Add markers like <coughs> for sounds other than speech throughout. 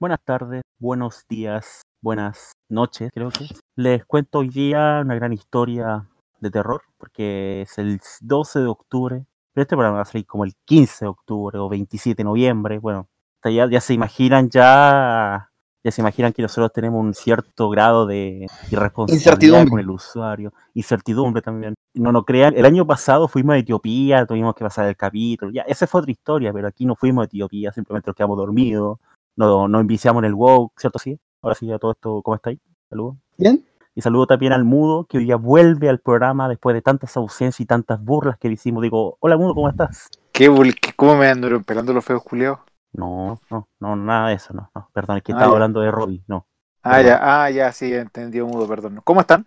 Buenas tardes, buenos días, buenas noches, creo que. Les cuento hoy día una gran historia de terror, porque es el 12 de octubre, pero este programa va a salir como el 15 de octubre o 27 de noviembre. Bueno, ya, ya se imaginan ya ya se imaginan que nosotros tenemos un cierto grado de irresponsabilidad con el usuario, incertidumbre también. No nos crean, el año pasado fuimos a Etiopía, tuvimos que pasar el capítulo, ya, esa fue otra historia, pero aquí no fuimos a Etiopía, simplemente nos quedamos dormidos, no, no enviciamos en el WoW, ¿cierto? Sí. Ahora sí, ya todo esto, ¿cómo estáis? Saludos. Bien. Y saludo también al Mudo, que hoy día vuelve al programa después de tantas ausencias y tantas burlas que le hicimos. Digo, hola Mudo, ¿cómo estás? ¿Qué, ¿Cómo me andan pelando los feos culiados? No, no, no, nada de eso, no, no. Perdón, es que ah, estaba hablando de Robbie, no. Ah, ya, ah, ya, sí, entendió Mudo, perdón. ¿Cómo están?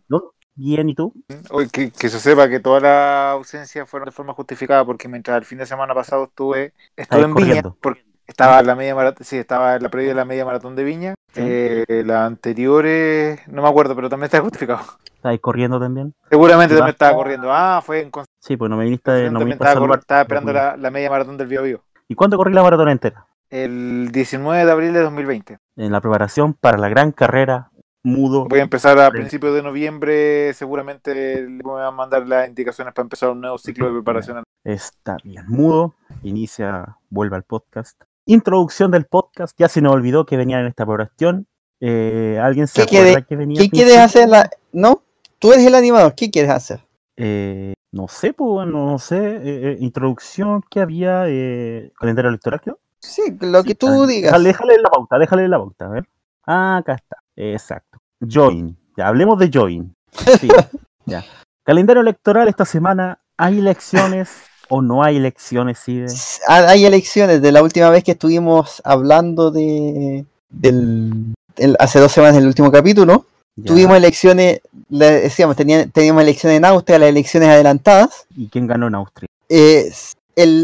Bien, ¿y tú? Hoy que, que, se sepa que todas las ausencias fueron de forma justificada, porque mientras el fin de semana pasado estuve, estuve en Viña, porque estaba la media maratón, sí, estaba la previa de la media maratón de Viña. Eh, las anteriores, no me acuerdo, pero también está justificado. ¿Estáis corriendo también? Seguramente también estaba corriendo. Ah, fue en Sí, pues no me viniste de. No me estaba, estaba, esperando la, la, media maratón del Bio, Bio. ¿Y cuándo corrí la maratón entera? El 19 de abril de 2020. En la preparación para la gran carrera mudo. Voy a empezar a principios de noviembre, seguramente le voy a mandar las indicaciones para empezar un nuevo ciclo de preparación. Está bien, mudo, inicia, vuelve al podcast introducción del podcast. Ya se nos olvidó que venían en esta programación. Eh, ¿Alguien se ¿Qué acuerda que venía? ¿Qué quieres hacer? La... ¿No? Tú eres el animador. ¿Qué quieres hacer? Eh, no sé, pues, no, sé. Eh, introducción que había. calendario electoral, creo. Sí, lo que tú digas. Déjale, la pauta, déjale la pauta. A ver. Ah, acá está. Exacto. Join. Ya, hablemos de Join. Sí, <laughs> ya. Calendario electoral esta semana. Hay elecciones ¿O no hay elecciones, sí? Hay elecciones. De la última vez que estuvimos hablando de. Del, hace dos semanas del último capítulo. Tuvimos elecciones, decíamos, teníamos elecciones en Austria, las elecciones adelantadas. ¿Y quién ganó en Austria? el,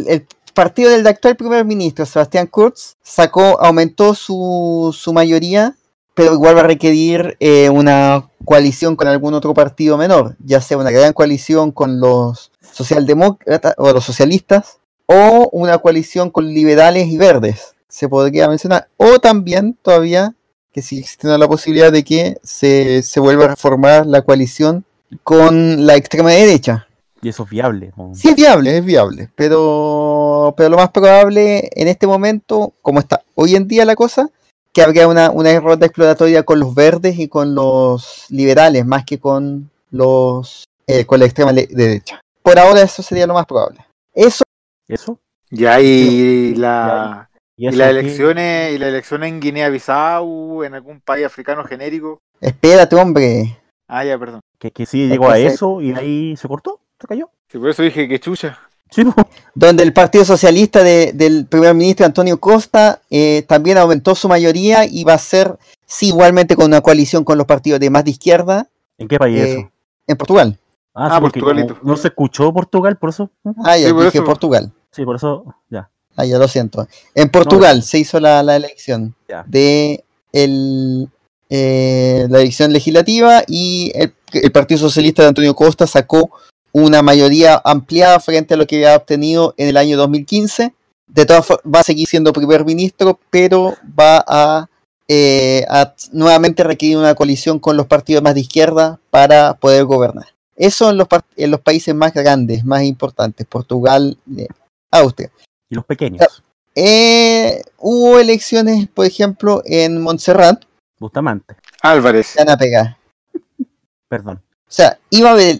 el, partido del actual primer ministro, Sebastián Kurz, sacó, aumentó su, su mayoría, pero igual va a requerir eh, una coalición con algún otro partido menor, ya sea una gran coalición con los socialdemócratas o los socialistas, o una coalición con liberales y verdes, se podría mencionar, o también todavía que si existe la posibilidad de que se, vuelva a reformar la coalición con la extrema derecha. Y eso es viable. Sí, es viable, es viable. Pero, pero lo más probable en este momento, como está hoy en día la cosa, que habría una, una ronda exploratoria con los verdes y con los liberales, más que con los eh, con la extrema derecha por ahora eso sería lo más probable. Eso. ¿Eso? Ya y la. ¿Y, las elecciones y las elecciones en Guinea-Bissau, en algún país africano genérico. Espérate, hombre. Ah, ya, perdón. Que, que sí llegó a eso y ahí se cortó, se cayó. Sí, por eso dije que chucha. Sí, Donde el Partido Socialista del primer ministro Antonio Costa eh, también aumentó su mayoría y va a ser, sí, igualmente con una coalición con los partidos de más de izquierda. ¿En qué país eh, eso? En Portugal. Ah, ah Portugalito. No, se escuchó Portugal, por eso. Ah, ya, dije Portugal. Sí, por eso, ya. Ah, ya lo siento. En Portugal se hizo la, elección de el, eh, la elección legislativa y el, Partido Socialista de Antonio Costa sacó una mayoría ampliada frente a lo que había obtenido en el año 2015. De todas formas, va a seguir siendo primer ministro, pero va a, eh, a nuevamente requerir una coalición con los partidos más de izquierda para poder gobernar. Eso en los, en los países más grandes, más importantes, Portugal, eh, Austria. ¿Y los pequeños? Eh, hubo elecciones, por ejemplo, en Montserrat. Bustamante. Álvarez. Van a pegar. Perdón. O sea, iba a haber,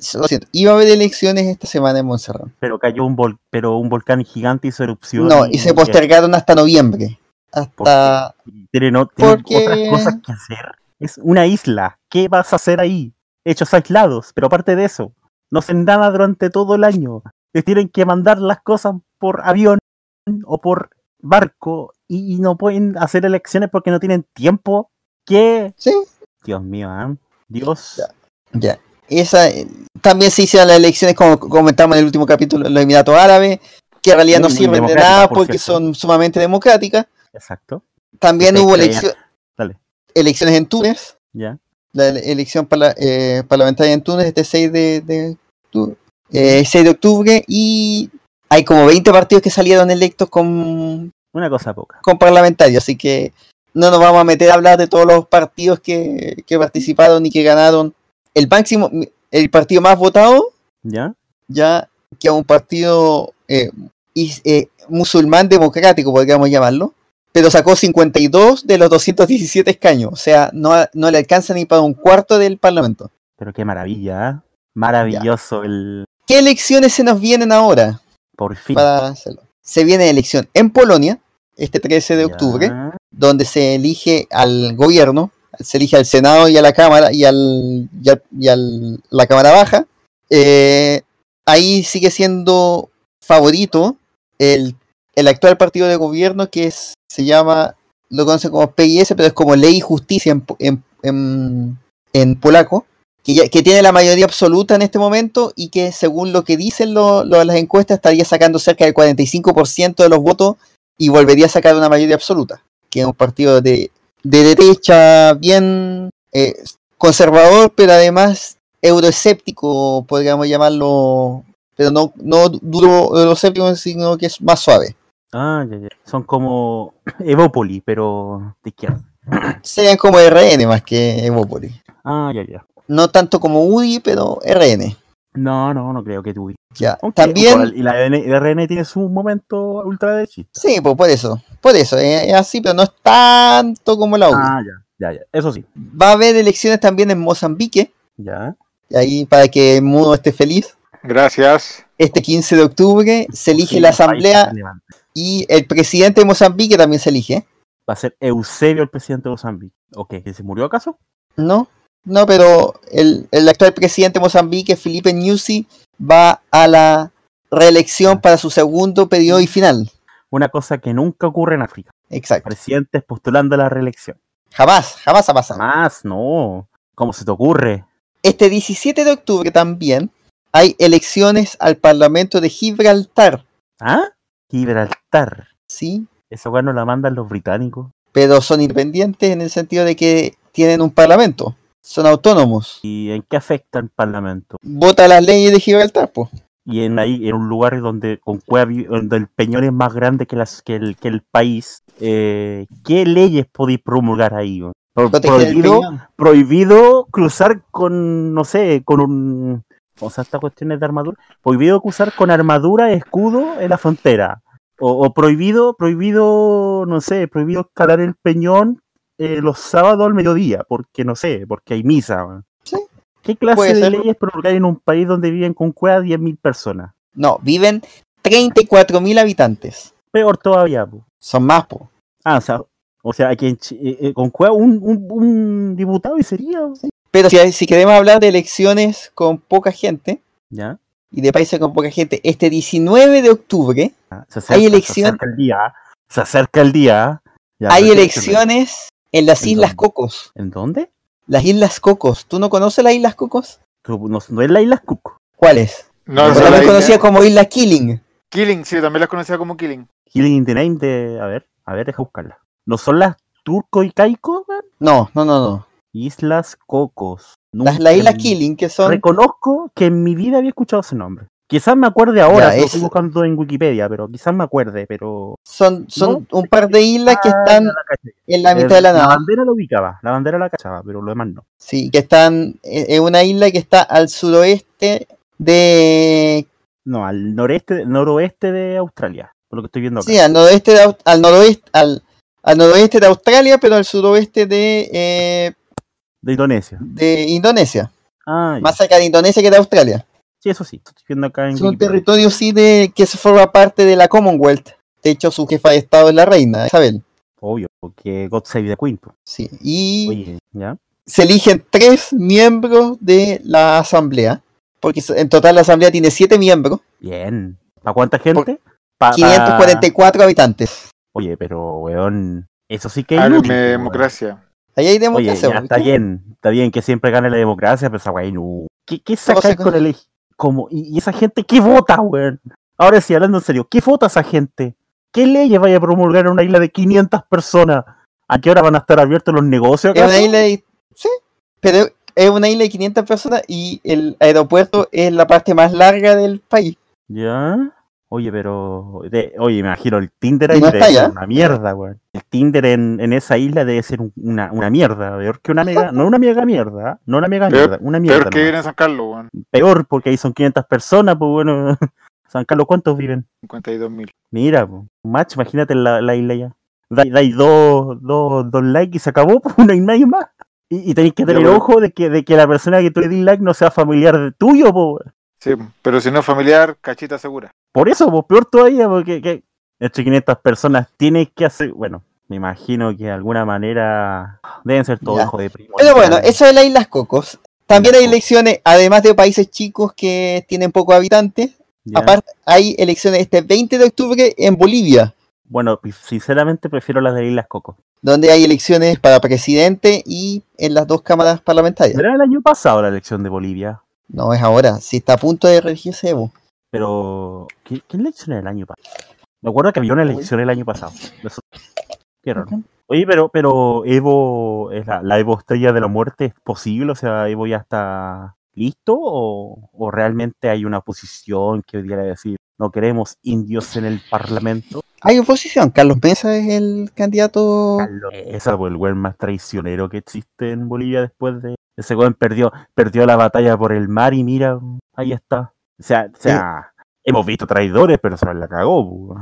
iba a haber elecciones esta semana en Montserrat. Pero cayó un vol pero un volcán gigante hizo erupción. No, y, se postergaron hasta noviembre. Hasta. Tiene, no, otras cosas que hacer. Es una isla. ¿Qué vas a hacer ahí? hechos aislados, pero aparte de eso, no hacen nada durante todo el año. Les tienen que mandar las cosas por avión o por barco y, no pueden hacer elecciones porque no tienen tiempo. ¿Qué? Sí. Dios mío, ¿eh? Dios. Ya. Esa, también se hicieron las elecciones, como comentamos en el último capítulo, los Emiratos Árabes, que en realidad no sirven de nada porque son sumamente democráticas. Exacto. También hubo elecciones en Túnez. Ya la elección eh, parlamentaria en Túnez este 6 de, de, 6 eh, de octubre y hay como 20 partidos que salieron electos con una cosa poca con parlamentarios, así que no nos vamos a meter a hablar de todos los partidos que, participaron y que ganaron. El máximo, el partido más votado, ya, ya que a un partido eh, eh, musulmán democrático, podríamos llamarlo, pero sacó 52 de los 217 escaños, o sea, no, no le alcanza ni para un cuarto del Parlamento. Pero qué maravilla, ¿eh? maravilloso el... ¿Qué elecciones se nos vienen ahora? Por fin. Para. Se viene elección en Polonia, este 13 de octubre, donde se elige al gobierno, se elige al Senado y a la Cámara y al, y al, la Cámara Baja. Eh, ahí sigue siendo favorito el, el, actual partido de gobierno que se llama, lo conocen como PIS, pero es como Ley y Justicia en, en, en, polaco, que, que, tiene la mayoría absoluta en este momento y que según lo que dicen las encuestas estaría sacando cerca del 45% de los votos y volvería a sacar una mayoría absoluta, que es un partido de, derecha bien eh, conservador, pero además euroescéptico, podríamos llamarlo, pero no, no duro euroescéptico, sino que es más suave. Ah, ya, ya. Son como <coughs> Evópoli, pero de izquierda. <coughs> Serían como RN más que Evópoli. Ah, ya, ya. No tanto como UDI, pero RN. No, no, no creo que tú. Ya, también. Y la RN tiene su momento ultra derechista. Sí, pues por eso. Por eso, es, así, pero no es tanto como la U. Ah, ya, ya, ya. Eso sí. Va a haber elecciones también en Mozambique. Ya. Y ahí para que el mundo esté feliz. Gracias. Este 15 de octubre se elige la asamblea y el presidente de Mozambique también se elige. Va a ser Eusebio el presidente de Mozambique. Ok, ¿se murió acaso? No, no, pero el, actual presidente de Mozambique, Felipe Nyusi, va a la reelección para su segundo periodo y final. Una cosa que nunca ocurre en África. Exacto. Presidentes postulando la reelección. Jamás, jamás ha pasado. Jamás, no. ¿Cómo se te ocurre? Este 17 de octubre también hay elecciones al Parlamento de Gibraltar. ¿Ah? Gibraltar. Sí. Eso bueno la mandan los británicos. Pero son independientes en el sentido de que tienen un parlamento son autónomos. ¿Y en qué afecta el Parlamento? Vota las leyes de Gibraltar, pues. Y en ahí, en un lugar donde con donde el peñón es más grande que, las, que, el, que el país, eh, ¿qué leyes podéis promulgar ahí? prohibido, prohibido cruzar con, no sé, con un... O sea, estas cuestiones de armadura. Prohibido cruzar con armadura, escudo en la frontera. O, o, prohibido, prohibido, no sé, prohibido escalar el peñón eh, los sábados al mediodía, porque no sé, porque hay misa. Sí. ¿Qué clase de leyes promulgar en un país donde viven con cueva 10.000 personas? No, viven 34.000 habitantes. Peor todavía, Son más, po. Ah, o sea, o sea aquí en, eh, eh, con cueva un, un, diputado y sería. Pero si, si queremos hablar de elecciones con poca gente, ¿Ya? y de países con poca gente, este 19 de octubre ah, hay elecciones. Se acerca el día. Se acerca el día. hay elecciones en las Islas Cocos. ¿En dónde? Las Islas Cocos. ¿Tú no conoces las Islas Cocos? No, es la Isla Cook. ¿Cuáles? No, no también conocía como Isla Killing. Killing, sí, también las conocía como Killing. Killing in the name de. A ver, a ver, deja buscarla. ¿No son las Turco y Caico? No, no, no, no. Islas Cocos. las, la Isla Killing, que son. Reconozco que en mi vida había escuchado ese nombre. Quizás me acuerde ahora, lo estoy buscando en Wikipedia, pero quizás me acuerde, pero... Son, son un par de islas que están en la mitad de la nada. La bandera la ubicaba, la bandera la cachaba, pero lo demás no. Sí, que están en una isla que está al suroeste de... No, al noreste, noroeste de Australia, por lo que estoy viendo acá. Sí, al noroeste de, al noroeste, al, al noroeste de Australia, pero al suroeste de... Eh, de Indonesia. De Indonesia. Ah, Más cerca de Indonesia que de Australia. Sí, eso sí, estoy viendo acá en. Es un territorio sí de que se forma parte de la Commonwealth. De hecho, su jefa de Estado es la reina, Isabel. Obvio, porque God Save the Queen. Sí, y Oye, ¿ya? se eligen tres miembros de la asamblea. Porque en total la asamblea tiene siete miembros. Bien. ¿Para cuánta gente? Para 544 habitantes. Oye, pero, weón, eso sí que es inútil, democracia. Ahí hay democracia. Oye, está bien, está bien que siempre gane la democracia, pero esa weón, no. ¿Qué, qué saca con el como, y, esa gente, ¿qué vota, weón? Ahora sí, hablando en serio, ¿qué vota esa gente? ¿Qué leyes vaya a promulgar en una isla de 500 personas? ¿A qué hora van a estar abiertos los negocios? Es una isla de... Sí, pero es una isla de 500 personas y el aeropuerto es la parte más larga del país. ¿Ya? Oye, pero. oye, me imagino el Tinder ahí debe ser una mierda, weón. El Tinder en, en, esa isla debe ser una, una mierda. Peor que una mega. No una mega mierda, ¿ah? no una mega mierda, una mierda. Peor que viene en San Carlos, weón. Peor, porque ahí son 500 personas, pues bueno. <laughs> San Carlos, ¿cuántos viven? 52 mil. Mira, pues. Match, imagínate la, la isla ya. Dais dos, dos, dos likes y se acabó, <laughs> pues no hay nadie más. Y, y tenéis que tener ojo de que, de que la persona que tú le di like no sea familiar de tuyo, pues. Sí, pero si no es familiar, cachita segura. Por eso, pues peor todavía, porque que, entre 500 personas tienes que hacer, bueno, me imagino que de alguna manera deben ser todos hijos de primo. Pero bueno, eso de las Islas Cocos. También hay elecciones, además de países chicos que tienen pocos habitantes. Aparte, hay elecciones este 20 de octubre en Bolivia. Bueno, sinceramente prefiero las de Islas Cocos. Donde hay elecciones para presidente y en las dos cámaras parlamentarias. Era el año pasado la elección de Bolivia. No, es ahora. Si está a punto de regirse Evo. Pero, ¿qué, qué elección el año pasado? Me acuerdo que había una elección el año pasado. Qué raro. Oye, pero, pero Evo, es la, Evo estrella de la muerte, ¿es posible? O sea, Evo ya está listo o, o realmente hay una oposición que hoy decir no queremos indios en el parlamento? Hay oposición. Carlos Mesa es el candidato. Carlos es el güey más traicionero que existe en Bolivia después de. Ese güey perdió, perdió la batalla por el mar y mira, ahí está. O sea, o sea hemos visto traidores, pero se la cagó.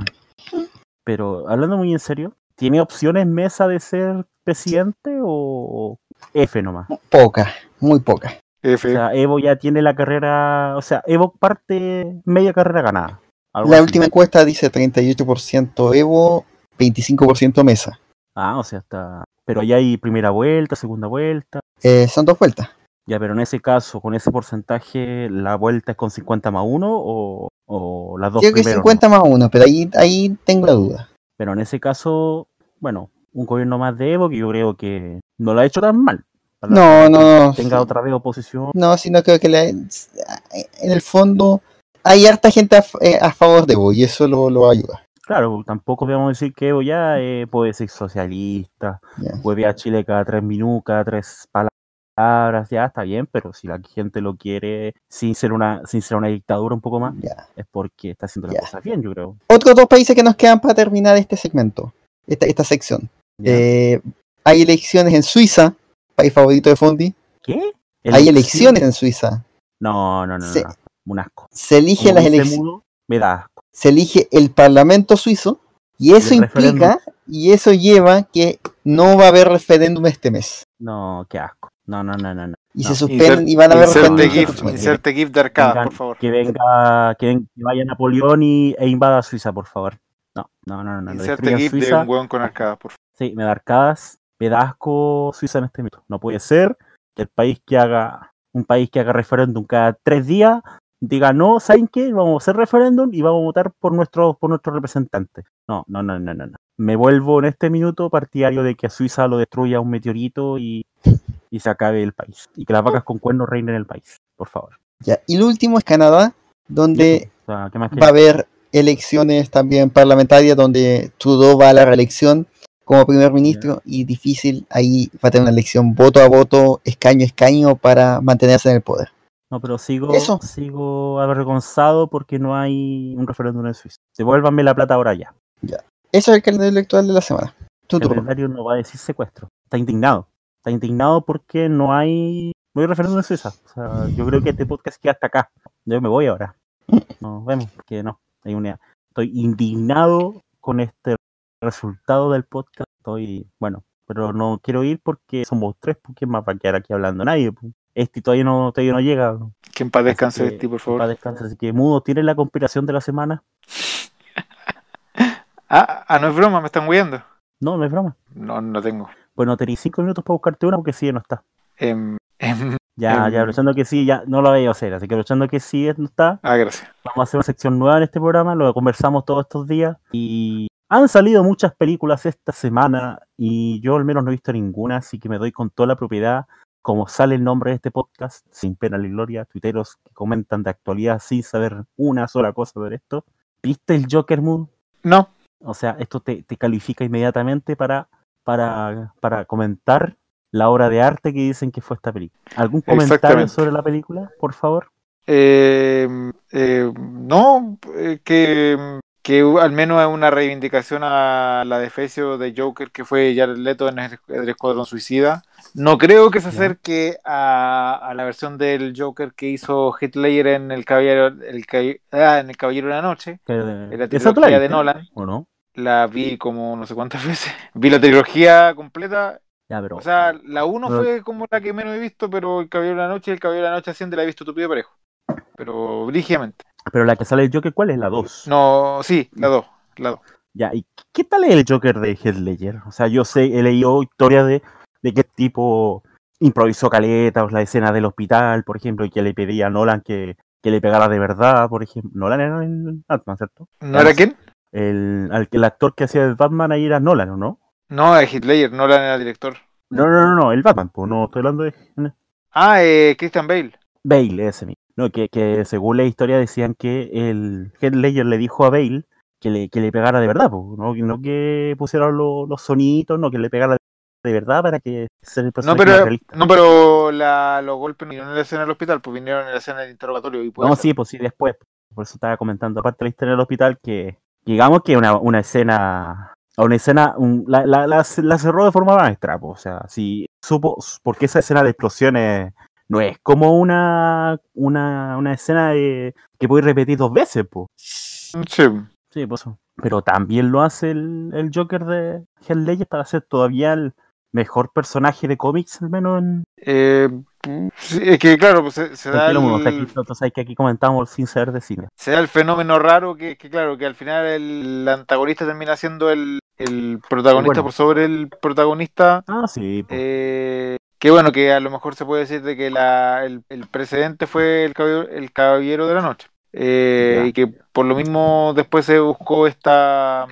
Pero hablando muy en serio, ¿tiene opciones Mesa de ser presidente o F nomás? Poca, muy poca. F. O sea, Evo ya tiene la carrera, o sea, Evo parte media carrera ganada. La última encuesta dice 38% Evo, 25% Mesa. Ah, o sea, está. Pero ya hay primera vuelta, segunda vuelta. Eh, son dos vueltas. Ya, pero en ese caso, con ese porcentaje, ¿la vuelta es con 50 más 1 o, o las dos Creo que 50 más 1, pero ahí, ahí tengo la duda. Pero en ese caso, bueno, un gobierno más de Evo que yo creo que no lo ha hecho tan mal. No, no. Tenga otra vez oposición. No, sino creo que en el fondo hay harta gente a, eh, favor de Evo y eso lo, lo ayuda. Claro, tampoco podemos decir que Evo ya eh, puede ser socialista, puede a Chile cada tres minutos, cada tres palabras, ya está bien, pero si la gente lo quiere sin ser una, sin ser una dictadura un poco más, es porque está haciendo las cosas bien, yo creo. Otros dos países que nos quedan para terminar este segmento, esta, esta sección. Eh, hay elecciones en Suiza, país favorito de Fondi. ¿Qué? Hay elecciones en Suiza. No, no, no, no un asco. Se elige las elecciones. Me da Se elige el Parlamento suizo y eso implica y eso lleva que no va a haber referéndum este mes. No, qué asco. No, no, no, no. Y se suspenden y van a haber referéndum. Inserte GIF de Arcada, por favor. Que venga, que, vaya Napoleón y, e invada Suiza, por favor. No, no, no, no. Inserte GIF de un hueón con arcadas, por favor. Sí, me da arcadas. Me da asco Suiza en este momento. No puede ser que el país que haga un país que haga referéndum cada tres días diga, no, ¿saben qué? Vamos a hacer referéndum y vamos a votar por nuestro, por nuestro representante. No, no, no, no, no. Me vuelvo en este minuto partidario de que a Suiza lo destruya un meteorito y, y se acabe el país. Y que las vacas con cuernos reinen el país, por favor. Ya, y lo último es Canadá, donde va a haber elecciones también parlamentarias, donde Trudeau va a la reelección como primer ministro y difícil, ahí va a tener una elección voto a voto, escaño a escaño para mantenerse en el poder. No, pero sigo, sigo avergonzado porque no hay un referéndum en Suiza. Devuélvanme la plata ahora ya. Ya. Eso es el calendario electoral de la semana. el calendario no va a decir secuestro. Está indignado. Está indignado porque no hay, no hay referéndum en Suiza. O sea, yo creo que este podcast queda hasta acá. Yo me voy ahora. Nos vemos, porque no. Hay una... Estoy indignado con este resultado del podcast. Estoy, bueno, pero no quiero ir porque somos tres, porque más va a quedar aquí hablando nadie este todavía no, todavía no llega. Que en paz descanse de ti, por favor. En paz descanse. Así que, Mudo, ¿tienes la conspiración de la semana? <laughs> ah, ah, no es broma, me están huyendo. No, no es broma. No, no tengo. Bueno, tenéis cinco minutos para buscarte una porque sí, no está. Em, em, ya, ya, em. aprovechando que sí, ya no lo había hacer, así que aprovechando que sí no está. Ah, gracias. Vamos a hacer una sección nueva en este programa, lo conversamos todos estos días y han salido muchas películas esta semana y yo al menos no he visto ninguna, así que me doy con toda la propiedad como sale el nombre de este podcast, sin pena ni gloria, tuiteros que comentan de actualidad sin saber una sola cosa sobre esto. ¿Viste el Joker Mood? No. O sea, esto te, califica inmediatamente para, para, para comentar la obra de arte que dicen que fue esta película. ¿Algún comentario sobre la película, por favor? Eh, eh, no, eh, que, que al menos es una reivindicación a la defensa de Joker que fue Jared Leto en el, el Escuadrón Suicida. No creo que se acerque a, a la versión del Joker que hizo Hitler en el Caballero, el, ah, en el Caballero de la Noche, en la ¿Esa tú trilogía de Nolan. ¿O no? La vi como no sé cuántas <laughs> veces. Vi la trilogía completa. Ya, pero. O sea, la 1 Pero- fue como la que menos he visto, pero el Caballero de la Noche y el Caballero de la Noche Asciende la he visto tupido parejo. Pero brígidamente. pero la que sale el Joker, ¿cuál es? La 2. No, sí, la 2. La 2. Ya, ¿y qué tal es el Joker de Heath Ledger? O sea, yo sé, he leído historias de, de qué tipo improvisó caleta, o la escena del hospital, por ejemplo, y que le pedía a Nolan que, que le pegara de verdad, por ejemplo. Nolan era el Batman, ¿cierto? ¿No era quién? El, el actor que hacía el Batman ahí era Nolan, ¿o no? No, es Hitler, no era el director. No, no, no, no, el Batman, pues no estoy hablando de Ah, eh, Christian Bale. Bale, ese mismo. No, que, que según la historia decían que el Heath Ledger le dijo a Bale que le, que le pegara de verdad, pues, no, no que pusiera los, los sonitos, no, que le pegara de verdad para que sea el No, personaje más pero, realista. no, pero la, los golpes no vinieron en la escena del hospital, pues vinieron en la escena del interrogatorio. Y No, ser. sí, pues sí, después. Por eso estaba comentando, aparte de la historia del hospital, que digamos que una, una escena, una escena, un- la, la, la, la cerró de forma maestra, pues, o sea, sí, supo, porque esa escena de explosiones no es como una, una, una escena de, que puedes repetir dos veces, pues. Sí. Sí, pues. Pero también lo hace el, el Joker de Heath Ledger para ser todavía el mejor personaje de cómics, al menos en... Eh, sí, es que claro, pues se, se da que aquí, el, hay que aquí comentamos sin saber de cine. se da el fenómeno raro que, que claro, que al final el antagonista termina siendo el, el protagonista Bueno. por sobre el protagonista. Ah, sí, pues. Eh, que bueno, que a lo mejor se puede decir de que la, el, el precedente fue el caballero, el caballero de la noche. Eh, y que por lo mismo después se buscó esta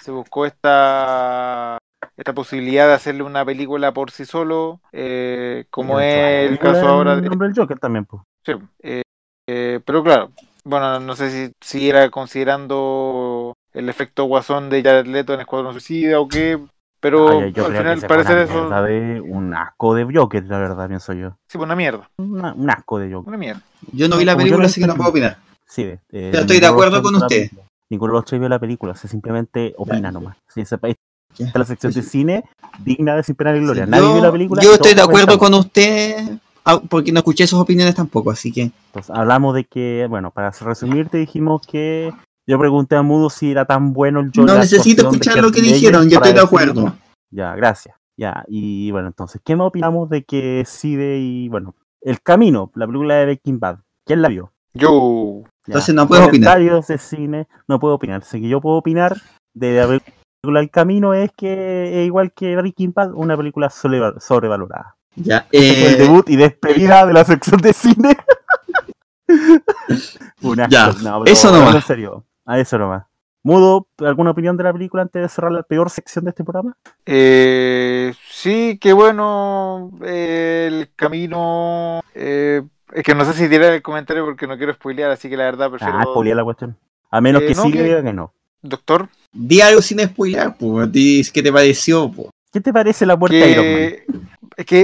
se buscó esta esta posibilidad de hacerle una película por sí solo, eh, como es el caso ahora de, nombre del Joker también, pues. Sí, eh, eh, pero claro, bueno, no sé si, si era considerando el efecto guasón de Jared Leto en Escuadrón Suicida o qué, pero Ay, yo al creo final parece eso, de un asco de Joker, la verdad, pienso yo. sí, pues una mierda, Una- un asco de Joker. una mierda. Yo no vi la película, así que no puedo opinar. Sí, eh, Pero estoy de acuerdo con usted. película. Ninguno de los tres vio la película, se simplemente opina nomás. Sí, se- esta La sección de cine digna de sin pena ni gloria. Sí, Nadie yo, vio la película. yo estoy de acuerdo con usted, ah, porque no escuché sus opiniones tampoco, así que Entonces, hablamos de que, bueno, para resumirte, dijimos que yo pregunté a Mudo si era tan bueno el Joker. no necesito escuchar lo que dijeron, yo estoy de decir- acuerdo. Ya, gracias. Ya, y bueno, entonces, ¿qué más opinamos de que Side y, bueno, El Camino, la película de Breaking Bad? ¿Quién la vio? Yo, Ya, Entonces no puedes opinar. De cine, no puedo opinar. Así que yo puedo opinar de la película El Camino es que es igual que Breaking Bad, una película sobre- sobrevalorada. Ya, Este fue el eh, debut y despedida de la sección de cine. <laughs> Un asco. Ya, No, pero eso nomás. En serio, a eso nomás. Mudo, ¿alguna opinión de la película antes de cerrar la peor sección de este programa? eh, sí, qué bueno eh, el camino, eh, es que no sé si tirar el comentario porque no quiero spoilear, así que la verdad prefiero, Ah, spoileé la cuestión. A menos Eh, que no, sí que- diga que no. doctor, di algo sin spoiler, pues, di qué te pareció, pues. ¿Qué te parece la puerta de Iron Man? es que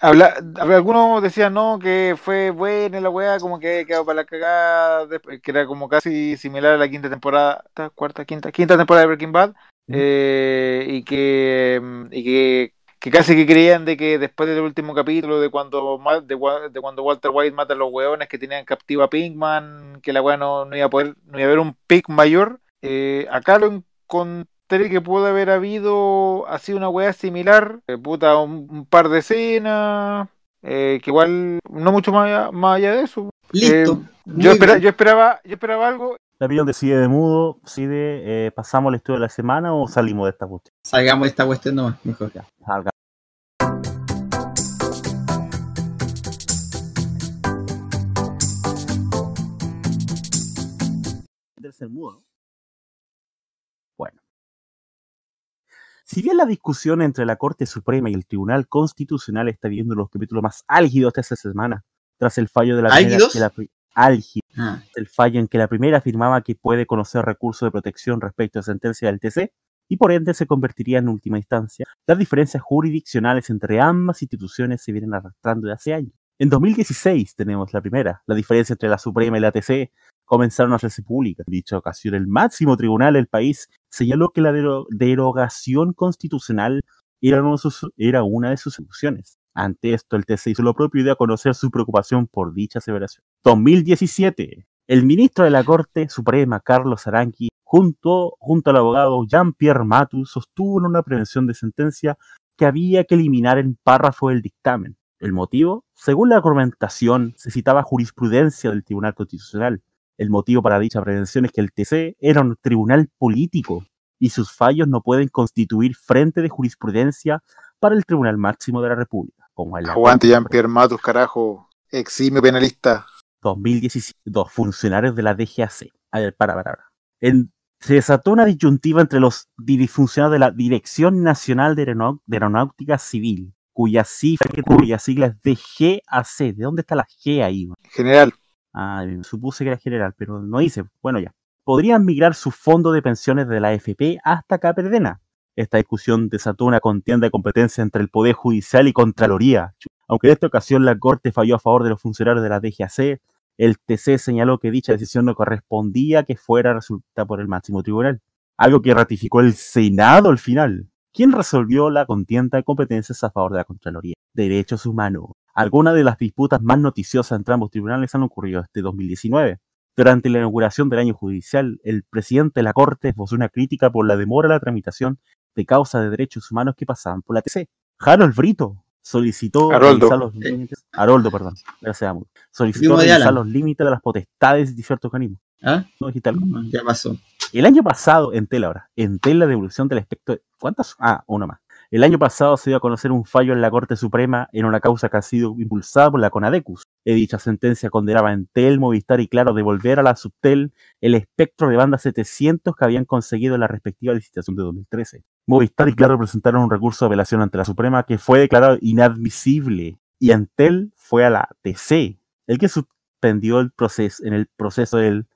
habla, habla- algunos decían no que fue buena la weá como que quedó para la cagada después, que era como casi similar a la quinta temporada ta- cuarta quinta quinta temporada de Breaking Bad eh, y que mm, y que, que casi que creían de que después del último capítulo de cuando de, de cuando Walter White mata a los weones que tenían captiva a Pinkman que la weá no, no iba a poder no iba a haber un pick mayor eh, acá lo encontré que pudo haber habido así una weá similar, eh, puta, un, un par de escenas, eh, que igual no mucho más allá, más allá de eso. Listo. Eh, yo, espera- bien. yo esperaba, yo esperaba algo. La opinión de Cide de Mudo, Cide, eh, ¿pasamos el estudio de la semana o salimos de esta cuestión? Salgamos de esta cuestión nomás, mejor. Ya, salga. Meterse en mudo, Si bien la discusión entre la Corte Suprema y el Tribunal Constitucional está viviendo los capítulos más álgidos de esta semana, tras el fallo de la primera, ¿Álgidos? que la pri- álgido, Ah, el fallo en que la primera afirmaba que puede conocer recursos de protección respecto a sentencia del TC y por ende se convertiría en última instancia. Las diferencias jurisdiccionales entre ambas instituciones se vienen arrastrando de hace años. En 2016 tenemos la primera. La diferencia entre la Suprema y la ATC comenzaron a hacerse públicas. En dicha ocasión, el máximo tribunal del país señaló que la derogación constitucional era una, de sus soluciones. Ante esto, el TC hizo lo propio y dio a conocer su preocupación por dicha aseveración. 2017. El ministro de la Corte Suprema, Carlos Aranqui, junto, al abogado Jean-Pierre Matu, sostuvo en una prevención de sentencia que había que eliminar el párrafo del dictamen. El motivo, según la argumentación, se citaba jurisprudencia del Tribunal Constitucional. El motivo para dicha prevención es que el TC era un tribunal político y sus fallos no pueden constituir frente de jurisprudencia para el Tribunal Máximo de la República. Como Aguante Jean-Pierre Matus, carajo, exime penalista. 2017, dos funcionarios de la DGAC. A ver, para, para, para. En se desató una disyuntiva entre los funcionarios de la Dirección Nacional de, Aeronáutica Civil, cuya sigla, cuya sigla es DGAC. ¿De dónde está la G ahí? General. Ah, supuse que era general, pero no dice. Bueno, ya. Podrían migrar su fondo de pensiones de la AFP hasta Caperdena. Esta discusión desató una contienda de competencia entre el Poder Judicial y Contraloría. Aunque en esta ocasión la Corte falló a favor de los funcionarios de la DGAC, el TC señaló que dicha decisión no correspondía que fuera resuelta por el máximo tribunal, algo que ratificó el Senado al final, quien resolvió la contienda de competencias a favor de la Contraloría. Derechos humanos. Algunas de las disputas más noticiosas entre ambos tribunales han ocurrido este 2019. Durante la inauguración del año judicial, el presidente de la Corte esbozó una crítica por la demora de la tramitación de causas de derechos humanos que pasaban por la TC. Harold Brito, solicitó revisar los límites. Haroldo, perdón. Gracias, Solicitó revisar los límites de las potestades de ciertos organismos. ¿Ah? No digital. Ya pasó. El año pasado, en tela ahora, en tela de devolución del aspecto. ¿Cuántas? Ah, uno más. El año pasado se dio a conocer un fallo en la Corte Suprema en una causa que ha sido impulsada por la CONADECUS. En dicha sentencia condenaba a Entel, Movistar y Claro devolver a la Subtel el espectro de banda 700 que habían conseguido en la respectiva licitación de 2013. Movistar y Claro presentaron un recurso de apelación ante la Suprema que fue declarado inadmisible y Entel fue a la TC, el que suspendió el proceso en el proceso del,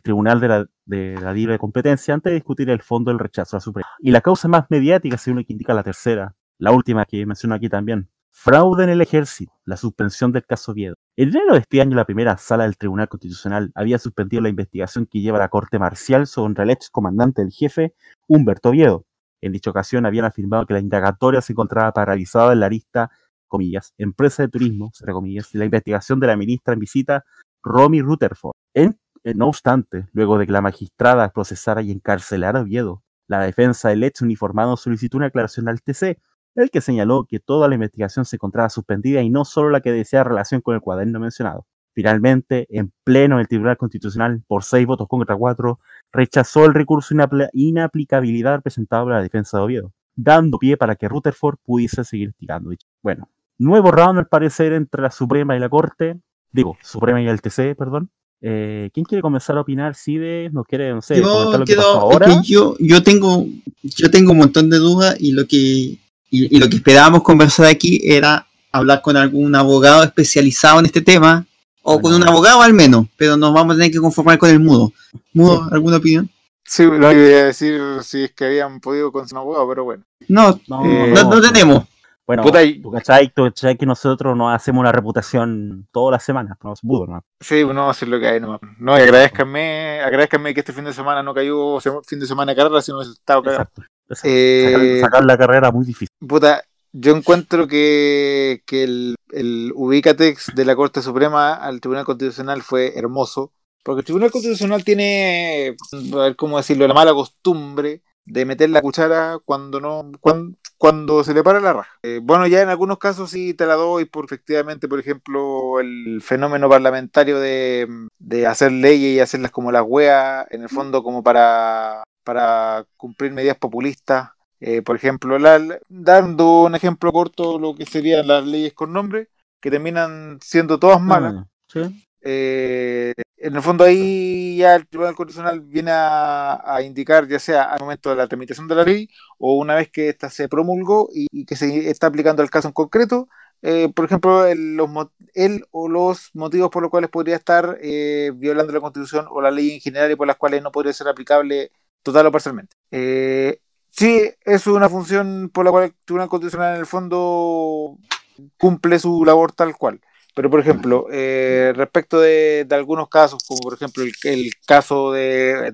Tribunal de la, de la Libre Competencia antes de discutir el fondo del rechazo a la Suprema. Y la causa más mediática, según que indica la tercera, la última que menciono aquí también, fraude en el ejército, la suspensión del caso Viedo. En enero de este año, la primera sala del Tribunal Constitucional había suspendido la investigación que lleva la Corte Marcial sobre el ex comandante del jefe, Humberto Viedo. En dicha ocasión habían afirmado que la indagatoria se encontraba paralizada en la lista, comillas, empresa de turismo, entre comillas, y la investigación de la ministra en visita, Romy Rutherford. En, no obstante, luego de que la magistrada procesara y encarcelara a Oviedo, la defensa del ex uniformado solicitó una aclaración al TC, el que señaló que toda la investigación se encontraba suspendida y no solo la que desea relación con el cuaderno mencionado. Finalmente, en pleno el Tribunal Constitucional, por seis votos contra cuatro, rechazó el recurso de inaplicabilidad presentado por la defensa de Oviedo, dando pie para que Rutherford pudiese seguir tirando. Bueno, nuevo round al parecer entre la Suprema y la Corte, digo, Suprema y el TC, perdón. Eh, ¿Quién quiere comenzar a opinar? Si de, no quiere, no sé, yo, lo que ahora? yo, yo, tengo, yo tengo un montón de dudas y lo que, y lo que esperábamos conversar aquí era hablar con algún abogado especializado en este tema o con un abogado al menos, pero nos vamos a tener que conformar con el mudo. ¿Mudo, alguna opinión? Sí, lo iba a decir si es que habían podido con un abogado, pero bueno. No, no, eh, tenemos. Bueno, tú cachai, que nosotros nos hacemos una reputación todas las semanas, no es mudo, ¿no? Sí, no, es lo que hay, no. No, y agradezcanme, agradezcanme que este fin de semana no cayó fin de semana de carrera, sino que estaba cagado. Eh, sacar, la carrera muy difícil. Puta, yo encuentro que, el, el ubicatex de la Corte Suprema al Tribunal Constitucional fue hermoso, porque el Tribunal Constitucional tiene, a ver cómo decirlo, la mala costumbre de meter la cuchara cuando no cuando, se le para la raja. Eh, bueno, ya en algunos casos sí te la doy por efectivamente, por ejemplo, el fenómeno parlamentario de, de hacer leyes y hacerlas como las weas, en el fondo como para, para cumplir medidas populistas eh, por ejemplo, dando un ejemplo corto, lo que serían las leyes con nombre, que terminan siendo todas malas. Eh, en el fondo ahí ya el Tribunal Constitucional viene a, indicar, ya sea al momento de la tramitación de la ley o una vez que ésta se promulgó y, que se está aplicando el caso en concreto, eh, por ejemplo, el, los, o los motivos por los cuales podría estar violando la Constitución o la ley en general y por las cuales no podría ser aplicable total o parcialmente. Sí, es una función por la cual el Tribunal Constitucional en el fondo cumple su labor tal cual. Pero por ejemplo, eh, respecto de, algunos casos, como por ejemplo el, caso de,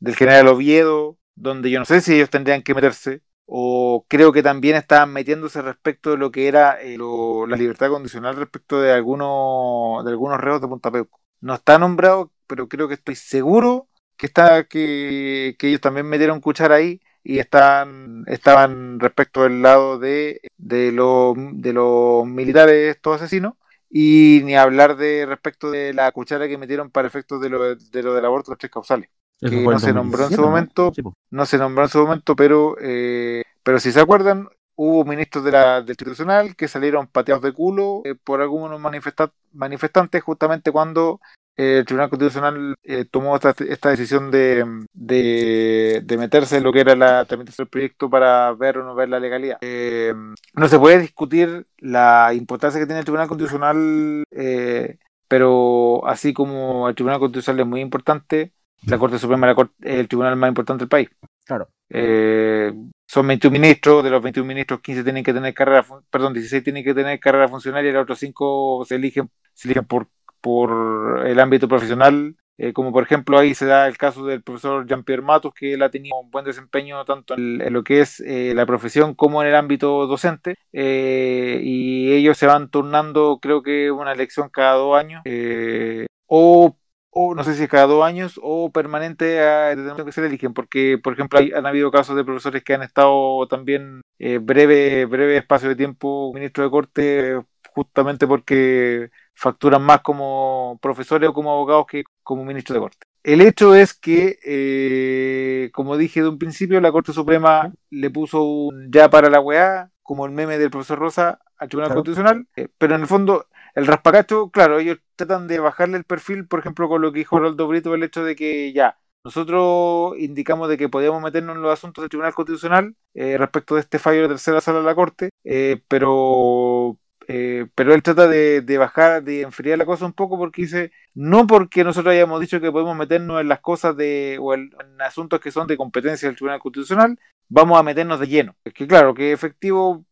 del general Oviedo, donde yo no sé si ellos tendrían que meterse, o creo que también estaban metiéndose respecto de lo que era eh, la libertad condicional respecto de algunos de algunos reos de Punta Peuco. No está nombrado, pero creo que estoy seguro que está que, ellos también metieron cuchara ahí y están estaban respecto del lado de, de, de los militares estos asesinos y ni hablar de respecto de la cuchara que metieron para efectos de lo, de lo del aborto, los tres causales que no se nombró en su momento, ¿no? se nombró en su momento, pero, eh, pero si se acuerdan, hubo ministros de la, del Institucional que salieron pateados de culo eh, por algunos manifestantes justamente cuando eh, el Tribunal Constitucional tomó esta, esta decisión de, de, meterse en lo que era la tramitación del proyecto para ver o no ver la legalidad. no se puede discutir la importancia que tiene el Tribunal Constitucional, pero así como el Tribunal Constitucional es muy importante, la Corte Suprema es el tribunal más importante del país. Claro. Eh, son 21 ministros, de los 21 ministros 15 tienen que tener carrera, perdón, 16 tienen que tener carrera funcionaria y los otros 5 se eligen, se eligen por, por el ámbito profesional, eh, como por ejemplo ahí se da el caso del profesor Jean-Pierre Matos, que él ha tenido un buen desempeño tanto en, lo que es eh, la profesión como en el ámbito docente, y ellos se van turnando creo que una elección cada dos años, o o no sé si cada dos años o permanente a que se eligen, porque por ejemplo hay, han habido casos de profesores que han estado también eh, breve, breve espacio de tiempo ministro de corte justamente porque facturan más como profesores o como abogados que como ministro de corte. El hecho es que, eh, como dije de un principio, la Corte Suprema le puso un ya para la weá, como el meme del profesor Rosa, al Tribunal Constitucional, eh, pero en el fondo el raspacacho, claro, ellos tratan de bajarle el perfil, por ejemplo, con lo que dijo Roldo Brito, el hecho de que ya, nosotros indicamos de que podíamos meternos en los asuntos del Tribunal Constitucional eh, respecto de este fallo de tercera sala de la Corte, pero eh, pero él trata de, bajar, de enfriar la cosa un poco porque dice, no porque nosotros hayamos dicho que podemos meternos en las cosas de, o en, asuntos que son de competencia del Tribunal Constitucional, vamos a meternos de lleno. Es que claro, que efectivo,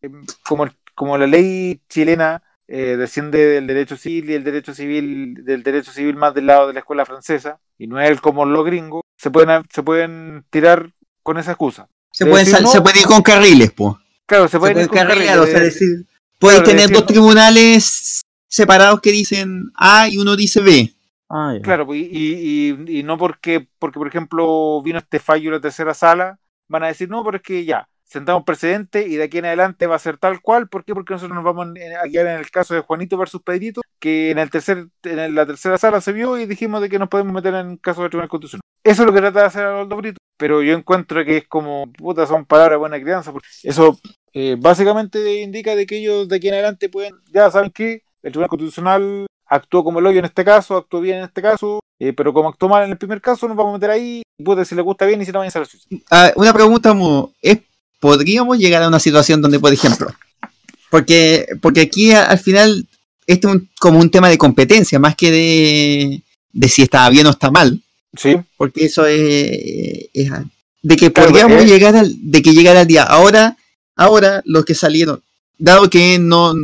como, como la ley chilena eh, desciende del derecho civil y el derecho civil del derecho civil más del lado de la escuela francesa y no es el como lo gringo, se pueden se pueden tirar con esa excusa. Se, pueden se puede ir con carriles, pues. Claro, se, pueden ir con carriles. O sea, decir, puedes tener dos tribunales separados que dicen A y uno dice B. Ah, claro, y, y, y, no porque, porque, por ejemplo, vino este fallo en la tercera sala, van a decir, no, pero es que ya, sentamos precedente y de aquí en adelante va a ser tal cual. ¿Por qué? Porque nosotros nos vamos a guiar en el caso de Juanito versus Pedrito, que en el tercer, en la tercera sala se vio y dijimos de que nos podemos meter en caso de Tribunal Constitucional. Eso es lo que trata de hacer Aldo Brito, pero yo encuentro que es como, puta, son palabras de buena crianza, porque eso eh, básicamente indica de que ellos de aquí en adelante pueden, ya saben que el Tribunal Constitucional actuó como el hoyo en este caso, actuó bien en este caso, eh, pero como actuó mal en el primer caso, nos vamos a meter ahí, puta, si le gusta bien y si no, van a hacer ah, Una pregunta, ¿es podríamos llegar a una situación donde, por ejemplo, porque, porque aquí al final esto es como un tema de competencia, más que de, de si está bien o está mal. Sí. Porque eso es, de que podríamos llegar al, de que llegara el día. Ahora, ahora los que salieron, dado que no,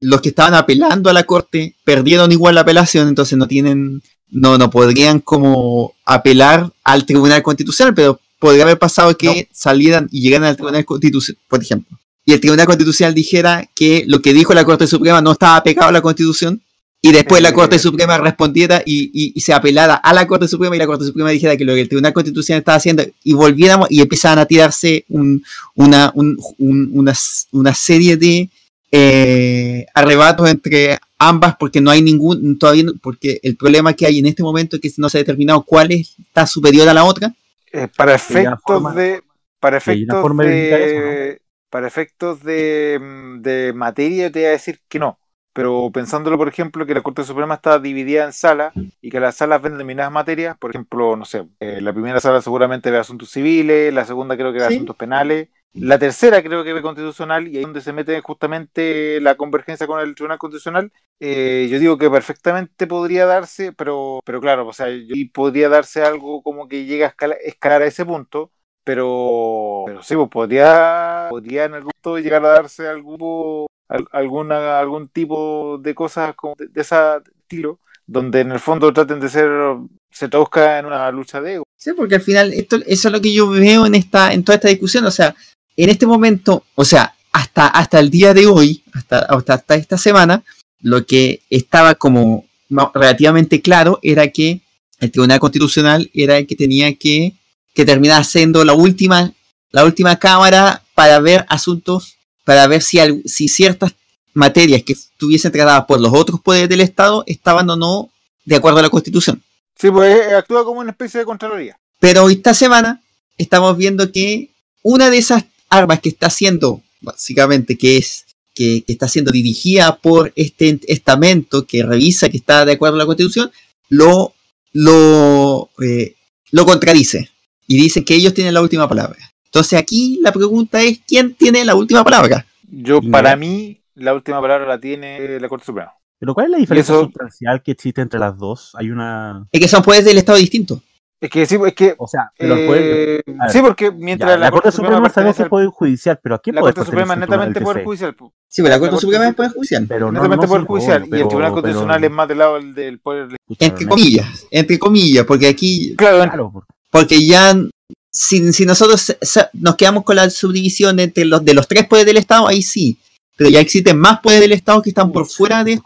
los que estaban apelando a la corte perdieron igual la apelación, entonces no tienen, no, no podrían como apelar al Tribunal Constitucional, pero podría haber pasado que salieran y llegaran al Tribunal Constitucional, por ejemplo, y el Tribunal Constitucional dijera que lo que dijo la Corte Suprema no estaba pegado a la Constitución, y después la Corte Suprema respondiera y, se apelara a la Corte Suprema y la Corte Suprema dijera que lo que el Tribunal Constitucional estaba haciendo y volviéramos y empezaban a tirarse una, una, serie de eh, arrebatos entre ambas porque no hay ningún, todavía, porque el problema que hay en este momento es que no se ha determinado cuál está superior a la otra eh, para efectos de. Para efectos de. Para efectos de, de materia, te voy a decir que no. Pero pensándolo, por ejemplo, que la Corte Suprema está dividida en salas y que las salas ven determinadas materias, por ejemplo, no sé, eh, la primera sala seguramente ve asuntos civiles, la segunda creo que ve asuntos penales, la tercera creo que ve constitucional y ahí donde se mete justamente la convergencia con el Tribunal Constitucional, eh, yo digo que perfectamente podría darse, pero, pero claro, o sea, podría darse algo como que llega a escalar, a ese punto, pero, pero sí, pues podría, podría en algún momento llegar a darse algo alguna, algún tipo de cosas como de, ese estilo, donde en el fondo traten de ser, se traduzca en una lucha de ego. Sí, porque al final esto, eso es lo que yo veo en esta, en toda esta discusión, o sea, en este momento, o sea, hasta, hasta el día de hoy, hasta, hasta esta semana, lo que estaba como relativamente claro era que el Tribunal Constitucional era el que tenía que, que terminar siendo la última, la última cámara para ver asuntos, para ver si, si ciertas materias que estuviesen tratadas por los otros poderes del Estado estaban o no de acuerdo a la Constitución. Sí, pues eh, actúa como una especie de Contraloría. Pero esta semana estamos viendo que una de esas armas que está haciendo, básicamente, que es que, está siendo dirigida por este estamento que revisa que está de acuerdo a la Constitución, lo, lo, eh, lo contradice y dice que ellos tienen la última palabra. Entonces aquí la pregunta es, ¿quién tiene la última palabra? Yo, para mí, la última palabra la tiene la Corte Suprema. ¿Pero cuál es la diferencia sustancial que existe entre las dos? Hay una... Es que son poderes del Estado distintos. Es que sí, es que. O sea, eh, sí, porque mientras la, Corte, Suprema, sabemos que es Poder Judicial, pero aquí La Corte Suprema es netamente Poder Judicial. Sí, pero la Corte Suprema es Poder Judicial. Pero netamente Poder Judicial. y el Tribunal Constitucional es más del lado del Poder. Entre comillas, entre comillas, porque aquí. Claro, porque ya. Si, si nosotros nos quedamos con la subdivisión entre los de los tres poderes del Estado, ahí sí pero ya existen más poderes del Estado que están por fuera de estos,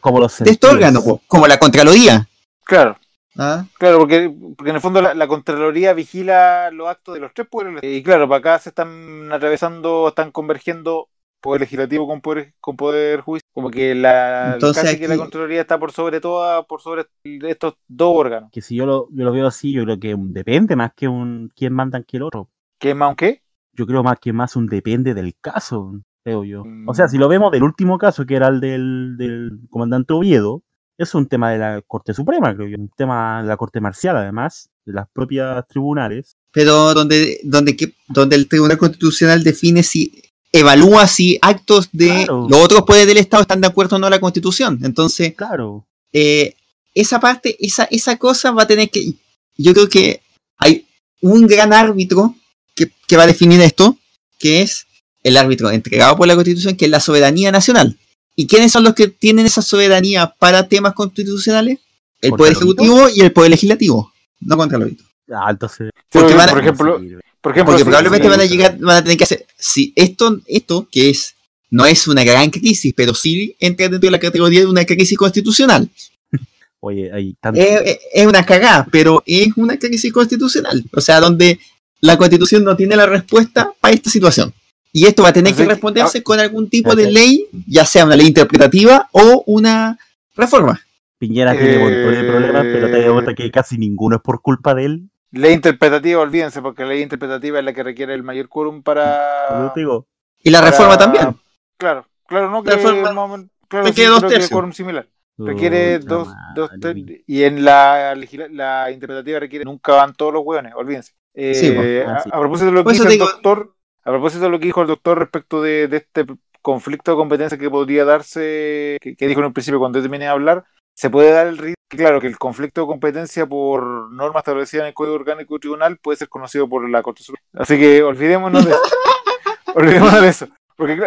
como los, de estos órganos, como la Contraloría. Claro. ¿Ah? Claro, porque, porque en el fondo la, Contraloría vigila los actos de los tres poderes. Y claro, para acá se están atravesando, están convergiendo poder legislativo con poder, con poder judicial. Como que la casi que la Contraloría está por sobre toda, por sobre estos dos órganos. Que si yo lo, yo lo veo así, yo creo que depende más que un quién mandan que el otro. ¿Qué más un qué? Yo creo más que más un depende del caso, creo yo. O sea, si lo vemos del último caso, que era el del, del comandante Oviedo, es un tema de la Corte Suprema, creo yo, un tema de la Corte Marcial, además, de las propias tribunales. Pero donde, donde, donde el Tribunal Constitucional define si evalúa si actos de los otros poderes del Estado están de acuerdo o no a la Constitución. Entonces, claro. Eh, esa parte, esa, esa cosa va a tener que. Yo creo que hay un gran árbitro que, que va a definir esto, que es el árbitro entregado por la Constitución, que es la soberanía nacional. ¿Y quiénes son los que tienen esa soberanía para temas constitucionales? El Poder Ejecutivo y el Poder Legislativo, no contra el Ah, entonces. Porque por ejemplo, por ejemplo, porque probablemente van a llegar, van a tener que hacer. Si esto, esto que es, no es una gran crisis, pero sí entra dentro de la categoría de una crisis constitucional. <laughs> Oye, hay es, es, una cagada, pero es una crisis constitucional. O sea, donde la constitución no tiene la respuesta para esta situación. Y esto va a tener que responderse ah, con algún tipo de ley, ya sea una ley interpretativa o una reforma. Piñera tiene montones de problemas, pero te cuenta que casi ninguno es por culpa de él. Ley interpretativa, olvídense, porque la ley interpretativa es la que requiere el mayor quórum para. Digo. Y la reforma también. Claro, claro, no que reforma claro, requiere dos tercios. quórum similar. Requiere dos, dos y en la, la interpretativa requiere nunca van todos los hueones, olvídense. Eh, a, propósito de lo que dice el doctor, a propósito de lo que dijo el doctor respecto de, este conflicto de competencia que podría darse, que, dijo en un principio cuando terminé de hablar, se puede dar el riesgo, claro, que el conflicto de competencia por normas establecidas en el Código Orgánico Tribunal puede ser conocido por la Corte Suprema. Así que olvidémonos de eso. <laughs> olvidémonos de eso. Porque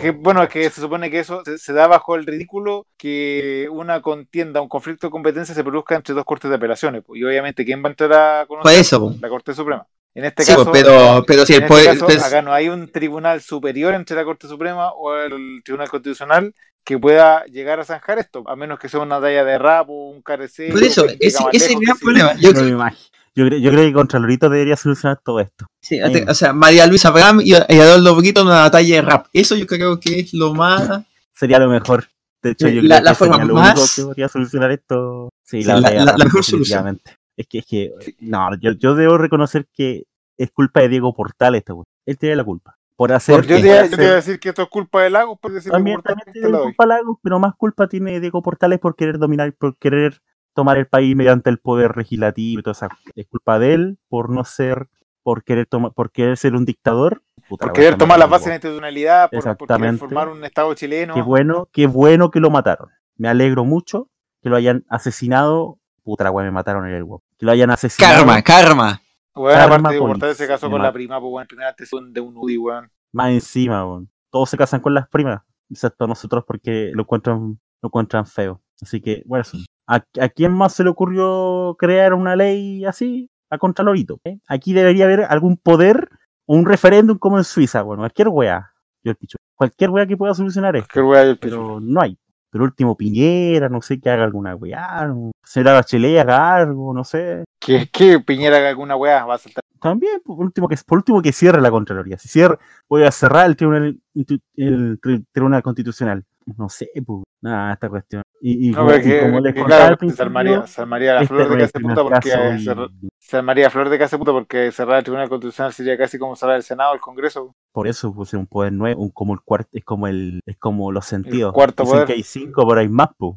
que, bueno, que se supone que eso se, da bajo el ridículo que una contienda, un conflicto de competencia se produzca entre dos cortes de apelaciones. Pues, y obviamente, ¿quién va a entrar a conocer? eso, la Corte Suprema. En este caso, pero, pero si el este acá no hay un tribunal superior entre la Corte Suprema o el Tribunal Constitucional que pueda llegar a zanjar esto, a menos que sea una talla de rap o un carecer. Por eso, ese, es el gran problema. Yo, creo, yo, creo, yo creo que Contralorito debería solucionar todo esto. Sí, o sea, María Luisa Abraham y, Adolfo Boquito en una batalla de rap. Eso yo creo que es lo más. <laughs> Sería lo mejor. De hecho, yo la, creo la que forma lo más... único que podría solucionar esto. Sí, la, la mejor solución. Es que, es que, no, yo, yo debo reconocer que es culpa de Diego Portales esta Él tiene la culpa. Por hacer. yo, te, iba a decir que esto es culpa de Lagos, por decir también, también tiene culpa Lagos, pero más culpa tiene Diego Portales por querer dominar, por querer tomar el país mediante el poder legislativo y todo eso. Es culpa de él por no ser, por querer tomar, por querer ser un dictador. por querer tomar las bases de la institucionalidad, por, por, querer formar un Estado chileno. Qué bueno, qué bueno que lo mataron. Me alegro mucho que lo hayan asesinado. Puta, güey, me mataron en el web. Que lo hayan asesinado. Karma, karma. Bueno, aparte de Portales se casó con la prima, pues bueno, primera de un UDI, weón. Más encima. Todos se casan con las primas. excepto nosotros porque lo encuentran, lo encuentran feo. Así que, bueno, ¿a, quién más se le ocurrió crear una ley así? A Contralorito. ¿eh? Aquí debería haber algún poder o un referéndum como en Suiza, bueno, cualquier wea. Yo el picho. Cualquier wea que pueda solucionar esto. Pero no hay. Pero último Piñera, no sé, que haga alguna weá, no. será Bachelet haga algo, no sé. Que, que Piñera haga alguna weá, va a saltar. También, por último, que, por último que cierre la Contraloría. Si cierre, voy a cerrar el Tribunal, el Tribunal Constitucional. No sé, pues, nada, esta cuestión. Y, y, como, les contaba al principio, María, María la flor de casa puta porque San María Flor de casa puta porque cerrar el Tribunal Constitucional sería casi como cerrar el Senado, el Congreso. Por eso puse un poder nuevo, un, como el cuarto, es como el, es como los sentidos. El cuarto poder. que hay cinco, pero hay más, pues.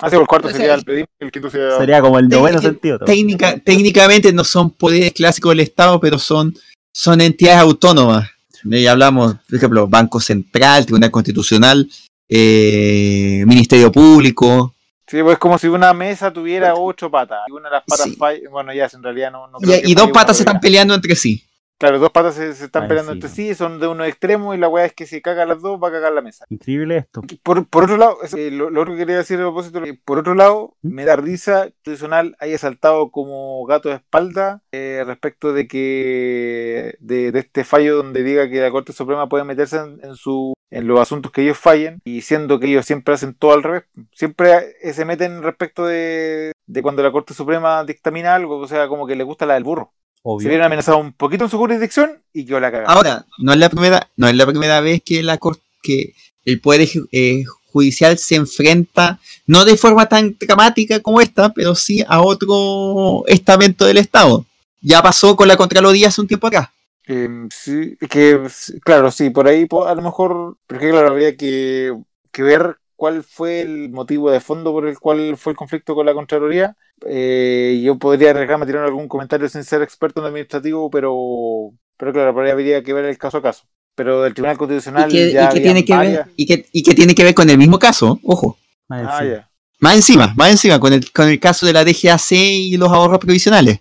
Ah, sí, el cuarto sería el el quinto sería... Sería como el noveno sentido. Técnica, técnicamente no son poderes clásicos del Estado, pero son, son entidades autónomas. Y hablamos, por ejemplo, Banco Central, Tribunal Constitucional, eh, Ministerio Público. Sí, pues como si una mesa tuviera ocho patas. Y una de las patas falla, bueno, ya en realidad no. no y, y dos patas se están peleando entre sí. Claro, dos patas se, están peleando entre sí, son de uno extremo y la weá es que si caga las dos va a cagar la mesa. Increíble esto. Por, otro lado, eh, lo, otro que quería decir a propósito, por otro lado, ¿Mm? me da risa que tradicional haya saltado como gato de espalda eh, respecto de que de, este fallo donde diga que la Corte Suprema puede meterse en, su en los asuntos que ellos fallen y siendo que ellos siempre hacen todo al revés, siempre se meten respecto de, de cuando la Corte Suprema dictamina algo, o sea, como que le gusta la del burro. Se vieron amenazado un poquito en su jurisdicción y quedó la cagada. Ahora, no es la primera, no es la primera vez que la que el poder eh, judicial se enfrenta, no de forma tan dramática como esta, pero sí a otro estamento del Estado. Ya pasó con la Contraloría hace un tiempo acá. Em, sí, que claro, sí, por ahí a lo mejor, porque claro, habría que, que ver cuál fue el motivo de fondo por el cual fue el conflicto con la Contraloría. Eh, yo podría arriesgarme a tirar algún comentario sin ser experto en administrativo, pero, pero claro, habría que ver el caso a caso. Pero del Tribunal Constitucional. ¿Y que, tiene que ver, y, que, tiene que ver con el mismo caso, ojo. Más, ah, más encima, más encima, con el, con el caso de la DGAC y los ahorros provisionales.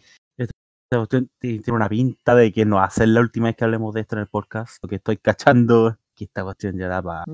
Tiene una pinta de que no va a ser la última vez que hablemos de esto en el podcast, porque estoy cachando que esta cuestión ya da para.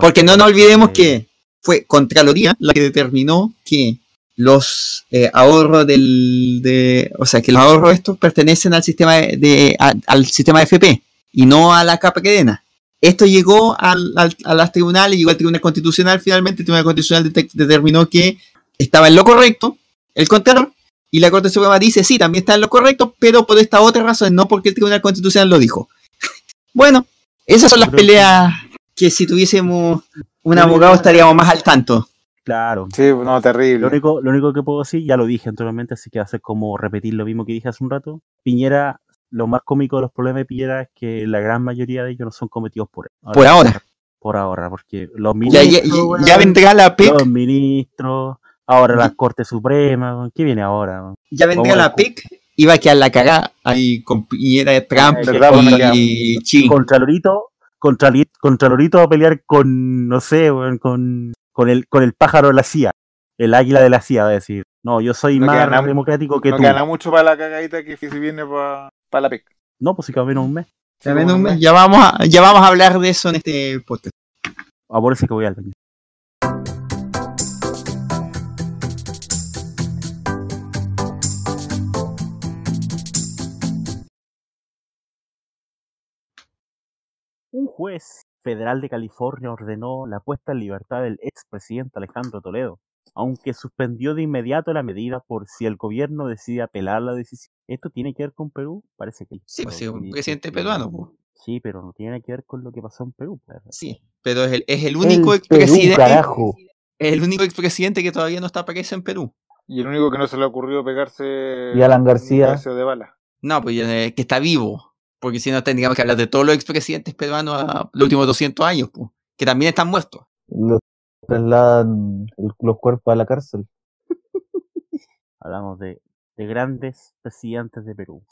porque, no, nos olvidemos que fue Contraloría la que determinó que los eh, ahorros del de, o sea que los ahorros estos pertenecen al sistema de, al sistema de FP y no a la capa cadena. Esto llegó al, al, a las tribunales, llegó al Tribunal Constitucional finalmente, el Tribunal Constitucional determinó que estaba en lo correcto el Contralor y la Corte Suprema dice sí, también está en lo correcto, pero por esta otra razón, no porque el Tribunal Constitucional lo dijo. <laughs> bueno, esas son las peleas que si tuviésemos un abogado estaríamos más al tanto. Claro. Sí, no, terrible. Lo único, lo único que puedo decir, ya lo dije anteriormente, así que va a ser como repetir lo mismo que dije hace un rato. Piñera, lo más cómico de los problemas de Piñera es que la gran mayoría de ellos no son cometidos por él. por ahora. Por ahora, porque los ministros. Ya, vendrá la PIC. Los ministros, ahora la Corte Suprema. ¿Qué viene ahora? Ya vendrá la PIC iba a quedar la cagada ahí con Piñera de Trump y, y Contra Lorito, contra, contra Lorito va a pelear con, no sé, con, con, el, con el pájaro de la CIA, el águila de la CIA, va a decir. No, yo soy más democrático que tú. No gana mucho para la cagadita que si viene para la PEC. No, pues si cabe menos un mes. un mes. Ya vamos, a, ya vamos a hablar de eso en este podcast. Ahora sí que voy al baño. Un juez federal de California ordenó la puesta en libertad del expresidente Alejandro Toledo, aunque suspendió de inmediato la medida por si el gobierno decide apelar la decisión. ¿Esto tiene que ver con Perú? Parece que sí. Pues un presidente peruano. Sí, pero no tiene que ver con lo que pasó en Perú. Pues. Sí, pero es el, es el único expresidente. Es el único expresidente que todavía no está preso en Perú. Y el único que no se le ocurrió pegarse. Y Alan García. De bala. No, pues eh, que está vivo porque si no tendríamos que hablar de todos los expresidentes peruanos a los últimos 200 años, que también están muertos. Los trasladan los cuerpos a la cárcel. <laughs> Hablamos de, grandes presidentes de Perú.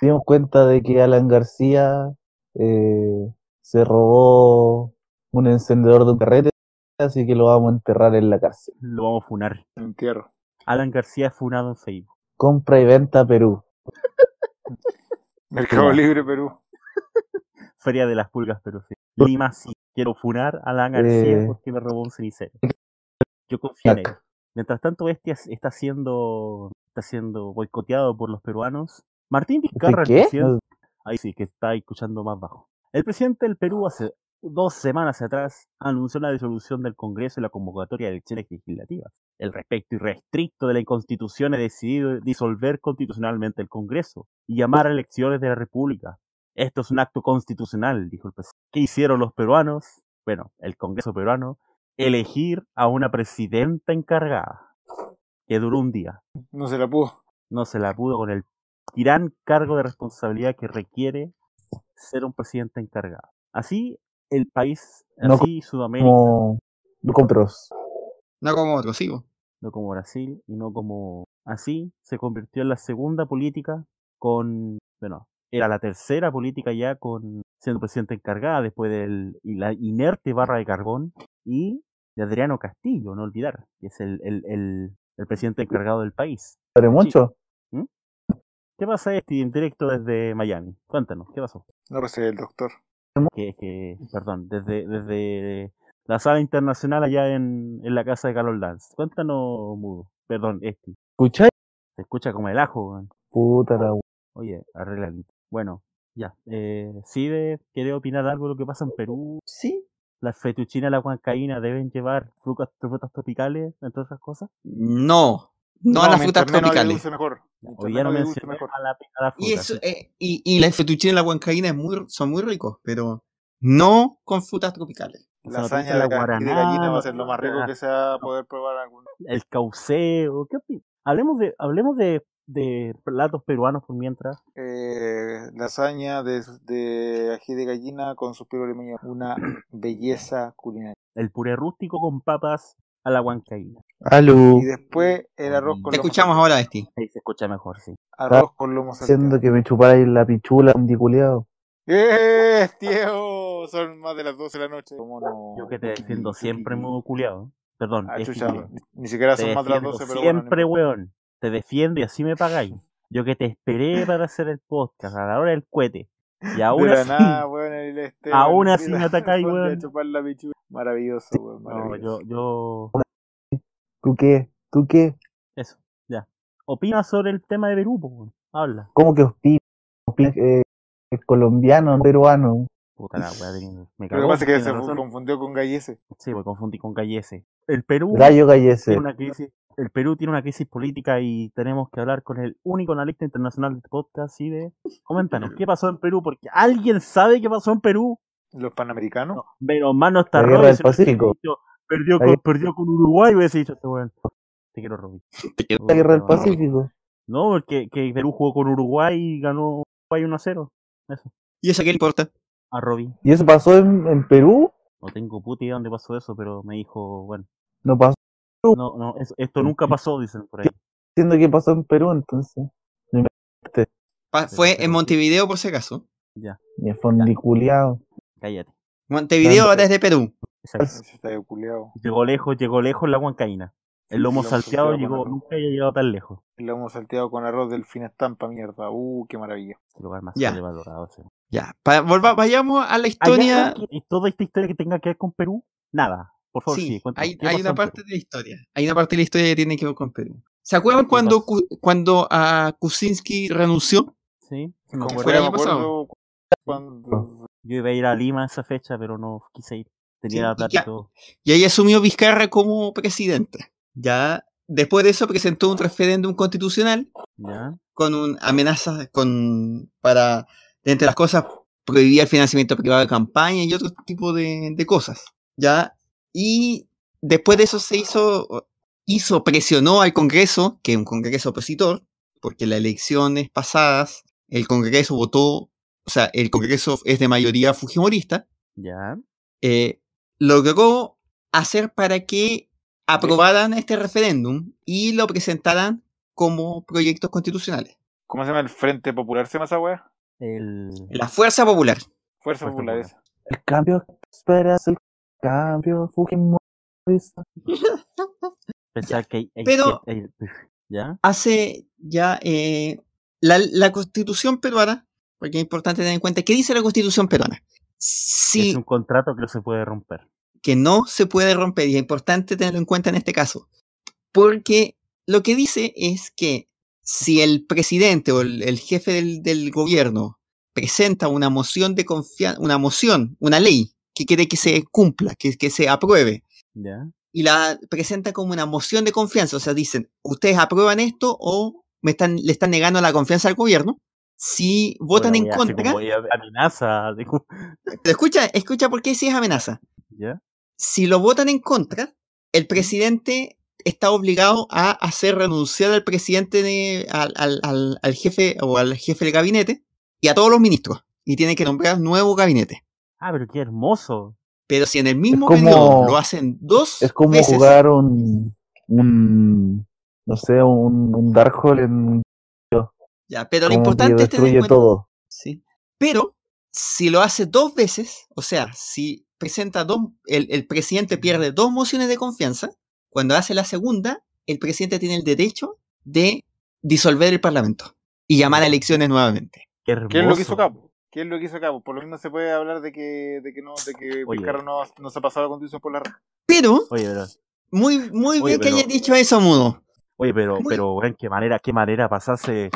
Dimos cuenta de que Alan García eh, se robó un encendedor de un carrete, así que lo vamos a enterrar en la cárcel. Lo vamos a funar. Entierro. Alan García funado en Facebook. Compra y venta Perú. <laughs> Mercado Libre Perú. <laughs> Feria de las Pulgas Perú, sí. Lima sí. Quiero funar a Alan García eh, porque me robó un cenicero. <laughs> Yo confío en él. Mientras tanto, este está siendo, está siendo boicoteado por los peruanos. Martín Vizcarra, el presidente. Ahí sí, que está escuchando más bajo. El presidente del Perú hace dos semanas atrás anunció la disolución del Congreso y la convocatoria de elecciones legislativas. El respecto irrestricto de la Constitución ha decidido disolver constitucionalmente el Congreso y llamar a elecciones de la República. Esto es un acto constitucional, dijo el presidente. ¿Qué hicieron los peruanos? Bueno, el Congreso peruano, elegir a una presidenta encargada, que duró un día. No se la pudo. No se la pudo con el gran cargo de responsabilidad que requiere ser un presidente encargado. Así, el país, así Sudamérica. Como, no como otros. No como otros, sí. No como Brasil y no como. Así se convirtió en la segunda política con. Bueno, era la tercera política ya con siendo presidente encargada después de la inerte barra de carbón y de Adriano Castillo, no olvidar, que es el, el, el, presidente encargado del país. ¿Pero mucho? ¿Mm? ¿Qué pasa, este en directo desde Miami? Cuéntanos, ¿qué pasó? No recibí el doctor. Que, que, perdón, desde, desde la sala internacional allá en, en la casa de Carol Dance. Cuéntanos, Mudo. Perdón, este. ¿Escucháis? Se escucha como el ajo, Puta la Oye, arregla Bueno, ya. Eh, ¿Cide quiere opinar algo de lo que pasa en Perú? Sí, ¿Las fetuchinas y la huancaína deben llevar frutas, frutas tropicales, entre otras cosas? No, no, a las frutas tropicales. Mejor. Hoy ya no mencioné a la, a la fruta, y, eso, eh, y, y la fetuchina y la huancaína es muy, son muy ricos, pero no con frutas tropicales. La hazaña de, la guaraná, de gallina va a ser lo más rico que se va a poder probar alguno. El cauceo, ¿qué opinas? Hablemos de, hablemos de de platos peruanos por mientras? Eh, lasaña de, de ají de gallina con suspiro limeño. Una <clears throat> belleza culinaria. El puré rústico con papas a la huancaína. ¡Aló! Y después el arroz con Te escuchamos ahora, Esti. Ahí se escucha mejor, sí. Arroz con lomo salteado. Siendo que me chuparais la pichula, un diculeado. ¡Eh, tío! Son más de las 12 de la noche. ¿Cómo no? Yo que te defiendo siempre muy culiado. Perdón. Ah, chucha, ni siquiera son más de las 12, pero Siempre, weón te defiendo y así me pagáis. Yo que te esperé para hacer el podcast a la hora del cohete. Y aún así, nada, bueno, el este, aún así me <laughs> atacáis, weón. Maravilloso, weón. No, yo, yo. ¿Tú qué? ¿Tú qué? Eso, ya. Opina sobre el tema de Perú, weón. Habla. ¿Cómo que opina? Eh, colombiano, peruano. Puta la weá, me cago. Lo que pasa es que se confundió con Gallese. Sí, me confundí con Gallese. El Perú. Gallo Gallese. Tiene una crisis el Perú tiene una crisis política y tenemos que hablar con el único analista internacional de este podcast y de... Coméntanos, ¿qué pasó en Perú? Porque alguien sabe qué pasó en Perú. ¿Los panamericanos? No, pero más no está La guerra del Pacífico. perdió, con, perdió con Uruguay, hubiese dicho este weón. Te quiero, Robin. La guerra del Pacífico. No, porque que Perú jugó con Uruguay y ganó Uruguay 1 a 0. Eso. ¿Y eso qué le importa? A Robin. ¿Y eso pasó en, en Perú? No tengo puta idea dónde pasó eso, pero me dijo, bueno. No pasó no, no, esto nunca pasó, dicen por ahí. Entiendo que pasó en Perú, entonces. fue en Montevideo, por si acaso. Ya. Y fondiculeado. Cállate. Montevideo desde Perú. Llegó lejos, llegó lejos la huancaína. El lomo salteado llegó, nunca había llegado tan lejos. El lomo salteado con arroz del fin estampa, mierda. Uh, qué maravilla. El lugar más ya. valorado. Ya, vayamos a la historia. ¿Y toda esta historia que tenga que ver con Perú? Nada sí, hay, una parte de la historia. Hay una parte de la historia que tiene que ver con Perú. ¿Se acuerdan cuando, cuando a Kuczynski renunció? Sí, fue el año pasado. Yo iba a ir a Lima esa fecha, pero no quise ir. Tenía la plata y, todo. Y ahí asumió Vizcarra como presidente. Ya después de eso presentó un referéndum constitucional ¿Ya? con un amenaza con para entre las cosas prohibía el financiamiento privado de campaña y otro tipo de, de cosas. Ya y después de eso se hizo, hizo, presionó al Congreso, que es un Congreso opositor, porque las elecciones pasadas el Congreso votó, o sea, el Congreso es de mayoría fujimorista. Ya. Eh, logró hacer para que aprobaran este referéndum y lo presentaran como proyectos constitucionales. ¿Cómo se llama el Frente Popular? ¿Se llama esa weá? El... La Fuerza Popular. Fuerza, Popular, esa. El cambio esperas, el Cambio, Fujimorista. <laughs> Pensar que Pero <laughs> ¿ya? hace ya eh, la, la, constitución peruana, porque es importante tener en cuenta, ¿qué dice la constitución peruana? Sí. Es un contrato que no se puede romper. Que no se puede romper y es importante tenerlo en cuenta en este caso. Porque lo que dice es que si el presidente o el, jefe del, del, gobierno presenta una moción de confianza, una moción, una ley que quiere que se cumpla, que, que se apruebe, y la presenta como una moción de confianza, o sea, dicen, ustedes aprueban esto o me están, le están negando la confianza al gobierno, si votan en contra. amenaza. <laughs> Pero escucha, escucha por qué si es amenaza. Si lo votan en contra, el presidente está obligado a hacer renunciar al presidente de, al, al, al, jefe o al jefe del gabinete y a todos los ministros. Y tiene que nombrar nuevo gabinete. Ah, pero qué hermoso. Pero si en el mismo periodo lo hacen dos Es como jugar un, un, no sé, un, un Dark Hole en ya, pero lo importante es tener todo. Sí. Pero si lo hace dos veces, o sea, si presenta dos, el, el, presidente pierde dos mociones de confianza, cuando hace la segunda, el presidente tiene el derecho de disolver el parlamento y llamar a elecciones nuevamente. ¿Qué es lo que hizo Cabo? ¿Qué es lo que hizo Cabo? Por lo mismo se puede hablar de que, de que no, de que Vizcarra no, no, se ha pasado la constitución por la red. Pero, Oye, pero... muy, muy bien que haya dicho eso, Mudo. Oye, pero, pero, qué manera, qué manera pasarse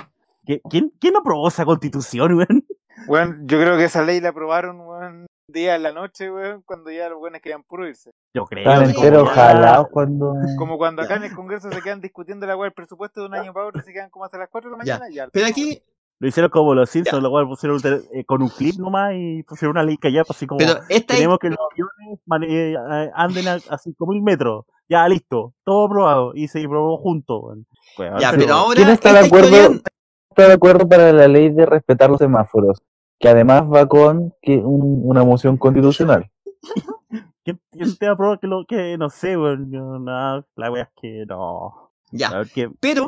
¿Quién, quién aprobó esa constitución, <laughs> weón? Bueno, yo creo que esa ley la aprobaron, weón, día en la noche, weón, cuando ya los buenos querían puro irse. Yo creo. Enteros jalados cuando... Como cuando acá en el Congreso se quedan discutiendo la weá del presupuesto de un año para otro y se quedan como hasta las 4 de la mañana ya. y Pero aquí... Lo hicieron como los Simpsons, lo cual pusieron eh, con un clip nomás y pusieron una ley que ya, pues, así como... Pero esta tenemos que los aviones eh, anden a, a 5.000 metros. Ya, listo, todo aprobado. Y se aprobó junto. Pues, ya, pero, ahora... ¿Quién está de acuerdo? está de acuerdo para la ley de respetar los semáforos, que además va con que una moción constitucional. <laughs> ¿Quién, te aprueba que lo que no sé, bueno, no, la wea es que no. Ya. pero,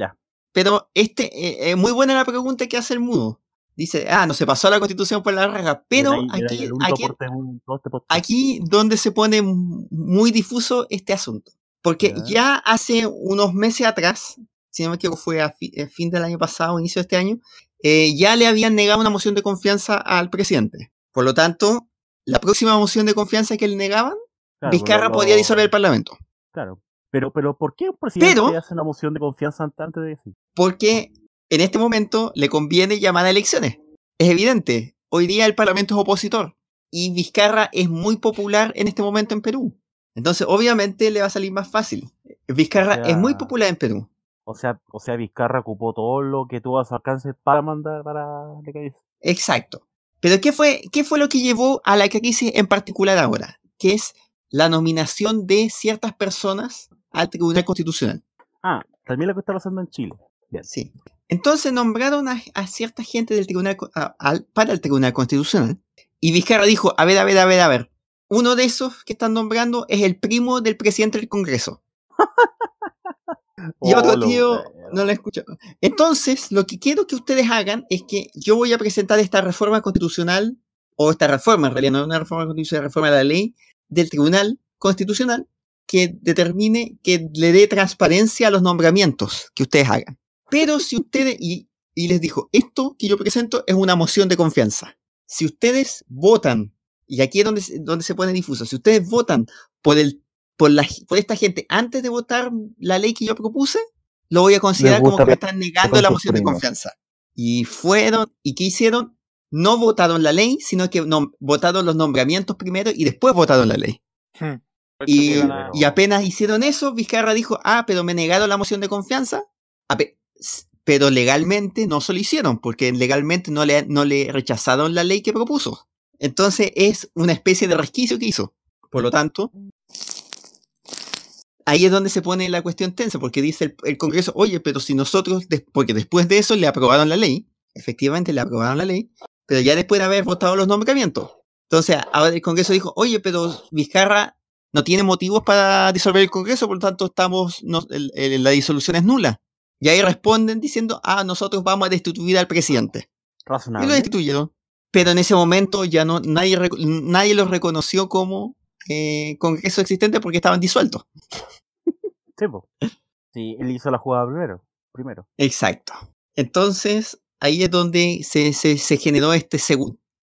pero este eh, es muy buena la pregunta que hace el mudo. Dice, ah, no se pasó la constitución por la raja, pero aquí, aquí, aquí donde se pone muy difuso este asunto. Porque ya hace unos meses atrás, si no me equivoco, fue a eh, fin del año pasado, inicio de este año, eh, ya le habían negado una moción de confianza al presidente. Por lo tanto, la próxima moción de confianza que le negaban, Vizcarra podía disolver el Parlamento. Claro. Pero, pero ¿por qué un presidente hace una moción de confianza antes de decir? Porque en este momento le conviene llamar a elecciones. Es evidente. Hoy día el Parlamento es opositor. Y Vizcarra es muy popular en este momento en Perú. Entonces, obviamente, le va a salir más fácil. Vizcarra es muy popular en Perú. O sea, o sea, Vizcarra ocupó todo lo que tuvo a su alcance para mandar para la crisis. Exacto. Pero ¿qué fue, ¿qué fue lo que llevó a la crisis en particular ahora? Que es la nominación de ciertas personas al Tribunal Constitucional. Ah, también lo que está pasando en Chile. Sí. Entonces nombraron a, cierta gente del tribunal, para el Tribunal Constitucional. Y Vizcarra dijo, a ver, a ver, a ver, a ver. Uno de esos que están nombrando es el primo del presidente del Congreso. <laughs> Y otro oh, tío no lo escucha. Entonces, lo que quiero que ustedes hagan es que yo voy a presentar esta reforma constitucional, o esta reforma, en realidad no es una reforma constitucional, reforma de la ley del Tribunal Constitucional, que determine, que le dé transparencia a los nombramientos que ustedes hagan. Pero si ustedes, y, y les dijo, esto que yo presento es una moción de confianza. Si ustedes votan, y aquí es donde, donde se pone difuso, si ustedes votan por el por, la, por esta gente antes de votar la ley que yo propuse, lo voy a considerar como que me están negando la moción de confianza. Y fueron, ¿y qué hicieron? No votaron la ley, sino que no, votaron los nombramientos primero y después votaron la ley. Hmm. Y, y, apenas hicieron eso, Vizcarra dijo, ah, pero me negaron la moción de confianza. Pero legalmente no se lo hicieron, porque legalmente no le, no le rechazaron la ley que propuso. Entonces es una especie de resquicio que hizo. Por lo tanto, ahí es donde se pone la cuestión tensa, porque dice el, Congreso, oye, pero si nosotros, porque después de eso le aprobaron la ley, efectivamente le aprobaron la ley, pero ya después de haber votado los nombramientos. Entonces, ahora el Congreso dijo, oye, pero Vizcarra no tiene motivos para disolver el Congreso, por lo tanto estamos, la disolución es nula. Y ahí responden diciendo, ah, nosotros vamos a destituir al presidente. Razonable. Y lo destituyeron. Pero en ese momento ya no, nadie, nadie los reconoció como eh, Congreso existente porque estaban disueltos. Sí, sí, él hizo la jugada primero. primero. Exacto. Entonces, ahí es donde se, se, generó este, este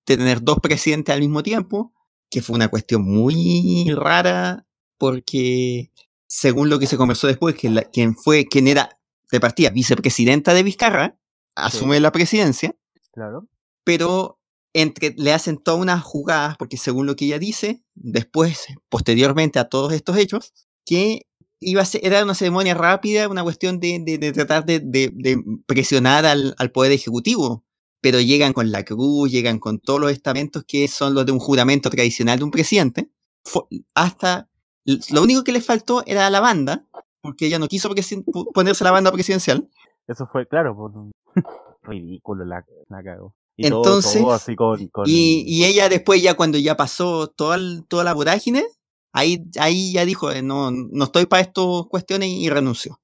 tener dos presidentes al mismo tiempo, que fue una cuestión muy rara porque según lo que se conversó después, que quien fue, quien era de partida vicepresidenta de Vizcarra, asume la presidencia. Claro. Pero entre, le hacen todas unas jugadas, porque según lo que ella dice, después, posteriormente a todos estos hechos, que iba a ser, era una ceremonia rápida, una cuestión de, tratar de, presionar al, Poder Ejecutivo. Pero llegan con la cruz, llegan con todos los estamentos que son los de un juramento tradicional de un presidente. hasta lo único que le faltó era la banda, porque ella no quiso ponerse la banda presidencial. Eso fue, claro, por... <laughs> ridículo la, la cago. Y Entonces, así con, Y, ella después, ya cuando ya pasó toda, toda la vorágine, ahí, ahí ya dijo, eh, no, no estoy para estas cuestiones y renunció.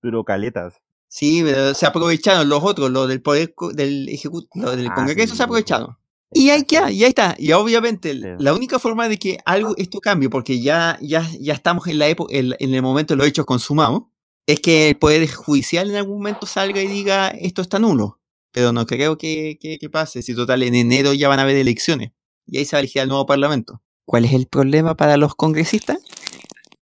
Pero caletas. Sí, pero se aprovecharon los otros, los del poder del ejecutivo, del ah, Congreso se aprovecharon. Y ahí, ya, y ahí está. Y obviamente la única forma de que algo esto cambie, porque ya, ya, ya estamos en la época, en, el momento de los hechos consumados, es que el Poder Judicial en algún momento salga y diga esto está nulo. Pero no creo que, que, pase. Si total en enero ya van a haber elecciones. Y ahí se va a elegir el nuevo Parlamento. ¿Cuál es el problema para los congresistas?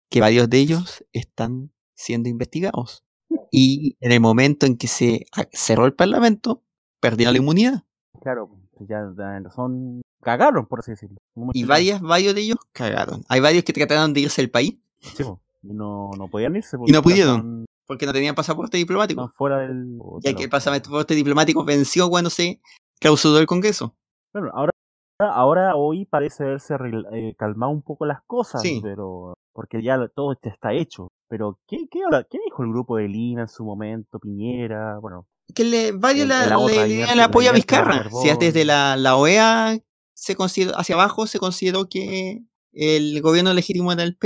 Que varios de ellos están siendo investigados. Y en el momento en que se cerró el Parlamento, perdieron la inmunidad. Claro, pues ya son cagaron, por así decirlo. Y varias, varios de ellos cagaron. Hay varios que trataron de irse del país. Sí, y no, no podían irse. Y no pudieron. Porque no tenían pasaporte diplomático. fuera del. Ya que el pasaporte diplomático venció cuando se clausuró el Congreso. Bueno, ahora, ahora hoy parece haberse eh, calmado un poco las cosas, pero porque ya todo está hecho. Pero, ¿qué, qué, ¿qué dijo el grupo de Lina en su momento? Piñera, bueno, que le vaya la, el apoyo a Vizcarra. Si desde la, la OEA se consideró, hacia abajo se consideró que el gobierno legítimo era el,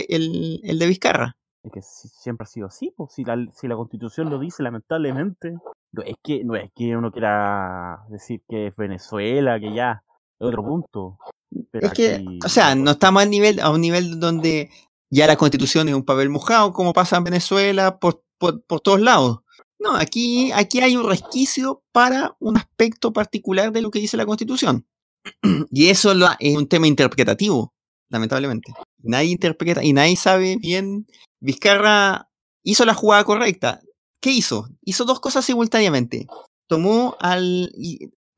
el, de Vizcarra. Es que siempre ha sido así, pues, si, la, si la constitución lo dice, lamentablemente. No es que, no es que uno quiera decir que es Venezuela, que ya, otro punto. es que, o sea, no estamos a, nivel, a un nivel donde ya la constitución es un papel mojado, como pasa en Venezuela, por, por, por todos lados. No, aquí, aquí hay un resquicio para un aspecto particular de lo que dice la Constitución. <clears throat> y eso es un tema interpretativo, lamentablemente. Nadie interpreta y nadie sabe bien. Vizcarra hizo la jugada correcta. ¿Qué hizo? Hizo dos cosas simultáneamente. Tomó al.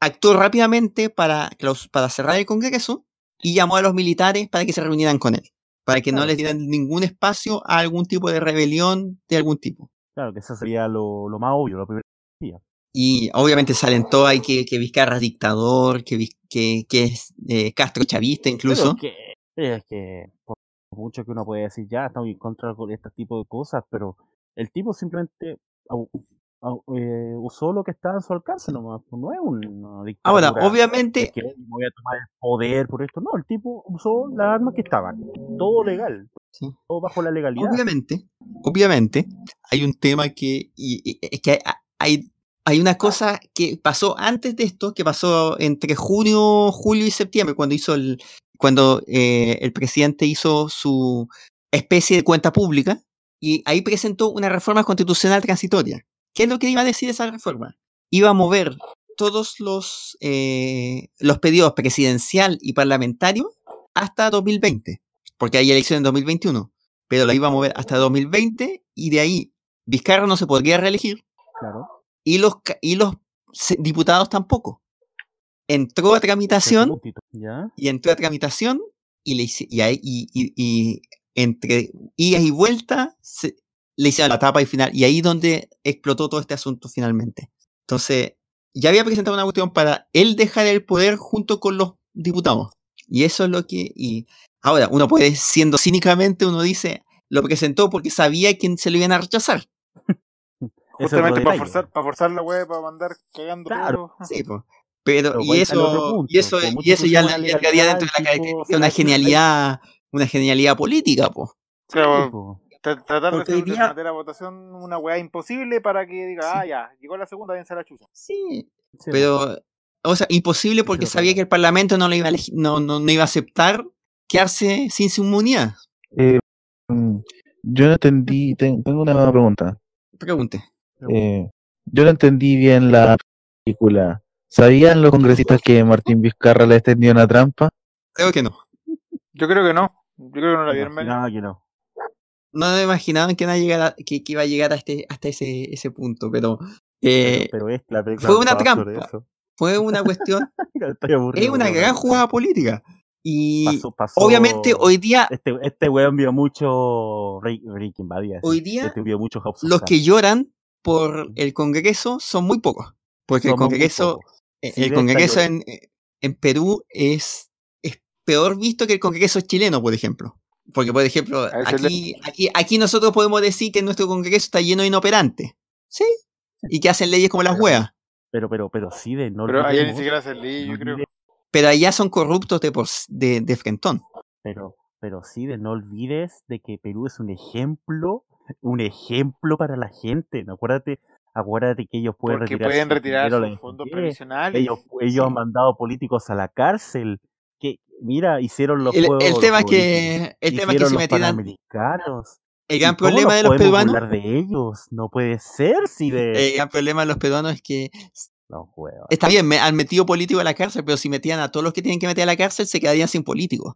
Actuó rápidamente para, para cerrar el Congreso y llamó a los militares para que se reunieran con él. Para que no les dieran ningún espacio a algún tipo de rebelión de algún tipo. Claro, que eso sería lo, más obvio, lo primero Y obviamente salen todos, hay que, que Vizcarra es dictador, que, que, que es eh, Castro chavista incluso. es que, por mucho que uno puede decir, ya, estamos en contra de este tipo de cosas, pero el tipo simplemente eh, usó lo que estaba a su alcance nomás, pues, no es un dictadura. Ahora, obviamente... Que voy a tomar el poder por esto, no, el tipo usó las armas que estaban, todo legal, todo bajo la legalidad. Obviamente, obviamente, hay un tema que, y, es que hay, hay una cosa que pasó antes de esto, que pasó entre junio, julio y septiembre, cuando hizo el, cuando eh, el presidente hizo su especie de cuenta pública, y ahí presentó una reforma constitucional transitoria ¿Qué es lo que iba a decir esa reforma? Iba a mover todos los, eh, los pedidos presidencial y parlamentario hasta 2020, porque hay elecciones en 2021, pero lo iba a mover hasta 2020 y de ahí Vizcarra no se podría reelegir claro. y, los, y los diputados tampoco. Entró a tramitación y entró a tramitación y, le, y, y, y, y entre idas y vueltas le hicieron la tapa y final, y ahí donde explotó todo este asunto finalmente. Entonces, ya había presentado una cuestión para él dejar el poder junto con los diputados. Y eso es lo que. Y ahora, uno puede, siendo cínicamente, uno dice, lo presentó porque sabía que se lo iban a rechazar. <laughs> Justamente para forzar, para forzar la web, para mandar cagando claro. Sí, pues. Pero, y, eso, y eso, y eso ya le entraría dentro de la característica una genialidad, una genialidad política, pues. Claro, Tratar de hacer la votación una weá imposible para que diga, ah, ya, llegó la segunda, bien la chucha. Sí, pero, o sea, imposible porque sabía que el Parlamento no, lo iba a no, no, iba a aceptar quedarse sin su inmunidad. Eh, mm, yo no entendí, tengo una pregunta. Pregunte. Eh, yo no entendí bien la película ¿Sabían los congresistas que Martín Vizcarra le extendió una trampa? Creo que no. Yo creo que no. Yo creo que no la vieron. No, que no. No me imaginaban que, no llegara, que, que iba a llegar hasta, hasta ese, ese punto, pero, eh, Pero, pero es la fue una trampa. fue una cuestión, <laughs> es una gran jugada política. Y Pasó- pasó- obviamente hoy día Este, este weón vio mucho Break- Breaking Bad. iba a. Hoy día, Este vio mucho House of los que lloran por el Congreso son muy pocos. Porque el Somos Congreso, eh, Sí, el Congreso en, en Perú es, es peor visto que el Congreso chileno, por ejemplo. Porque, por ejemplo, aquí, aquí, aquí nosotros podemos decir que nuestro Congreso está lleno de inoperantes. ¿Sí? Y que hacen leyes como las Pero- huevas. Pero, pero, pero sí, de no Pero allá ni siquiera hacen ley, yo creo. Pero allá son corruptos de, por, de, de frentón. Pero, pero sí, de no olvides de que Perú es un ejemplo, un ejemplo para la gente. ¿no? Acuérdate, acuérdate que ellos pueden Porque retirar pueden retirar sus fondos previsionales. Ellos, ellos han mandado políticos a la cárcel. Mira, hicieron los El, juegos. el tema es que, el tema es que se los metieran. panamericanos. El gran ¿Y cómo problema de los peruanos. burlar de ellos? No puede ser si de. El gran problema de los peruanos es que Los juegos. Está bien, me han metido políticos a la cárcel, pero si metían a todos los que tienen que meter a la cárcel, se quedarían sin políticos.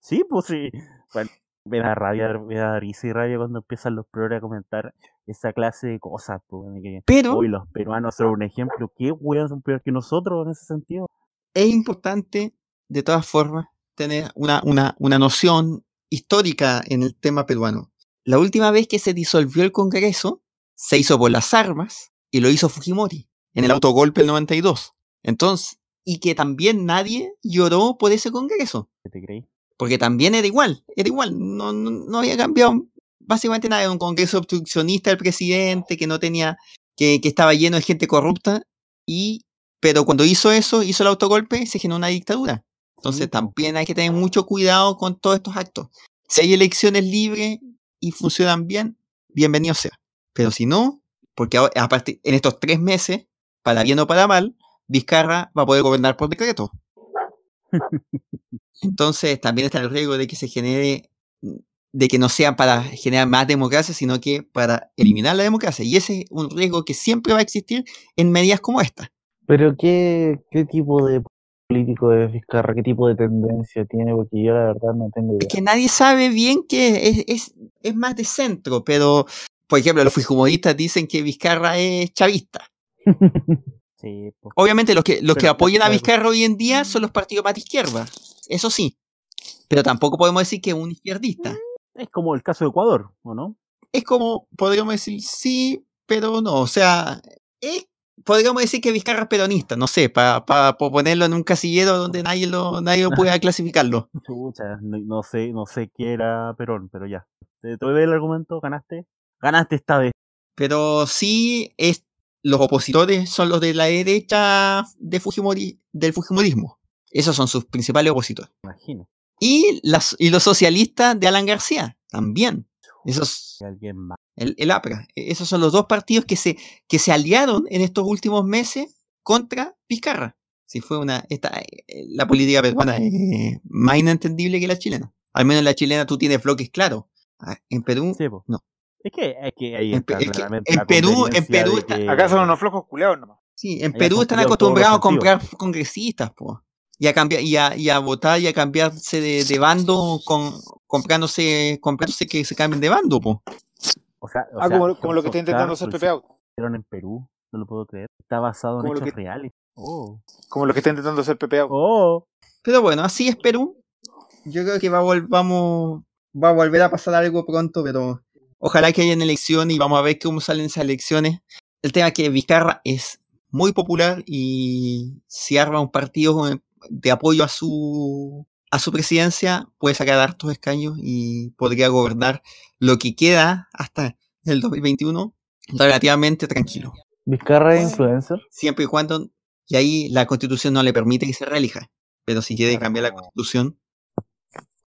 Sí, pues sí. Bueno, me da rabia, me da risa y rabia cuando empiezan los progres a comentar esa clase de cosas. Pues, que Pero hoy los peruanos son un ejemplo. ¿Qué weón son peor que nosotros en ese sentido? es importante, de todas formas, tener una, una, una noción histórica en el tema peruano. La última vez que se disolvió el Congreso, se hizo por las armas y lo hizo Fujimori, en el autogolpe del 92. Entonces, y que también nadie lloró por ese Congreso. ¿Qué te creí? Porque también era igual, era igual, no, no, no había cambiado básicamente nada, era un congreso obstruccionista del presidente que no tenía, que, que estaba lleno de gente corrupta, y, pero cuando hizo eso, hizo el autogolpe, se generó una dictadura. Entonces también hay que tener mucho cuidado con todos estos actos. Si hay elecciones libres y funcionan bien, bienvenido sea. Pero si no, porque ahora- aparte, en estos tres meses, para bien o para mal, Vizcarra va a poder gobernar por decreto. <laughs> Entonces también está el riesgo de que se genere, de que no sea para generar más democracia, sino que para eliminar la democracia. Y ese es un riesgo que siempre va a existir en medidas como esta. Pero ¿qué, qué tipo de político es Vizcarra? ¿Qué tipo de tendencia tiene? Porque yo la verdad no tengo Es idea. que nadie sabe bien que es, es, es más de centro, pero, por ejemplo, los fujimoristas dicen que Vizcarra es chavista. <laughs> Sí, pues. Obviamente los que, los que apoyan a. Vizcarra hoy en día son los partidos más de izquierda. Eso sí. Pero tampoco podemos decir que es un izquierdista. Es como el caso de Ecuador, ¿o no? es como, podríamos decir sí, pero no. O sea, es, podríamos decir que Vizcarra es peronista, no sé, para ponerlo en un casillero donde nadie lo, nadie lo pueda <laughs> clasificarlo. Chucha, no, no sé, no sé qué era Perón, pero ya. ¿Te, doy el argumento? ¿Ganaste? Ganaste esta vez. Pero sí, es, los opositores son los de la derecha de Fujimori, del Fujimorismo. Esos son sus principales opositores. Imagino. Y, las, y los socialistas de Alan García, también. Esos, alguien más. el, el APRA. E- Esos son los dos partidos que se, que se aliaron en estos últimos meses contra Vizcarra. Si fue una, esta, eh, la política peruana es más inentendible que la chilena. Al menos en la chilena tú tienes bloques claros. Ah, En Perú, Sí, no. Es que, es que ahí En está Pe- es que realmente en la Perú- en Perú está- que- Acá son unos flojos culeados nomás. sí, en Perú están acostumbrados a comprar congresistas, po. Y a cambiar, y a, y a votar y a cambiarse de, de bando con comprándose, comprándose que se cambien de bando, po. O sea, o Ah, sea, como, como lo que está intentando hacer Pepe Out. en Perú, no lo puedo creer. Está basado en Como hechos que- reales. Oh, Como lo que está intentando hacer Pepe Out. oh. Pero bueno, así es Perú. Yo creo que va a, vamos, va a volver a pasar algo pronto, pero ojalá que hayan elecciones y vamos a ver cómo salen esas elecciones. El tema es que Vizcarra es muy popular y si arma un partido de apoyo a su, a su presidencia, puede sacar hartos escaños y podría gobernar lo que queda hasta el 2021 relativamente tranquilo. ¿Vizcarra es influencer? Siempre y cuando, y ahí la constitución no le permite que se reelija. Pero si quiere cambiar la constitución,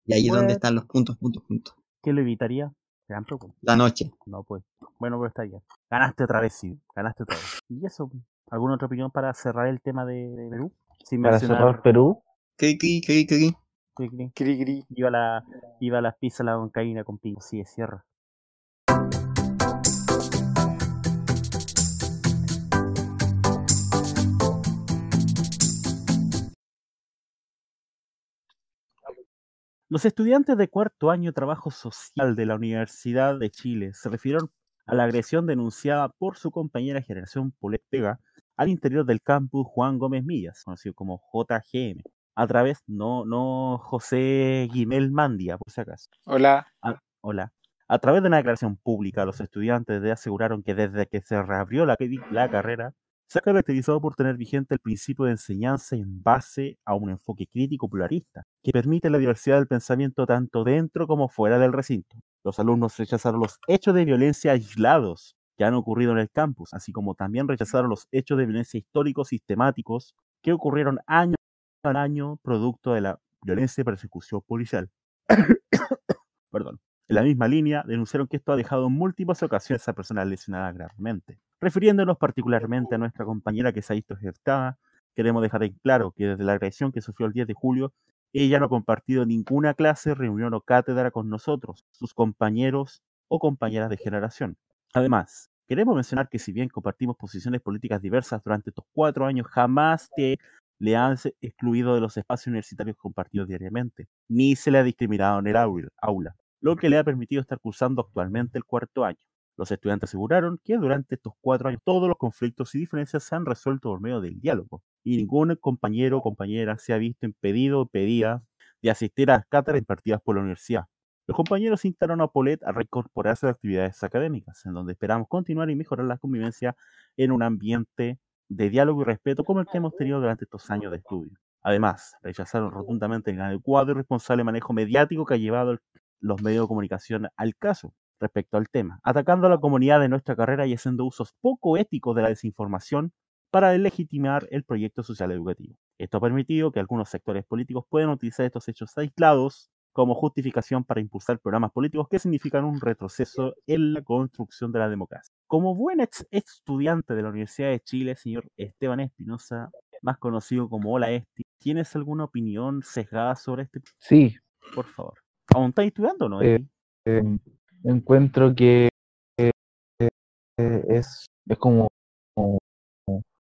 y ahí es donde Bueno. están los puntos, puntos, puntos. ¿Qué lo evitaría? La noche. No, pues. Bueno, pero está bien. Ganaste otra vez, sí. Ganaste otra vez. Y eso, ¿alguna otra opinión para cerrar el tema de, de Perú? Sin Para mencionar... Perú. Cri, cri, cri, cri. Cri, Iba la, iba la pizza la bancaína con pingo. Sí, es cierra. Los estudiantes de cuarto año trabajo social de la Universidad de Chile se refirieron a la agresión denunciada por su compañera generación Polet Pega al interior del campus Juan Gómez Millas, conocido como JGM, a través, no, no José Guimel Mandia, por si acaso. Hola. hola. A través de una declaración pública, los estudiantes aseguraron que desde que se reabrió la, la carrera, se ha caracterizado por tener vigente el principio de enseñanza en base a un enfoque crítico pluralista, que permite la diversidad del pensamiento tanto dentro como fuera del recinto. Los alumnos rechazaron los hechos de violencia aislados que han ocurrido en el campus, así como también rechazaron los hechos de violencia históricos sistemáticos que ocurrieron año a año producto de la violencia y persecución policial. <coughs> Perdón. En la misma línea, denunciaron que esto ha dejado en múltiples ocasiones a personas lesionadas gravemente. Refiriéndonos particularmente a nuestra compañera que se ha visto ejecutada, queremos dejar en claro que desde la agresión que sufrió el 10 de julio, ella no ha compartido ninguna clase, reunión o cátedra con nosotros, sus compañeros o compañeras de generación. Además, queremos mencionar que si bien compartimos posiciones políticas diversas durante estos cuatro años, jamás te le han excluido de los espacios universitarios compartidos diariamente, ni se le ha discriminado en el aula lo que le ha permitido estar cursando actualmente el cuarto año. Los estudiantes aseguraron que durante estos cuatro años todos los conflictos y diferencias se han resuelto por medio del diálogo y ningún compañero o compañera se ha visto impedido o pedida de asistir a las cátedras impartidas por la universidad. Los compañeros instaron a Polet a reincorporarse a actividades académicas, en donde esperamos continuar y mejorar la convivencia en un ambiente de diálogo y respeto como el que hemos tenido durante estos años de estudio. Además, rechazaron rotundamente el inadecuado y responsable manejo mediático que ha llevado los medios de comunicación al caso respecto al tema, atacando a la comunidad de nuestra carrera y haciendo usos poco éticos de la desinformación para legitimar el proyecto social educativo. Esto ha permitido que algunos sectores políticos puedan utilizar estos hechos aislados como justificación para impulsar programas políticos que significan un retroceso en la construcción de la democracia. Como buen ex estudiante de la Universidad de Chile, señor Esteban Espinosa, más conocido como Hola Esti, ¿tienes alguna opinión sesgada sobre este? Sí. Por favor. ¿Aún estás estudiando no? Eh, em, encuentro que eh, es, es como,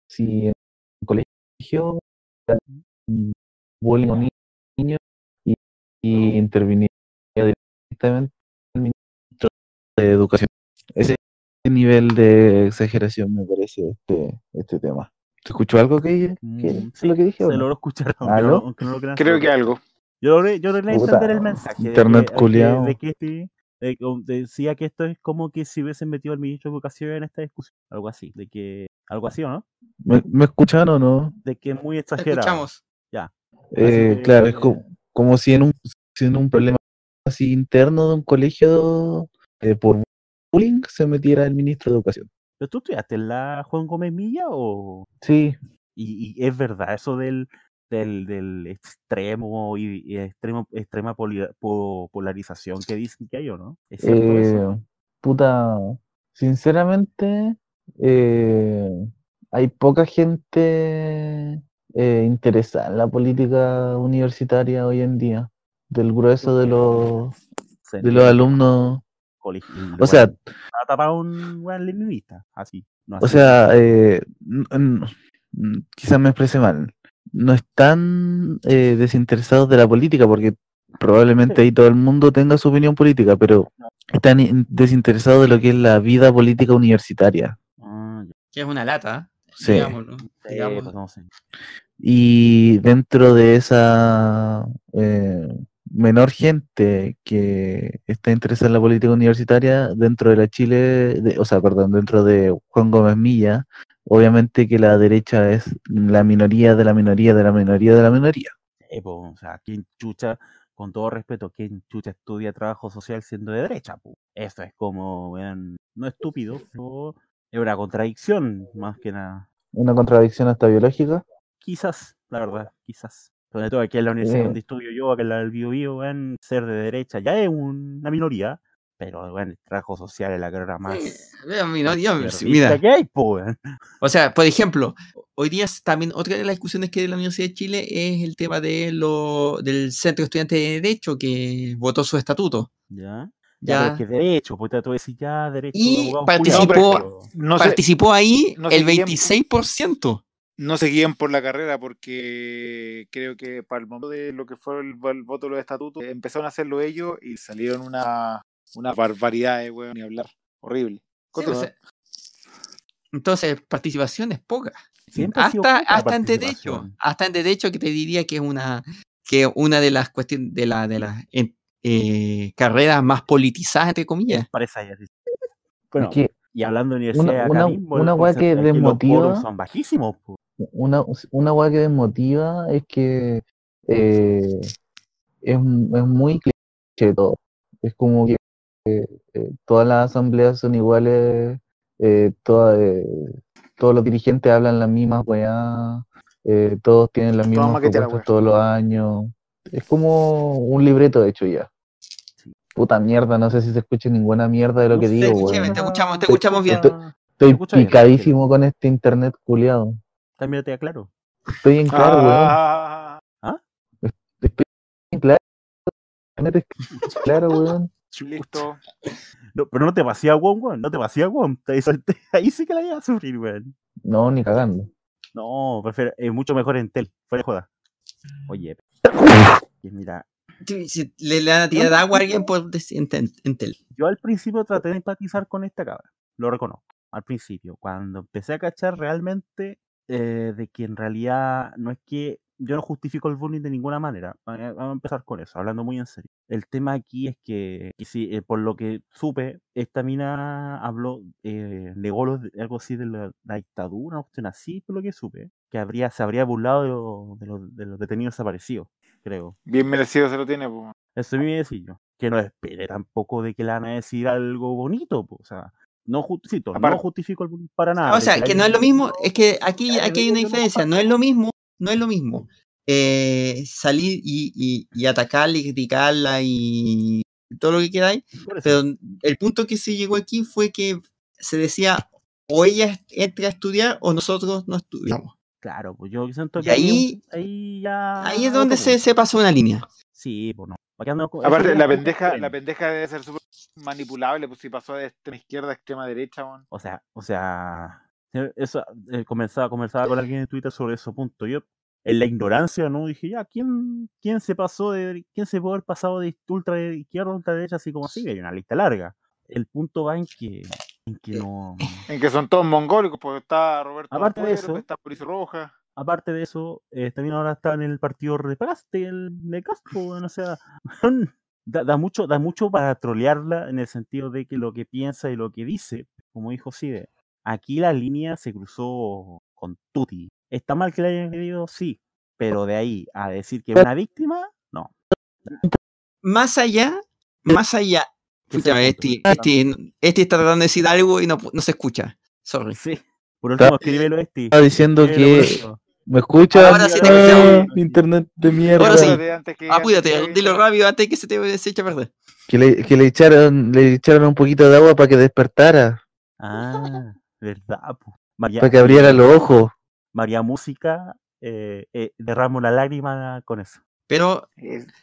si en un colegio bullying a un niño y, interviniera directamente el ministro de Educación. Ese nivel de exageración me parece este, este tema. ¿Te escuchó algo que, mm, sí, lo que dije? Se lo escucharon, aunque no, lo Creo que algo. Yo logré, yo entender el mensaje. Internet culiado. De que, decía que esto es como que si hubiesen metido al ministro de Educación en esta discusión. Algo así. De que, algo así, ¿o no? ¿Me, me escuchan o no? De que es muy exagerado. Escuchamos. Ya. Eh, claro, es como, si en un, si en un problema así interno de un colegio eh, por bullying se metiera el ministro de Educación. ¿Pero tú estudiaste en la Juan Gómez Milla o...? Sí. y es verdad eso del del, del extremo y, extremo, extrema polarización que dicen que hay, ¿o no? Eh, puta, sinceramente, eh, hay poca gente eh, interesada en la política universitaria hoy en día, del grueso de los, de los alumnos. O sea, tapado un buen leninista, así. o sea, quizás me exprese mal no están eh, desinteresados de la política, porque probablemente ahí <laughs> todo el mundo tenga su opinión política, pero están desinteresados de lo que es la vida política universitaria. Ah, que es una lata, sí. Y dentro de esa eh, menor gente que está interesada en la política universitaria, dentro de la Chile, o sea, perdón, dentro de Juan Gómez Milla, obviamente que la derecha es la minoría de la minoría de la minoría de la minoría. o sea, ¿quién chucha, con todo respeto, quién chucha estudia trabajo social siendo de derecha? Eso es como, vean, no estúpido, <laughs> pero es una contradicción más que nada. ¿Una contradicción hasta biológica? Quizás, la verdad, quizás. Sobre todo aquí en la universidad donde estudio yo, aquí en la del Bio, Bio ser de derecha ya es una minoría, pero bueno, el trabajo social es la carrera más. mira. hay, O sea, por ejemplo, hoy día también otra de las discusiones que hay en la Universidad de Chile es el tema de lo, del Centro de Estudiantes de Derecho que votó su estatuto. Ya. Ya, que derecho, pues decir ya derecho. Y participó, participó ahí el 26%. no seguían por la carrera porque creo que para el momento de lo que fue el, voto de los estatutos empezaron a hacerlo ellos y salieron una, una barbaridad de ni hablar. Horrible. entonces, participación es poca. hasta hasta en derecho, hasta en derecho que te diría que es una que una de las cuestiones de la de las eh, carreras más politizadas entre comillas. Parece Bueno, y hablando de universidad una, una, una que desmotiva son bajísimos. Una, una hueá que desmotiva es que eh, es, es, muy cliché todo. Es como que eh, todas las asambleas son iguales, eh, todos los dirigentes hablan las mismas weá, todos tienen las mismas propuestas todos los años. Es como un libreto hecho ya. Puta mierda, no sé si se escucha ninguna mierda de lo que digo, Te escuchamos, te escuchamos bien. Estoy, picadísimo con este internet culiado. También te aclaro. Estoy en claro, weón. ¿Ah? Estoy en claro. Claro, weón. Listo. No, pero no te vacía weón, weón. No te vacía weón. Ahí sí que la iba a sufrir, weón. No, ni cagando. No, prefiero, es mucho mejor en Tel. Fuera de joda. Oye, mira. Le, le van a tirar agua a alguien por en, en Tel. Yo al principio traté de empatizar con esta cabra. Lo reconozco. Al principio. Cuando empecé a cachar realmente eh, de que en realidad no es que yo no justifico el bullying de ninguna manera. Vamos a empezar con eso, hablando muy en serio. El tema aquí es que, si, eh, por lo que supe, esta mina habló, eh, negó algo así de la, dictadura, una cuestión así, por lo que supe, que habría, se habría burlado de, de, los detenidos desaparecidos, creo. Bien merecido se lo tiene, pues. Eso es mi decillo. Que no espere tampoco de que le van a decir algo bonito, pues. O sea, no, no justifico para nada. O sea, que no es lo mismo, es que aquí, aquí hay una diferencia, no es lo mismo, no es lo mismo eh, salir y, y, atacarla y criticarla y todo lo que queráis, pero el punto que se llegó aquí fue que se decía o ella entra a estudiar o nosotros no estudiamos. Claro, pues yo siento que ahí, ahí, ya... Ahí es donde se, se pasó una línea. Sí, pues no. Aparte, la pendeja, la pendeja debe ser súper manipulable, pues si pasó de extrema izquierda a extrema derecha, O sea, o sea, eso, eh, comenzaba, comenzaba con alguien en Twitter sobre ese punto. Yo, en la ignorancia, ¿no? Dije, ya, ¿quién, quién se pasó de, quién se puede haber pasado de ultra izquierda a ultra derecha así como así? Hay una lista larga. El punto va en que, en que eh, <laughs> no. En que son todos mongólicos, porque está Roberto Aparte de eso, está Purizo Roja aparte de eso, eh, también ahora está en el partido de el de Castro, o sea, da, mucho, da mucho para trolearla en el sentido de que lo que piensa y lo que dice, como dijo Side, aquí la línea se cruzó con Tuti. ¿Está mal que le hayan pedido? Sí, pero de ahí a decir que es una víctima, no. Más allá, más allá, este, este, este, está tratando de decir algo y no, no se escucha. Sorry. Sí. Por último, escríbelo este. Está diciendo que ¿Me escuchas? Ahora sí te ah, Internet de mierda. Ahora sí. Apúrate, dilo rápido antes que se te se eche a perder. Que le, que le echaron, le echaron un poquito de agua para que despertara. Ah, verdad. para que abriera los ojos. María Música, eh, eh, derramo la lágrima con eso. Pero.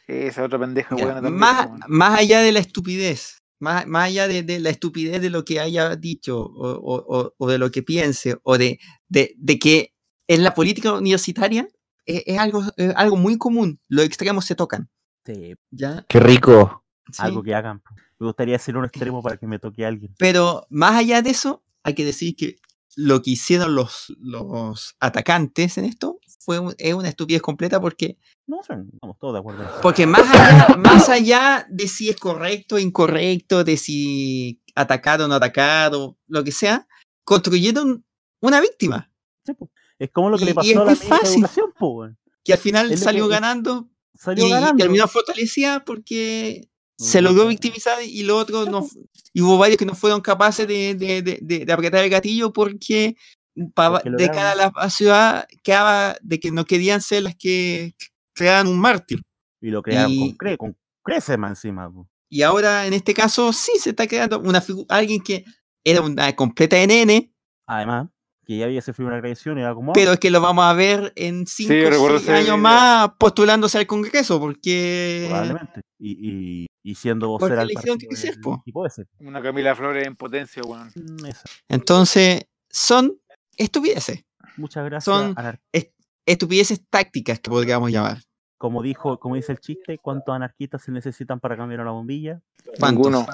esa otra pendeja buena también. Más, más allá de la estupidez, más, más allá de, de, la estupidez de lo que haya dicho o, o, o de lo que piense o de, de, de que en la política universitaria es, algo, algo muy común. Los extremos se tocan. Sí. ¿Ya? Qué rico. Algo que hagan. Me gustaría hacer un extremo para que me toque alguien. Pero más allá de eso, hay que decir que lo que hicieron los, los atacantes en esto fue es una estupidez completa porque... No, estamos todos de acuerdo. Porque más allá, más allá de si es correcto o incorrecto, de si atacado o no atacado, lo que sea, construyeron una víctima. Sí. Es como lo que le pasó a la fácil, educación, Que al final salió ganando. y, terminó fortalecida porque se logró victimizar y lo otro no. Y hubo varios que no fueron capaces de, de, de, apretar el gatillo porque, de cara a la ciudad quedaba de que no querían ser las que creaban un mártir. Y lo crearon con, cre con crece más encima. Y ahora en este caso sí se está creando una alguien que era una completa NN. Además que ya había sufrido una agresión, era como... Pero es que lo vamos a ver en cinco años más postulándose al Congreso, porque... Probablemente. Y, y, y siendo vocera al que Una Camila Flores en potencia, bueno. Mm, Entonces, son estupideces. Muchas gracias. Son estupideces tácticas que podríamos llamar. Como dijo, como dice el chiste, ¿cuántos anarquistas se necesitan para cambiar una bombilla? Ninguno.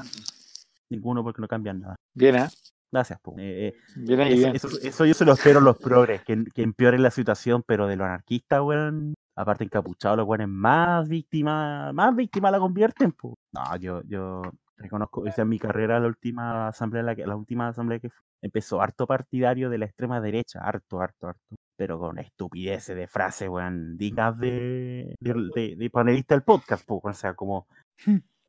Ninguno porque no cambian nada. Bien, ¿eh? Gracias, po. Eh, eh, Bien ahí, eso, bien. eso- eso yo se lo espero a los progres, que, que empeoren la situación, pero de los anarquistas, weón, aparte encapuchados, los weones más víctimas, más víctimas la convierten, po. No, yo, yo reconozco, esa es mi carrera, la última asamblea, la, que, la última asamblea que fui, empezó harto partidario de la extrema derecha, harto, harto, harto. Pero con estupideces de frases, weón, dignas de, de, de- de panelista del podcast, po, o sea, como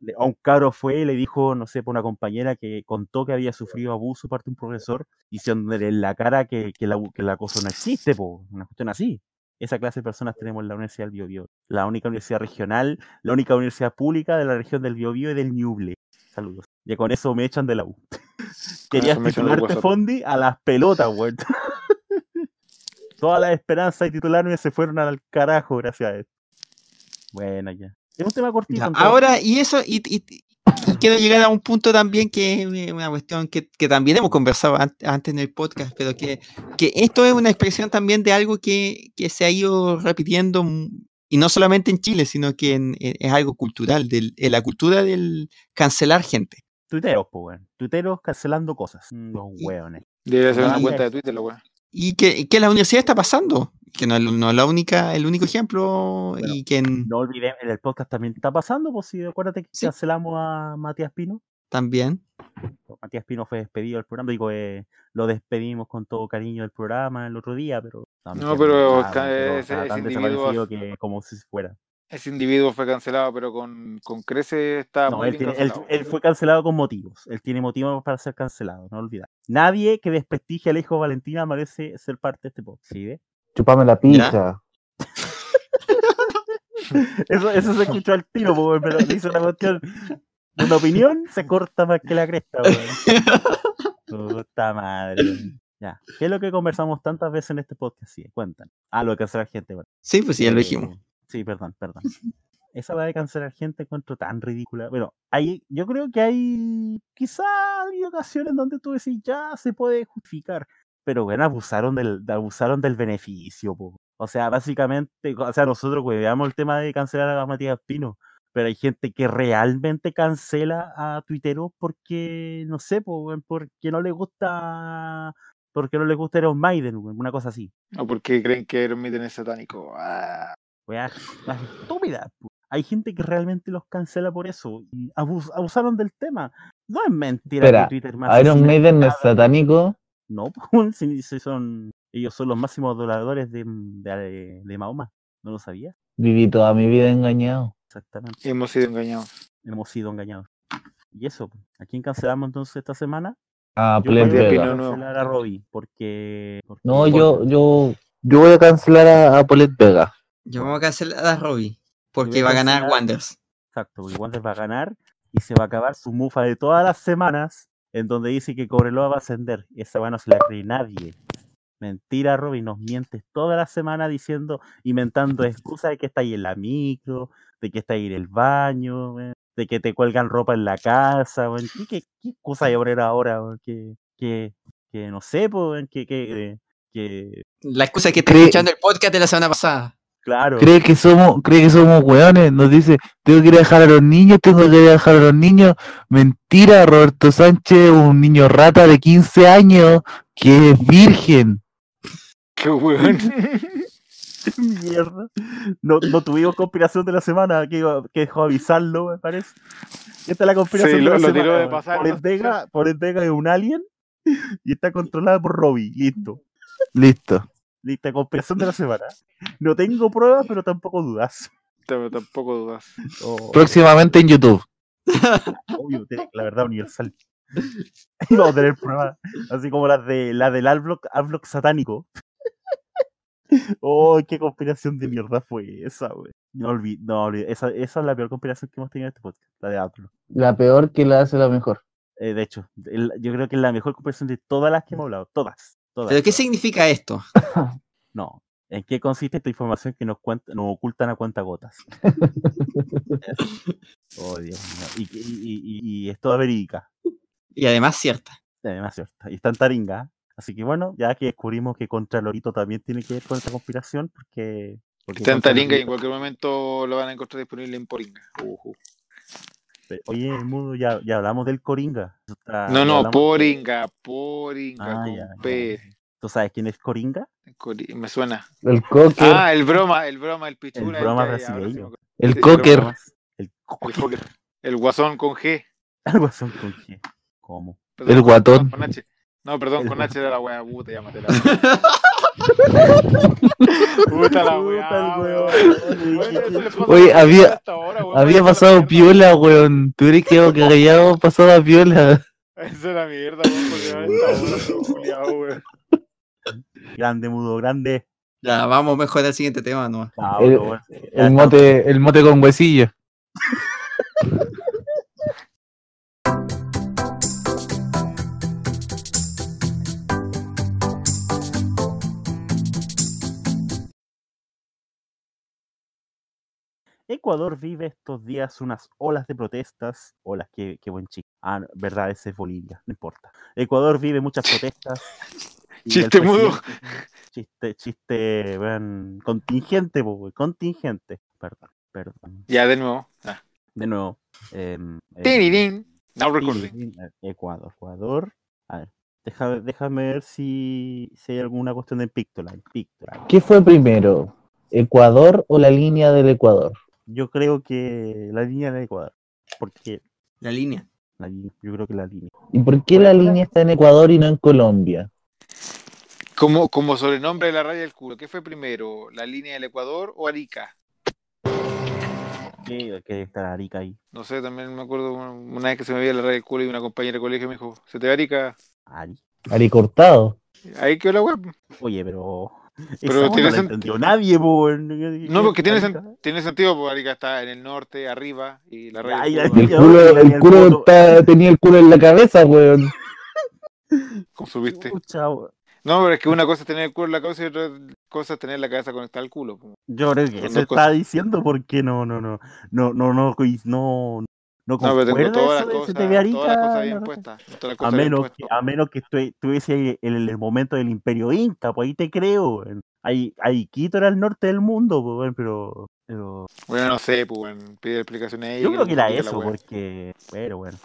le- a un cabro fue y le dijo, no sé, por una compañera que contó que había sufrido abuso parte de un profesor, diciéndole en la cara que, que, la, que el acoso no existe, po, una cuestión así. Esa clase de personas tenemos en la Universidad del Biobío, la única universidad regional, la única universidad pública de la región del Biobío y del Ñuble. Saludos. Y con eso me echan de la U. <laughs> Querías titularte. Fondi a las pelotas, weón. <laughs> Todas las esperanzas de titularme se fueron al carajo gracias a esto. Bueno, ya. Es un tema cortito. Ya, ahora, y eso, y, y- y <laughs> quiero llegar a un punto también que es una cuestión que, que también hemos conversado an- antes en el podcast, pero que, que esto es una expresión también de algo que, que se ha ido repitiendo, y no solamente en Chile, sino que en- en- es algo cultural, del, en la cultura del cancelar gente. Tuiteros, pues, weón. Tuiteros cancelando cosas. Mm, Los hueones. Debe ser una cuenta de Twitter, weá. Y que, que en la universidad está pasando, que no, es- no es la única, el único ejemplo, Bueno, y que en- No olvidemos, el podcast también está pasando, pues si acuérdate que Sí. cancelamos a Matías Pino. también. Matías Pino fue despedido del programa. Digo, eh, lo despedimos con todo cariño del programa el otro día, pero. No, pero ca- pero estaba ese tan individuo- que como si fuera. Ese individuo fue cancelado, pero con, con crece está No, muy él, bien tiene- él- él fue cancelado con motivos. Él tiene motivos para ser cancelado, no olvidar. Nadie que desprestigie al hijo Valentina merece ser parte de este podcast. ¿Sí, ve? Chupame la pija. <laughs> Eso, eso se escuchó al tiro, pero dice una cuestión. Una opinión se corta más que la cresta, weón. Puta madre. Ya. ¿Qué es lo que conversamos tantas veces en este podcast? Sí, cuentan. Ah, lo de cancelar gente, weón. Sí, pues sí, ya lo Eh, dijimos. Sí, perdón, perdón. <laughs> Esa va de cancelar gente encuentro tan ridícula. Bueno, hay, yo creo que hay quizá hay ocasiones donde tú decís ya se puede justificar. Pero bueno, abusaron del, de- abusaron del beneficio, po. O sea, básicamente, o sea, nosotros veamos el tema de cancelar a Matías Pino, pero hay gente que realmente cancela a Twitter porque, no sé, porque no le gusta, porque no le gusta Iron Maiden, una cosa así. O porque creen que Iron Maiden es satánico. Ah, Weas, más estúpidas. Hay gente que realmente los cancela por eso. Y abus- abusaron del tema. No es mentira Espera, que Twitter más Iron Maiden no es satánico. No, pu, <laughs> si, si son, ellos son los máximos adoradores de, de, de Mahoma. ¿No lo sabías? Viví toda mi vida engañado. Exactamente. hemos sido engañados. Hemos sido engañados. Y eso, pu. ¿a quién cancelamos entonces esta semana? A Yo Vega. nuevo. cancelar a Robbie, porque... porque- No, yo, yo, yo voy a cancelar a, a Vega. Yo vamos a cancelar a Robbie, porque voy a va a ganar cancelar- Wonders. Exacto, porque Wander va a ganar y se va a acabar su mufa de todas las semanas en donde dice que Cobreloa va a ascender. Esa weá no se la cree nadie. Mentira, Robin, nos mientes toda la semana diciendo, inventando excusas de que está ahí en la micro, de que está ahí en el baño, de que te cuelgan ropa en la casa. ¿Qué, qué, qué excusa hay a poner ahora? Que, que, que no sé, pues, que, que, que, La excusa es que estoy escuchando el podcast de la semana pasada. Claro. Cree que somos, cree que somos weones. Nos dice, tengo que ir a dejar a los niños, tengo que ir a dejar a los niños. Mentira, Roberto Sánchez, un niño rata de 15 años que es virgen. <laughs> Qué weón. <laughs> Mierda. No, no tuvimos conspiración de la semana, que, que dejó avisarlo, me parece. Esta es la conspiración Sí, de lo- la lo semana. tiró de pasar, Por ¿no? Vega, por Vega es un alien y está controlada por Robbie. Listo. Listo. Lista conspiración de la semana. No tengo pruebas, pero tampoco dudas. Pero tampoco dudas. Oh, Próximamente en YouTube. <laughs> obvio, la verdad universal. <laughs> Y vamos a tener pruebas, así como las de la del Adblock, Adblock satánico. <laughs> Oh, qué conspiración de mierda fue esa, güey. No olvides, no olvides. Esa, esa es la peor conspiración que hemos tenido en este podcast, la de Adblock. La peor que la hace la mejor. Eh, de hecho, el- yo creo que es la mejor conspiración de todas las que hemos hablado. Todas. Todas ¿Pero qué todas. significa esto? <laughs> No. ¿En qué consiste esta información que nos, cuenta, nos ocultan a cuentagotas? <laughs> oh, Dios mío. Y, y, y, y- y es toda verídica. Y además cierta. Además, cierta. Y está en Taringa. Así que bueno, ya que descubrimos que contra Lorito también tiene que ver con esta conspiración, porque. porque Está en Taringa y en cualquier momento lo van a encontrar disponible en Poringa. Ujú. Oye, el mundo, ya, ya hablamos del Coringa. Está- No, no, Poringa, Poringa, Ah, con ya, ya, P. ya. ¿Tú sabes quién es Coringa? Cori- Me suena. El cocker, Ah, el broma, el broma, el pichula. El broma brasileño. el sí, cocker, El El, Cocker. Joker. El guasón con G. <laughs> Algo así con G. ¿Cómo? Perdón, El guatón. Con H. No, perdón, con. H era la wea <laughs> puta, llámate la Puta la wea, weón. Oye, había- había pasado piola, weón. Tú eres que <laughs> callado pasado piola. Eso es la mierda, weón. Grande, mudo, grande. Ya, vamos mejor al siguiente tema, no. Ah, El- mote, el mote con huesillo. <laughs> Ecuador vive estos días unas olas de protestas. Olas, qué, qué buen chico. Ah, no, verdad, ese es Bolivia, no importa. Ecuador vive muchas protestas. <laughs> Chiste mudo. Chiste, chiste, vean, contingente, wey, contingente. Perdón, perdón. Ya, de nuevo. Ah. De nuevo. em, Tirirín. Now recording. Eh, Ecuador, Ecuador. A ver, déjame, déjame ver si, si hay alguna cuestión de Pictoline. Pictoline. ¿Qué fue primero? ¿Ecuador o la línea del Ecuador? Yo creo que la línea de Ecuador. Porque La línea. la línea, yo creo que la línea. ¿Y por qué la línea está en Ecuador y no en Colombia? Como, como sobrenombre de la raya del culo, ¿qué fue primero? ¿La línea del Ecuador o Arica? ¿Qué, qué está Arica ahí? No sé, también me acuerdo una, una vez que se me veía la raya del culo y una compañera de colegio me dijo, ¿se te ve Arica? Ari. Ari Cortado. Ahí quedó la web. Oye, pero. Pero tiene sen- entendió nadie, po. No, porque tiene, sen- tiene sentido, porque Arica está en el norte, arriba, y la raya Ay, culo El culo, el está- tenía el culo en la cabeza, weón. <laughs> ¿cómo subiste? No, pero es que una cosa es tener el culo en la cabeza y otra cosa es tener la cabeza conectada al culo. po. Yo creo que dos está diciendo porque no, no, no, no, no, no, no, no, No, pero tengo todas las cosas, todas las bien puestas. Todas las A bien menos, que, a menos que estu- estuviese ahí en el, el momento del imperio inca, pues ahí te creo. Ahí, ahí Quito era el norte del mundo, pues, pero, pero Bueno, no sé, pues, pide explicaciones a ella. yo creo que era la eso, porque, pero bueno.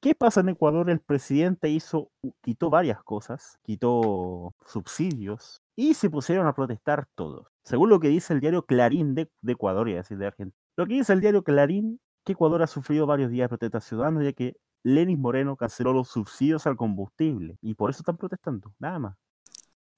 ¿Qué pasa en Ecuador? El presidente hizo, quitó varias cosas, quitó subsidios y se pusieron a protestar todos. Según lo que dice el diario Clarín de, de Ecuador, y decir de Argentina. Lo que dice el diario Clarín, que Ecuador ha sufrido varios días de protestas ciudadanas ya que Lenin Moreno canceló los subsidios al combustible y por eso están protestando, nada más.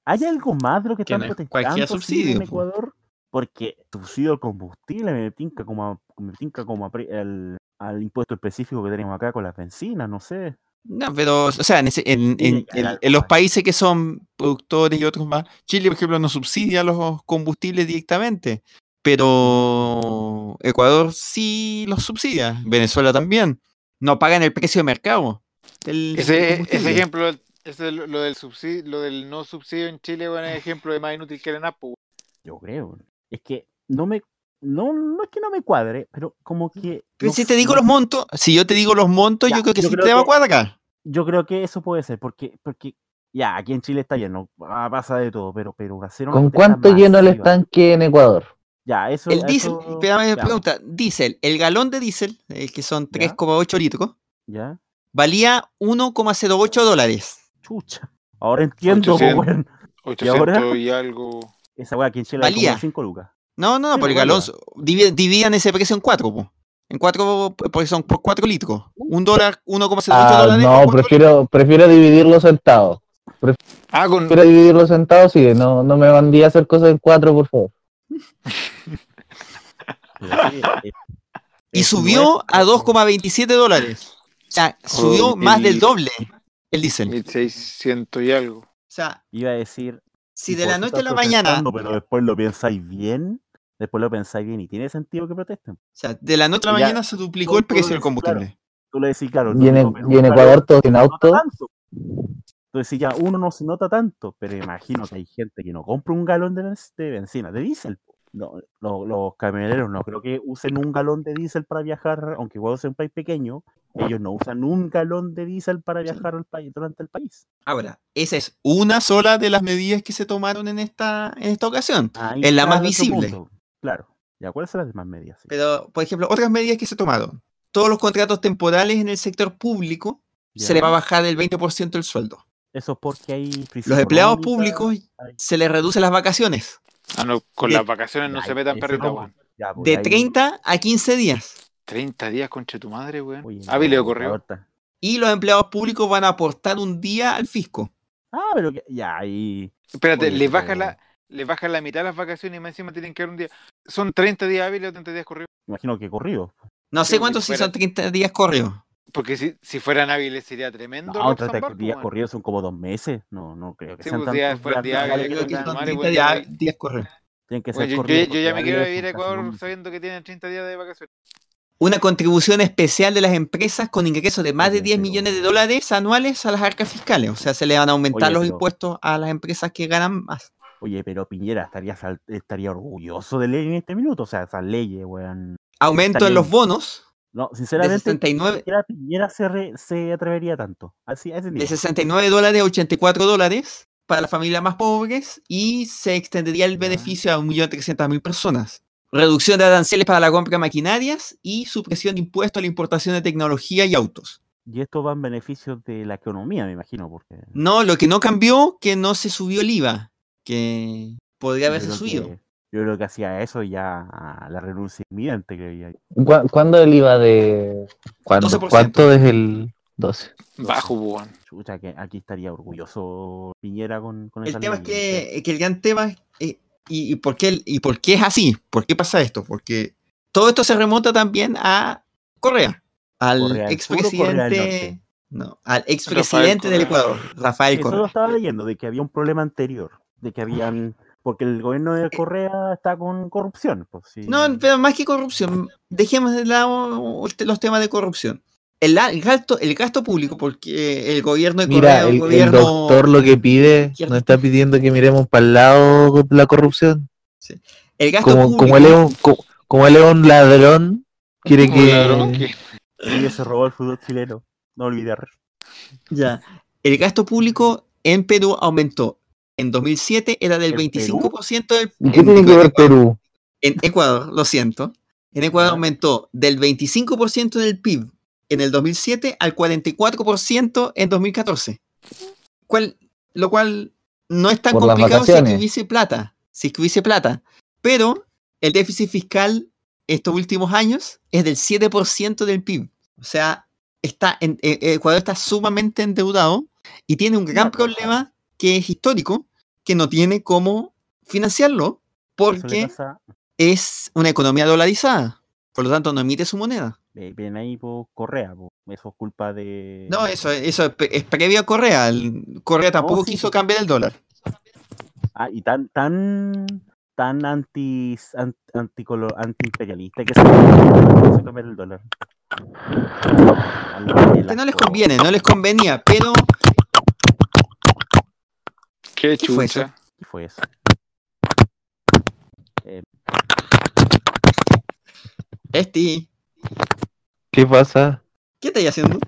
¿Hay algo más de lo que están protestando cualquier así subsidio, en. Ecuador? Porque subsidio al combustible me tinca como, a- me tinca como a al, al impuesto específico que tenemos acá con las bencinas, no sé. No, pero, o sea, en, ese- en- en- en- los países que son productores y otros más, Chile, por ejemplo, no subsidia los combustibles directamente, pero Ecuador sí los subsidia, Venezuela también. No pagan el precio de mercado. del- Ese, ejemplo, ese, lo, del subsidio, lo del no subsidio en Chile, bueno, es ejemplo de más inútil que la NAPO. Yo creo. Es que no me. No, no es que no me cuadre, pero como que. Pero no si te digo no- los montos, si yo te digo los montos, Ya, yo creo que yo sí creo te va a que- cuadrar. Yo creo que eso puede ser, porque, porque ya, aquí en Chile está lleno, pasa de todo, pero, pero hacer una ¿Con cuánto lleno el estanque en Ecuador? Ya, eso. El diésel, pregunta, diésel, el galón de diésel, el que son Ya. 3,8 litros, Ya, valía 1,08 dólares. chucha. Ahora entiendo, po, 800. weón. 800 ahora? y, algo. Esa weá aquí en Chile Valía. es como 5 lucas. No, no, no, por el galón, valía. divi- dividan ese precio en cuatro, po. En cuatro, porque son por 4 litros. Un dólar, 1,08 Ah, dólares. no, prefiero, prefiero dividir los centavos. Ah, con. Prefiero dividir los centavos, sí, no, no me mandí a hacer cosas en cuatro, por favor. Y subió a 2,27 dólares. O sea, subió más del doble el diésel. 1600 y algo. O sea, Iba a decir. si de la noche a la mañana, Pero después lo pensáis bien. Después lo pensáis bien y tiene sentido que protesten. o sea, de la noche a la Ya, mañana se duplicó el precio del combustible. Tú le decís, claro. Y en, no, y en claro, Ecuador todo sin no se nota auto. Entonces ya uno no se nota tanto, pero imagino que hay gente que no compra un galón de, de benzina, de diésel. No, los camioneros no creo que usen un galón de diésel para viajar, aunque igual sea un país pequeño, ellos no usan un galón de diésel para viajar al país, durante el país. Ahora, esa es una sola de las medidas que se tomaron en esta, en esta ocasión. Ahí Es la más visible. punto. Claro. ¿Ya cuáles son las demás medidas? Sí. Pero, por ejemplo, otras medidas que se tomaron. Todos los contratos temporales en el sector público se Ya. le va a bajar el 20% el sueldo. Eso es porque hay Los empleados públicos hay- se les reducen las vacaciones Ah, no, con De- las vacaciones no Ya, se metan no, ya, pues, de ahí- 30 a 15 días. 30 días concha tu madre, weón. Oye, Ah, no, ahorita- Y los empleados públicos van a aportar un día al fisco. Ah, pero que- ya ahí. Espérate, Oye, le pero- bajan la, le bajan la mitad de las vacaciones y más encima tienen que dar un día. Son 30 días hábiles o 30 días corridos. Imagino que corrido. No sé cuántos si fuera- son 30 días corridos. Porque si, si fueran hábiles sería tremendo. No, Roxanne 30 Barr, días corridos son como dos meses. No, no creo que Sí, sean pues, días- fueran días días hábiles, Creo que concha son tu madre, 30 weón, días, ya- días corridos. Tienen que ser Bueno, yo, yo- corridos. yo ya me quiero vivir a Ecuador sabiendo que tienen 30 días de vacaciones. Una contribución especial de las empresas con ingresos de más de Oye, 10 pero- millones de dólares anuales a las arcas fiscales. O sea, se le van a aumentar Oye, los pero- impuestos a las empresas que ganan más. Oye, pero Piñera estaría, estaría orgulloso de ley en este minuto. O sea, esas leyes, weón. Aumento en los bonos No, de sinceramente, ni 69, siquiera Piñera se, re- se atrevería tanto. Así, de nivel. 69 dólares a 84 dólares para las familias más pobres y se extendería el beneficio a 1.300.000 personas. Reducción de aranceles para la compra de maquinarias y supresión de impuestos a la importación de tecnología y autos. Y esto va en beneficio de la economía, me imagino, porque No, lo que no cambió, que no se subió el IVA, que podría haberse subido. que- yo creo que hacía eso ya a la renuncia inminente que había. ¿Cu- ¿Cuándo el IVA de.? ¿cuándo? 12%. ¿Cuánto es el 12? Bajo, weón. Chucha, que aquí estaría orgulloso Piñera con, con El esa tema es ley, que, que el gran tema es, eh, y, y por qué, y por qué es así, por qué pasa esto, porque todo esto se remonta también a Correa, al ¿Correa Correa expresidente, no, al expresidente del Correa. Ecuador, Rafael Eso lo Correa. estaba leyendo, de que había un problema anterior, de que habían, porque el gobierno de Correa está con corrupción. Pues, sí. No, pero más que corrupción, dejemos de lado los temas de corrupción. El, el gasto, el gasto público, porque el gobierno de Correa Mira, es un el, el gobierno... doctor lo que pide, nos está pidiendo que miremos para el lado la corrupción. el gasto Como, público, como, él es un, co- como él es un ladrón, quiere que. ladrón que- Sí, se robó el fútbol chileno, no olvidar. Ya. El gasto público en Perú aumentó. En 2007 era del ¿En 25% del. ¿Y qué en tiene que ver Ecuador- Perú? En Ecuador, lo siento. En Ecuador aumentó del 25% del PIB en el 2007 al 44% en 2014. Cual- lo cual no es tan Por complicado si es que hubiese plata. Si es que hubiese plata. Pero el déficit fiscal estos últimos años es del 7% del PIB. O sea, está en, eh, Ecuador está sumamente endeudado y tiene un gran problema que es histórico, que no tiene cómo financiarlo porque es una economía dolarizada. Por lo tanto, no emite su moneda. ven ahí por Correa, po. eso es culpa de... No, eso, eso es, pre- es previo a Correa. El- Correa tampoco sí, quiso cambiar el dólar. Ah, y tan, tan, tan anti, an- anticolo- antiimperialista que se se comer el dólar. Que no les conviene, no les convenía, pero Qué ¿Qué fue eso? chucha. ¿Qué fue eso? Eh, este, ¿Qué pasa? ¿qué estáis haciendo?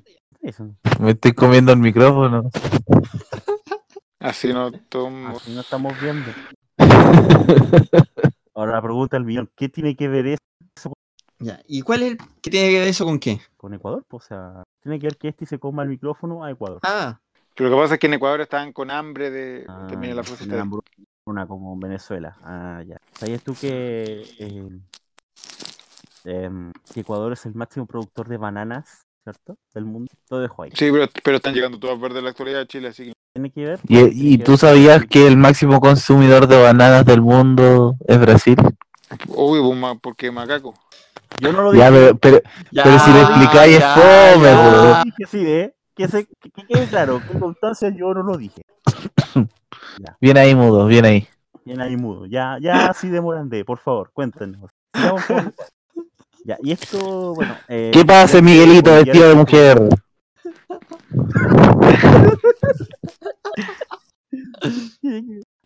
eso. Me estoy comiendo el micrófono. <laughs> Así no tomo. Así no estamos viendo. <laughs> Ahora la pregunta del millón, ¿qué tiene que ver eso Ya. ¿Y cuál es el, qué tiene que ver eso con qué? con Ecuador? Pues, o sea, tiene que ver que este se coma el micrófono a Ecuador. Ah, Pero lo que pasa es que en Ecuador estaban con hambre de Ah, terminar la fuerza. una hambruna como en Venezuela. Ah, ya. ¿Sabías tú que, eh, que Ecuador es el máximo productor de bananas, ¿cierto? Del mundo. Lo dejo ahí. Sí, pero, pero están llegando todas verdes la actualidad de Chile, así que. Tiene que ver. ¿Y, y que tú ver- sabías que el máximo consumidor de bananas del mundo es Brasil? Obvio, pues, porque macaco. Yo no lo dije. Ya, pero, pero, ya, pero si lo explicáis es fome, sí, ¿eh? Que, se, que, que quede claro, con constancia yo no lo dije. <coughs> Bien ahí, mudo, bien ahí. Bien ahí mudo. Ya, ya así de Morandé, por favor, cuéntenos. Con- Ya, y esto, bueno. eh, ¿Qué pasa, ya- Miguelito ya- vestido de mujer? <laughs>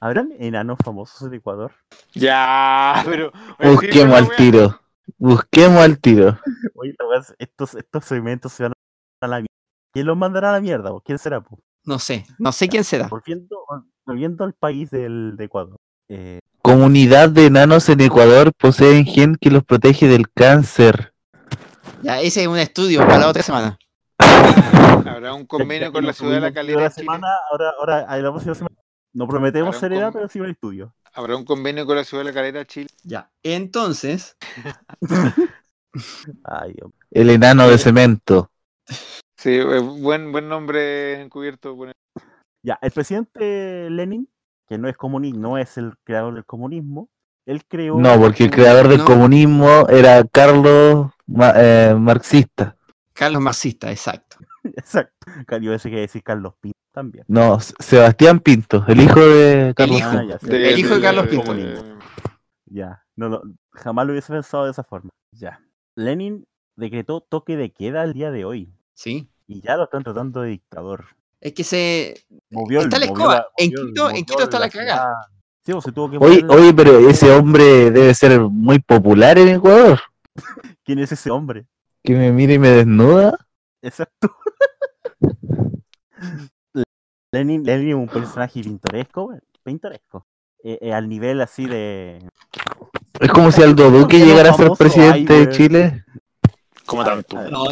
¿Habrán enanos famosos en Ecuador? Ya, pero. Busquemos al tiro. Busquemos al tiro. Oye, estos, estos segmentos se van a la mierda. ¿Quién los mandará a la mierda? ¿Quién será? No sé, no sé quién será. Volviendo, volviendo al país del, de Ecuador. Eh, Comunidad de enanos en Ecuador poseen gen que los protege del cáncer. Ya, ese es un estudio para la otra semana. <laughs> Habrá un convenio con la ciudad de la calidad. La semana, ahora, ahora, la próxima semana. No prometemos seriedad, pero sí un estudio. Habrá un convenio con la ciudad de la calera Chile. Ya, entonces. <laughs> Ay, el enano de cemento. <laughs> Sí, eh, buen, buen nombre encubierto. Ya, el presidente Lenin, que no es comunista, no es el creador del comunismo, él creó. No, porque el creador del comunismo era Carlos eh, Marxista. Carlos Marxista, exacto. <laughs> exacto. Yo ese que decir Carlos Pinto también. No, Sebastián Pinto, el hijo de Carlos ah, el hijo de, Carlos Pinto. Ya, no, no, jamás lo hubiese pensado de esa forma. Ya. Lenin decretó toque de queda el día de hoy. Sí. Y ya lo están tratando de dictador. Es que se. Movió está la escoba. en, Quito, en Quito está la cagada. Sí, se tuvo que oye, oye, pero ese hombre debe ser muy popular en Ecuador. <laughs> ¿Quién es ese hombre? Que me mira y me desnuda. Exacto. <laughs> Lenin, Lenin es un personaje pintoresco, pintoresco. Eh, eh, al nivel así de. Es como si Aldo Duque llegara a ser presidente de Chile. Como tanto. No,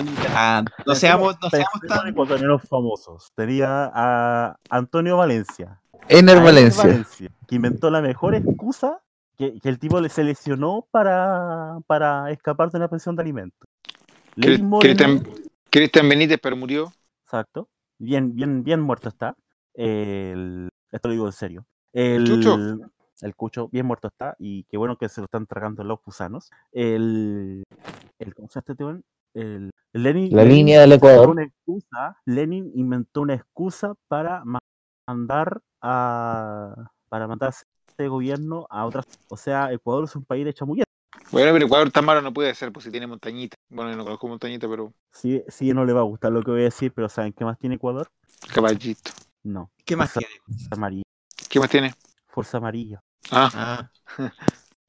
No seamos, no seamos tan. ecuatorianos famosos. Tenía a Antonio Valencia. Ener Valencia. Que inventó la mejor excusa que, el tipo le seleccionó para, para escapar de una pensión de alimentos. Cristian Benítez, pero murió. Exacto. Bien, bien, bien muerto está. El, esto lo digo en serio. El, el Cucho, bien muerto está. Y qué bueno que se lo están tragando los gusanos. El, el ¿Cómo se llama este el, Lenin, la línea del Ecuador. Lenin inventó una excusa para mandar a para mandar este gobierno a otras. O sea, Ecuador es un país de chamulleta. Bueno, pero Ecuador tan malo no puede ser, pues si tiene montañita. Bueno, yo no conozco montañita, pero. Sí, sí, no le va a gustar lo que voy a decir, pero ¿saben qué más tiene Ecuador? Caballito. No. ¿Qué más tiene? Fuerza amarilla. ¿Qué más tiene? Fuerza amarilla. Ah. ah. <laughs>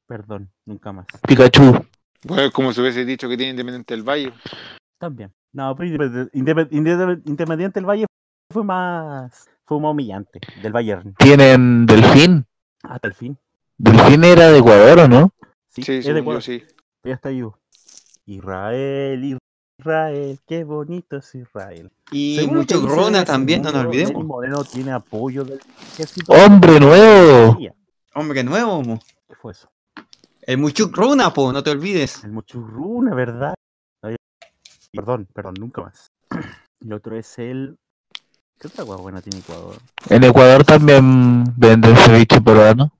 Perdón, nunca más. Pikachu. Bueno, como se hubiese dicho que tiene Independiente del Valle. También. No, pero Independiente del Valle fue más fue más humillante del Bayern. ¿Tienen Delfín? Ah, Delfín. ¿Delfín era de Ecuador o no? Sí, sí, es de Ecuador. sí. Ya está vivo. Israel, Israel, qué bonito es Israel. Y mucho Grona también, no nos olvidemos. Moreno tiene apoyo del ¡Hombre nuevo! ¡Hombre nuevo! ¿Qué fue eso? El Muchukruna, po, no te olvides. El Muchukruna, ¿verdad? Perdón, perdón, nunca más. <clears throat> El otro es el. ¿Qué otra hueá buena tiene Ecuador? En Ecuador también venden ceviche peruano.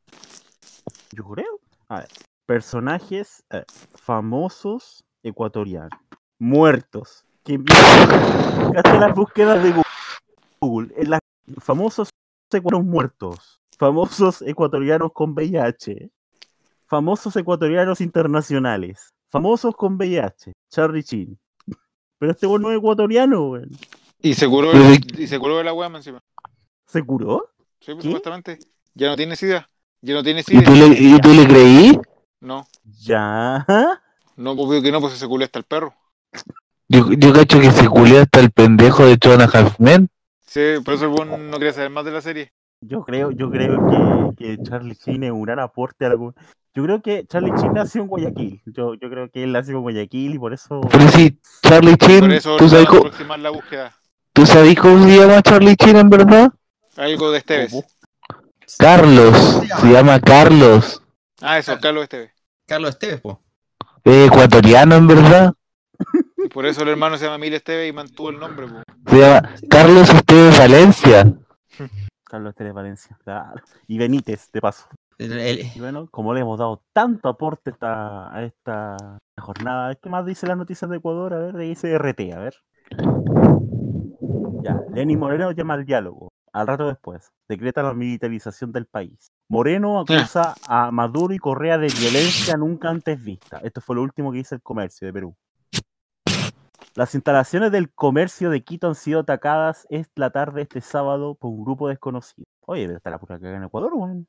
Yo creo. A ver, personajes eh, famosos ecuatorianos. Muertos. Que <laughs> hace las búsquedas de Google. En las famosos ecuatorianos muertos. Famosos ecuatorianos con VIH famosos ecuatorianos internacionales. Famosos con VIH. Charlie Chin. Pero este no es ecuatoriano, weón. Y se curó, y se curó de la weá encima. ¿Se curó? Sí, pues, supuestamente. Ya no tiene sida. Ya no tiene sida. ¿Y tú le, creí? No. Ya. No, pues que no, pues se culó hasta el perro. Yo, yo cacho que se culió hasta el pendejo de Chona Halfman. Sí, por eso el no quería saber más de la serie. Yo creo, yo creo que, que Charlie Chin es un gran aporte a la, yo creo que Charlie Chin nació en Guayaquil. Yo, yo creo que él nació en Guayaquil y por eso. Pero sí, Charlie Chin. ¿tú, sabes cómo, la búsqueda. ¿Tú sabes cómo se llama Charlie Chin en verdad? Algo de Esteves. Carlos. Se llama Carlos. Ah, eso, Carlos Esteves. Carlos Esteves, po. ecuatoriano en verdad. por eso el hermano se llama Mil Esteves y mantuvo el nombre, po. Se llama Carlos Esteves Valencia. <laughs> Carlos Esteves Valencia, claro. Y Benítez, de paso. Y bueno, como le hemos dado tanto aporte a esta jornada, ¿qué más dice las noticias de Ecuador? A ver, dice RT, a ver. Ya, Lenín Moreno llama al diálogo. Al rato después, decreta la militarización del país. Moreno acusa a Maduro y Correa de violencia nunca antes vista. Esto fue lo último que dice el comercio de Perú. Las instalaciones del comercio de Quito han sido atacadas la tarde de este sábado por un grupo desconocido. Oye, pero está la pura que en Ecuador, weón.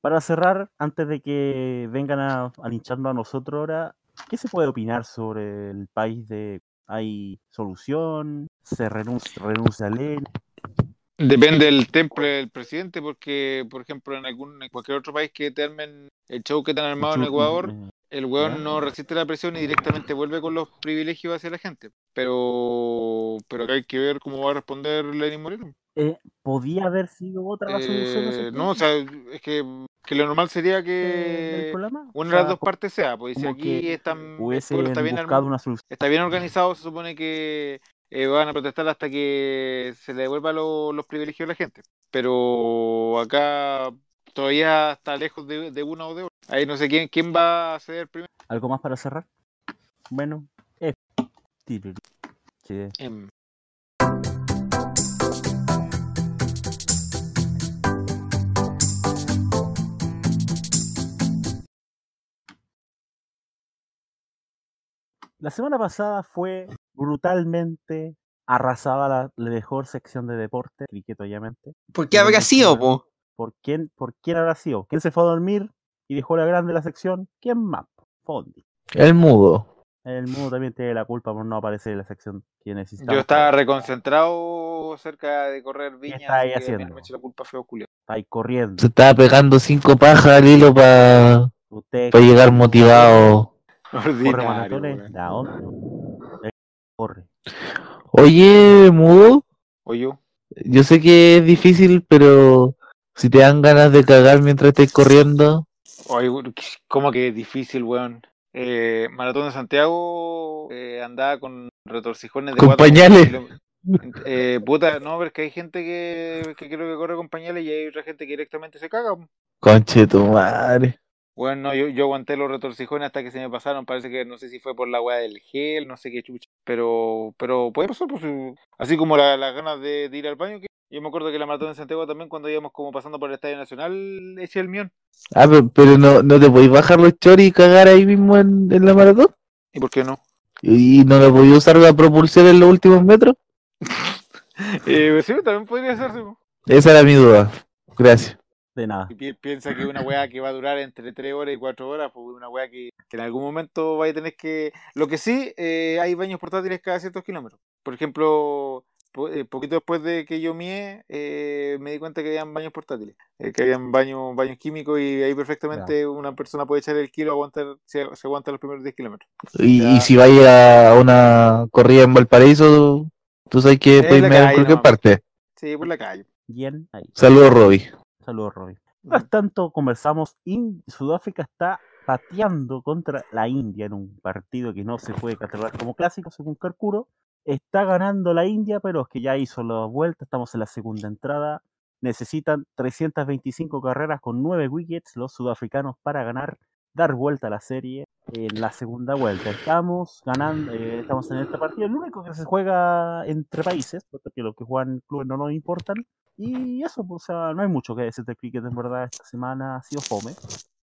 Para cerrar, antes de que vengan a, a lincharnos a nosotros ahora, ¿qué se puede opinar sobre el país de hay solución? ¿Se renuncia, renuncia a ley? Depende del temple del presidente, porque, por ejemplo, en algún en cualquier otro país que te armen el show que te han armado en Ecuador, el weón no resiste la presión y directamente vuelve con los privilegios hacia la gente. Pero, pero acá hay que ver cómo va a responder Lenin Moreno. eh, ¿Podía haber sido otra la solución? Eh, no, o sea, es que, que lo normal sería del que? O una de las dos partes sea, pues si aquí están, está bien una solución. está bien organizado, se supone que eh, van a protestar hasta que se le devuelva lo- los privilegios a la gente. Pero acá todavía está lejos de, de una o de otra. Ahí no sé quién, quién va a ceder primero. ¿Algo más para cerrar? Bueno, eh, tiriri. Sí. Em, La semana pasada fue brutalmente arrasada la, la mejor sección de deporte, cricket obviamente. ¿Por qué habrá sido, po? ¿Por quién, ¿Por quién habrá sido? ¿Quién se fue a dormir y dejó la grande la sección? ¿Quién más? Fondi. El mudo. El mundo también tiene la culpa por no aparecer en la sección que necesitaba. yo estaba reconcentrado cerca de correr viña, está ahí haciendo? me eche la culpa feo culiao. Está ahí corriendo. Se estaba pegando cinco pajas al hilo para Usted llegar motivado. corre Ordinario, maratones, weón. la onda. Corre. Oye, mudo, O yo. yo sé que es difícil, pero si te dan ganas de cagar mientras estés corriendo, weón, ¿cómo que es difícil, weón? Eh, Maratón de Santiago eh, andaba con retorcijones de Con cuatro pañales. Eh, puta, no, pero es que hay gente que, que creo que corre con pañales y hay otra gente que directamente se caga. conche tu madre. Bueno, no, yo, yo aguanté los retorcijones hasta que se me pasaron. Parece que no sé si fue por la weá del gel, no sé qué chucha. Pero, pero puede pasar, pues, eh, así como la- las ganas de, de ir al baño. Que yo me acuerdo que la maratón de Santiago también, cuando íbamos como pasando por el Estadio Nacional, eché el mión. Ah, pero, pero no, no te podéis bajar los choris y cagar ahí mismo en, en la maratón. ¿Y por qué no? ¿Y no le podéis usar la propulsión en los últimos metros? <laughs> Eh, sí, también podría hacerse. Esa era mi duda. Gracias. De nada. Y pi- piensa que una weá que va a durar entre 3 horas y 4 horas, pues una weá que, que en algún momento vaya a tener que... Lo que sí, eh, hay baños portátiles cada ciertos kilómetros. Por ejemplo, po- eh, poquito después de que yo mié, eh, me di cuenta que habían baños portátiles, eh, que habían baños, baños químicos y ahí perfectamente una persona puede echar el kilo aguantar, se, se aguanta los primeros 10 kilómetros. Y, Ya. y si vais a una corrida en Valparaíso, tú sabes que Es podéis la mear en cualquier nomás. parte. Sí, por la calle. Bien ahí. Saludos, Robbie. Saludos, Robin. Mientras tanto, conversamos. In- Sudáfrica está pateando contra la India en un partido que no se puede catalogar como clásico, según Carcuro. Está ganando la India, pero es que ya hizo la vuelta. Estamos en la segunda entrada. Necesitan 325 carreras con 9 wickets los sudafricanos para ganar, dar vuelta a la serie en la segunda vuelta. Estamos ganando, eh, estamos en este partido, el único que se juega entre países, porque los que juegan clubes no nos importan. Y eso, pues, o sea, no hay mucho que decir del cricket, en verdad, esta semana ha sido fome.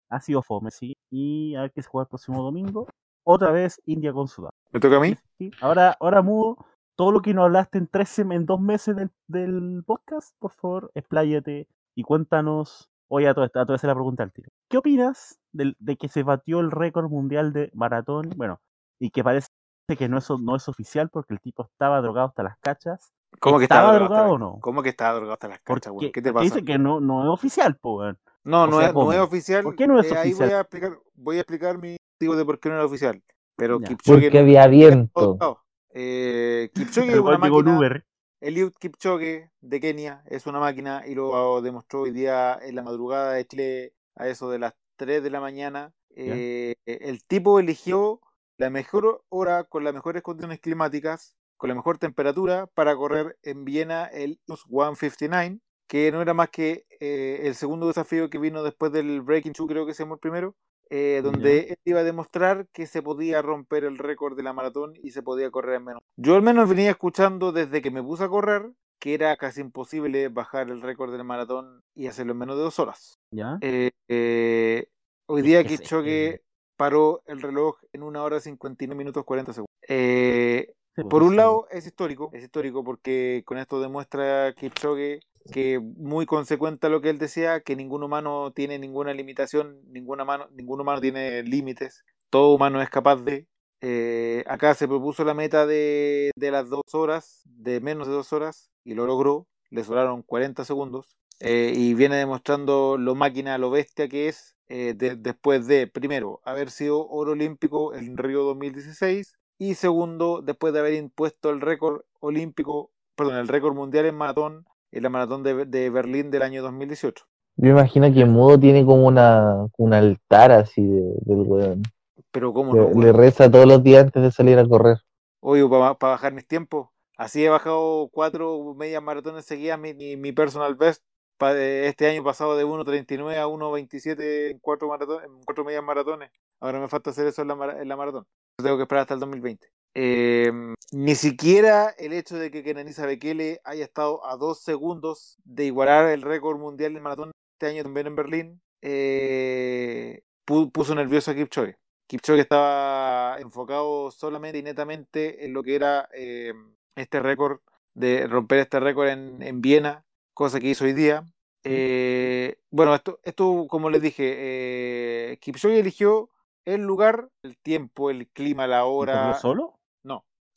Ha sido fome, sí. Y a ver qué se juega el próximo domingo. Otra vez India con Sudáfrica. ¿Me toca a mí? Sí. Ahora, ahora mudo, todo lo que nos hablaste en tres en dos meses del, del podcast, por favor, expláyate y cuéntanos. Oye, a esto, a la pregunta al tiro. ¿Qué opinas del- de, que se batió el récord mundial de maratón? Bueno, y que parece que no es, no es oficial porque el tipo estaba drogado hasta las cachas. ¿Cómo que ¿Estaba estaba drogado hasta o no? ¿Cómo que estaba drogado hasta las Porque, cachas, weón? ¿Qué te porque pasa? dice que no, no es oficial, po, weón. No, no, sea, es, no es oficial. ¿Por qué no es eh, ahí oficial? voy a explicar, voy a explicar mi motivo de por qué no era oficial. Pero Ya. Kipchoge Porque había viento. no, eh, Kipchoge es El una máquina. Uber. Eliud Kipchoge de Kenia es una máquina y lo demostró hoy día en la madrugada de Chile a eso de las 3 de la mañana. Eh, el tipo eligió la mejor hora con las mejores condiciones climáticas, con la mejor temperatura para correr en Viena el Ineos 159, que no era más que eh, el segundo desafío que vino después del Breaking Two, creo que se llamó el primero, eh, donde él iba a demostrar que se podía romper el récord de la maratón y se podía correr en menos. Yo al menos venía escuchando desde que me puse a correr que era casi imposible bajar el récord de la maratón y hacerlo en menos de dos horas. ¿Ya? Eh, eh, hoy Es día que eh. paró el reloj en una hora 59 minutos 40 segundos. Eh, Sí, pues, por un lado es histórico, es histórico porque con esto demuestra Kipchoge que muy consecuente a lo que él decía, que ningún humano tiene ninguna limitación, ninguna mano, ningún humano tiene límites, todo humano es capaz de. Eh, acá se propuso la meta de, de, las dos horas, de menos de dos horas, y lo logró, le sobraron 40 segundos, eh, y viene demostrando lo máquina, lo bestia que es, eh, de, después de, primero, haber sido oro olímpico en Río 2016, y segundo, después de haber impuesto el récord olímpico, perdón, el récord mundial en maratón en la maratón de, de Berlín del año 2018. Yo imagino que Mudo tiene como una, un altar así de, del weón. Pero cómo le, no. Le reza todos los días antes de salir a correr. Oye, para bajar mis tiempos. Así he bajado cuatro medias maratones seguidas, mi, mi, mi personal best pa, este año pasado de 1.39 a 1.27 en cuatro, maratón, en cuatro medias maratones. Ahora me falta hacer eso en la, en la maratón. Tengo que esperar hasta el 2020. Eh, ni siquiera el hecho de que Kenanisa Bekele haya estado a dos segundos de igualar el récord mundial de maratón este año también en Berlín eh, puso nervioso a Kipchoge. Kipchoge estaba enfocado solamente y netamente en lo que era eh, este récord, de romper este récord en, en, Viena, cosa que hizo hoy día. Eh, bueno, esto, esto, como les dije, eh, Kipchoge eligió el lugar, el tiempo, el clima, la hora. solo?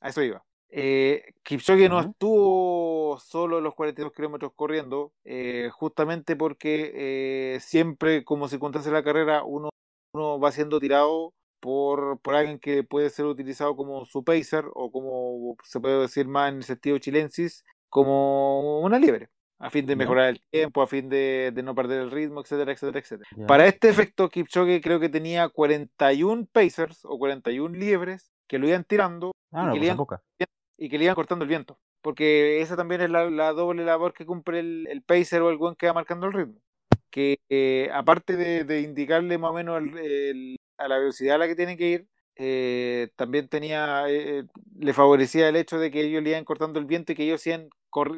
A eso iba. Eh, Kipchoge uh -huh. no estuvo solo los 42 kilómetros corriendo, eh, justamente porque eh, siempre, como circunstancia de la carrera, uno, uno va siendo tirado por, por alguien que puede ser utilizado como su pacer o como se puede decir más en el sentido chilensis, como una liebre a fin de mejorar el tiempo, a fin de, de, no perder el ritmo, etcétera, etcétera, etcétera. Yeah. Para este efecto, Kipchoge creo que tenía 41 pacers o 41 liebres que lo iban tirando ah, y, no, que pues iban, y, que le iban, cortando el viento. Porque esa también es la, la doble labor que cumple el, el, pacer o el buen que va marcando el ritmo. Que eh, aparte de, de, indicarle más o menos el, el, a la velocidad a la que tiene que ir, eh, también tenía, eh, le favorecía el hecho de que ellos le iban cortando el viento y que ellos sigan,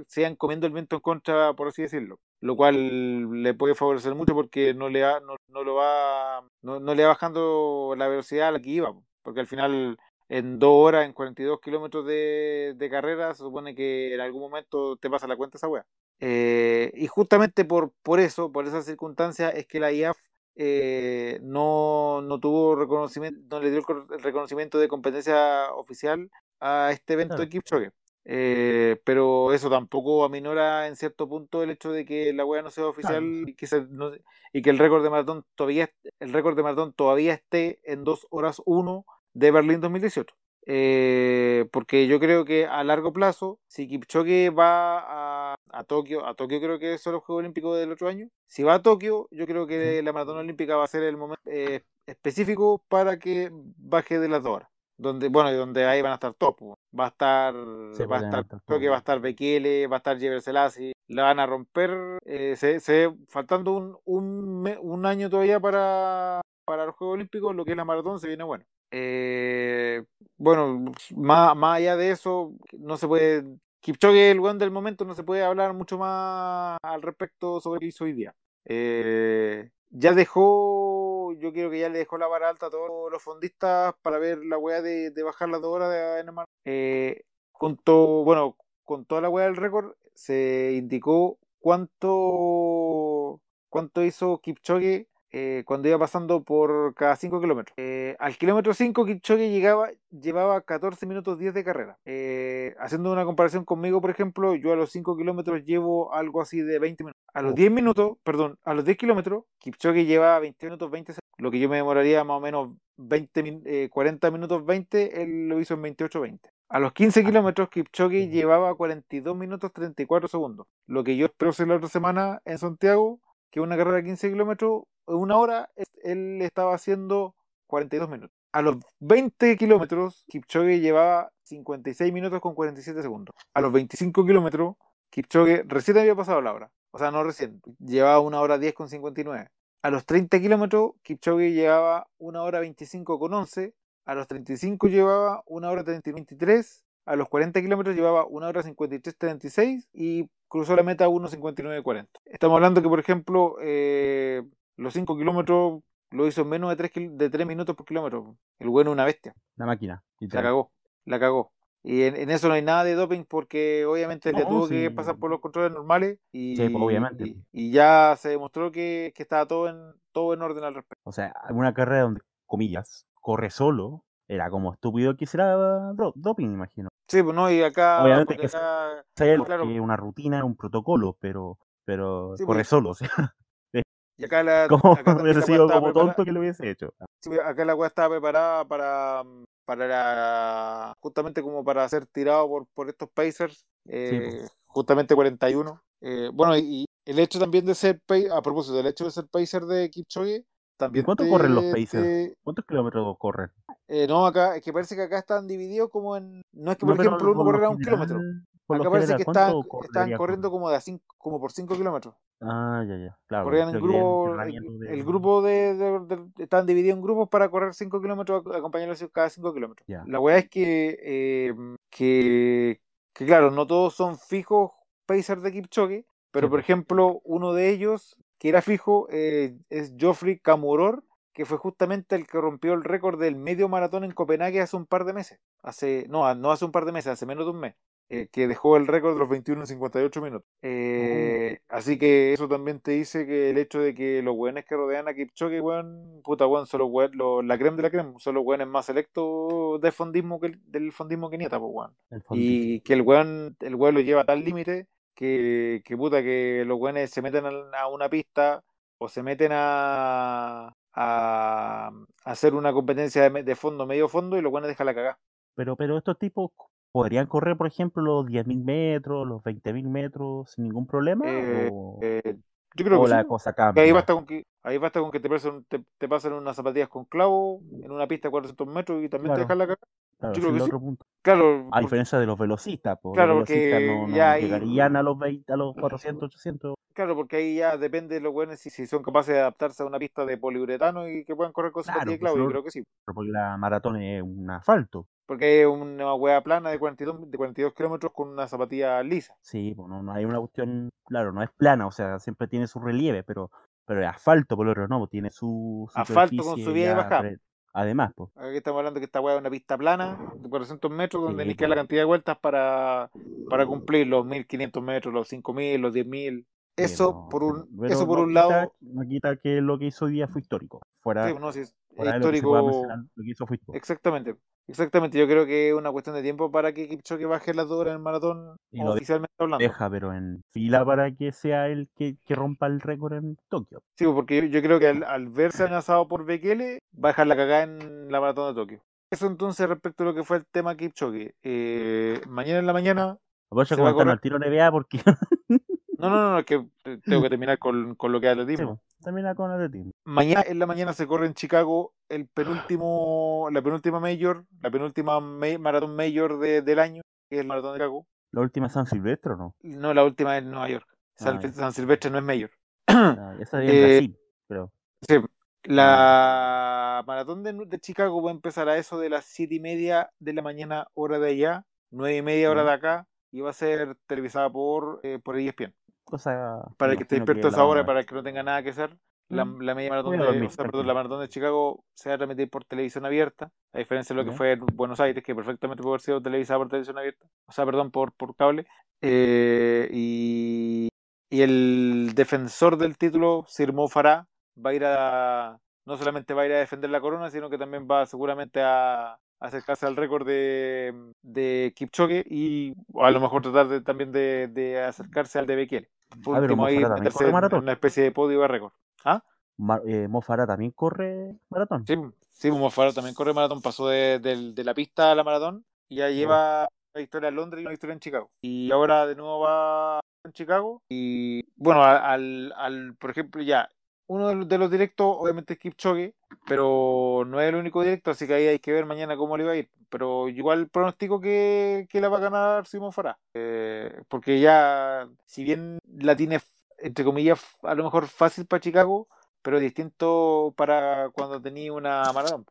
sigan comiendo el viento en contra, por así decirlo. Lo cual le puede favorecer mucho porque no le, va, no, no lo va, no, no, le va bajando la velocidad a la que iba. Porque al final, en dos horas, en 42 kilómetros de, de carrera, se supone que en algún momento te pasa la cuenta esa wea. Eh, y justamente por, por eso, por esa circunstancia, es que la IAF eh, no, no tuvo reconocimiento, no le dio el reconocimiento de competencia oficial a este evento de Kipchoge. Eh, pero eso tampoco aminora en cierto punto el hecho de que la wea no sea oficial claro. y, que se, no, y que el récord de maratón todavía el récord de maratón todavía esté en 2 horas 1 de Berlín 2018. Eh, porque yo creo que a largo plazo, si Kipchoge va a, a, Tokio, a Tokio creo que son los Juegos Olímpicos del otro año, si va a Tokio, yo creo que la maratón olímpica va a ser el momento eh, específico para que baje de las dos horas. Donde, bueno, donde ahí van a estar top. Va a estar, sí, va a estar, creo que va a estar Bekele, va a estar Jever Selassie, la van a romper, eh, se, se, faltando un, un, un año todavía para, para los Juegos Olímpicos, lo que es la maratón se viene bueno. Eh, bueno, más, allá de eso, no se puede. Kipchoge, el weón del momento, no se puede hablar mucho más al respecto sobre lo que hizo hoy día. Eh, ya dejó, yo creo que ya le dejó la vara alta a todos los fondistas para ver la weá de, bajar las dos horas de NMR. Eh, junto, bueno, con toda la weá del récord, se indicó cuánto, cuánto hizo Kipchoge eh, cuando iba pasando por cada 5 kilómetros. Eh, al kilómetro 5 Kipchoge llegaba, llevaba 14 minutos 10 de carrera. Eh, haciendo una comparación conmigo, por ejemplo, yo a los 5 kilómetros llevo algo así de 20 minutos. A los 10 minutos, perdón, a los 10 kilómetros, Kipchoge lleva 20 minutos 20 segundos. Lo que yo me demoraría más o menos 20, 40 minutos 20, él lo hizo en 28 20. A los 15 kilómetros, Kipchoge llevaba 42 minutos 34 segundos. Lo que yo espero hacer la otra semana en Santiago, que una carrera de 15 kilómetros, una hora, él estaba haciendo 42 minutos. A los 20 kilómetros, Kipchoge llevaba 56 minutos con 47 segundos. A los 25 kilómetros, Kipchoge recién había pasado la hora. O sea, no recién, llevaba una hora 10 con 59. A los 30 kilómetros, Kipchoge llevaba una hora 25 con 11. A los 35 llevaba una hora 30 23. A los 40 kilómetros llevaba una hora 53 36 y cruzó la meta 1.59 40. Estamos hablando que, por ejemplo, eh, los 5 kilómetros lo hizo en menos de 3, de 3 minutos por kilómetro. El bueno es una bestia. La máquina. La cagó, la cagó. Y en, eso no hay nada de doping porque obviamente ya tuvo que pasar por los controles normales y, sí, pues, obviamente. Y, ya se demostró que, que, estaba todo en, todo en orden al respecto. O sea, una carrera donde, comillas, corre solo, era como estúpido que hiciera doping, imagino. Sí, pues no, y acá... Obviamente que acá, claro, una rutina, un protocolo, pero, pero corre pues. solo, o sea... <laughs> Y acá la. Como <laughs> hubiese sido como tonto que lo hubiese hecho. Sí, acá la weá estaba preparada para, para justamente como para ser tirado por, por estos Pacers, eh, pues. justamente 41. Eh, bueno, y, el hecho también de ser, a propósito del hecho de ser Pacer de Kipchoge, también. ¿Cuánto corren los Pacers? ¿Cuántos kilómetros corren? Eh, no, acá, es que parece que acá están divididos como en. No es que, por ejemplo, uno correrá un kilómetro. Acá parece que están, están corriendo como, de a cinco, como por 5 kilómetros. Ah, ya, ya. Claro. Corrían en grupo, el, grupo de, de, Están divididos en grupos para correr 5 kilómetros, acompañarlos cada 5 kilómetros. La weá es que, eh, que, que, claro, no todos son fijos Pacers de Kipchoge, pero por ejemplo, uno de ellos que era fijo eh, es Geoffrey Camuror, que fue justamente el que rompió el récord del medio maratón en Copenhague hace un par de meses. Hace, no, no hace un par de meses, hace menos de un mes. Eh, que dejó el récord de los 21 en 58 minutos. Eh, así que eso también te dice que el hecho de que los weones que rodean a Kipchoge, weón, puta weón, son los la creme de la creme, son los weones más selectos del fondismo que del fondismo que nieta, pues weón. Y que el weón, el weón lo lleva a tal límite que, que puta que los weones se meten a una pista o se meten a, a, hacer una competencia de, fondo, medio fondo, y los weones dejan la cagada. Pero, pero estos tipos podrían correr, por ejemplo, los 10.000 metros, los 20.000 metros sin ningún problema. Eh, o, eh, yo creo o que la cosa cambia. Ahí basta con que, ahí basta con que te, pasen, te, te pasen unas zapatillas con clavo en una pista de 400 metros y también te dejan la cagada. Claro, yo creo que sí. Claro, a diferencia de los velocistas, pues, claro, los velocistas no, no ya llegarían a los 20, a los 400, 800. Claro, porque ahí ya depende de los buenos si, si son capaces de adaptarse a una pista de poliuretano y que puedan correr con claro, zapatilla de clavo, yo creo que sí. Porque la maratón es un asfalto. Porque es una hueá plana de 42, de 42 kilómetros con una zapatilla lisa. Sí, pues no, hay una cuestión, claro, no es plana, o sea, siempre tiene su relieve, pero pero es asfalto, por lo no, tiene su, su asfalto con subida y bajada. Además, pues. Aquí estamos hablando que esta hueá es una pista plana de 400 metros donde sí, que la cantidad de vueltas para, para cumplir los 1500 metros, los 5000, los 10000. Eso, por un, eso por un lado. No quita que lo que hizo hoy día fue histórico. Fuera, sí, no, es fuera histórico. Lo que, lo que hizo fue histórico. Exactamente. Exactamente, yo creo que es una cuestión de tiempo para que Kipchoge baje las dos horas en el maratón, y oficialmente hablando. Deja, pero en fila para que sea el que, que rompa el récord en Tokio. Sí, porque yo, yo creo que al, al, verse amenazado por Bekele, va a dejar la cagada en la maratón de Tokio. Eso entonces respecto a lo que fue el tema Kipchoge. Eh, mañana en la mañana... Voy a comentar al tiro NBA porque... <laughs> No, no, no, es que tengo que <laughs> terminar con, con lo que es atletismo. Sí, termina con atletismo. Mañana en la mañana se corre en Chicago el penúltimo, la penúltima mayor, la penúltima maratón mayor de, del año, que es el maratón de Chicago. ¿La última es San Silvestre o no? No, la última es Nueva York. San, Ah. San Silvestre no es mayor. Ah, esa es en Eh, Brasil, pero Sí, la maratón de, de Chicago va a empezar a eso de las siete y media de la mañana, hora de allá, nueve y media hora de acá, y va a ser televisada por, eh, por ESPN. Cosa. Para me el que esté imagino despierto a es esa la hora, onda. para el que no tenga nada que hacer, la, Mm. la media maratón de, dormir, o sea, perdón, la maratón de Chicago se va a transmitir por televisión abierta, a diferencia de lo que fue en Buenos Aires, que perfectamente puede haber sido televisada por televisión abierta, o sea, perdón, por, por cable. Eh, y, y el defensor del título, Sir Mo Farah, va a ir a, no solamente va a ir a defender la corona, sino que también va seguramente a acercarse al récord de, de Kipchoge y a lo mejor tratar de, también de, de acercarse al de Bekele. Por Ah, último, ahí meterse en maratón. una especie de podio de récord. ¿Ah? Eh, Mo Farah también corre maratón. Sí, sí, Mo Farah también corre maratón, pasó de, de la pista a la maratón y ya lleva una victoria en Londres y una victoria en Chicago. Y ahora de nuevo va en Chicago. Y bueno, a- al, al por ejemplo, ya, uno de los, directos obviamente es Kipchoge, pero no es el único directo, así que ahí hay que ver mañana cómo le va a ir. Pero igual pronostico que, que la va a ganar Simón Farah. Eh, porque ya, si bien la tiene, entre comillas, a lo mejor fácil para Chicago, pero distinto para cuando tenía una maratón.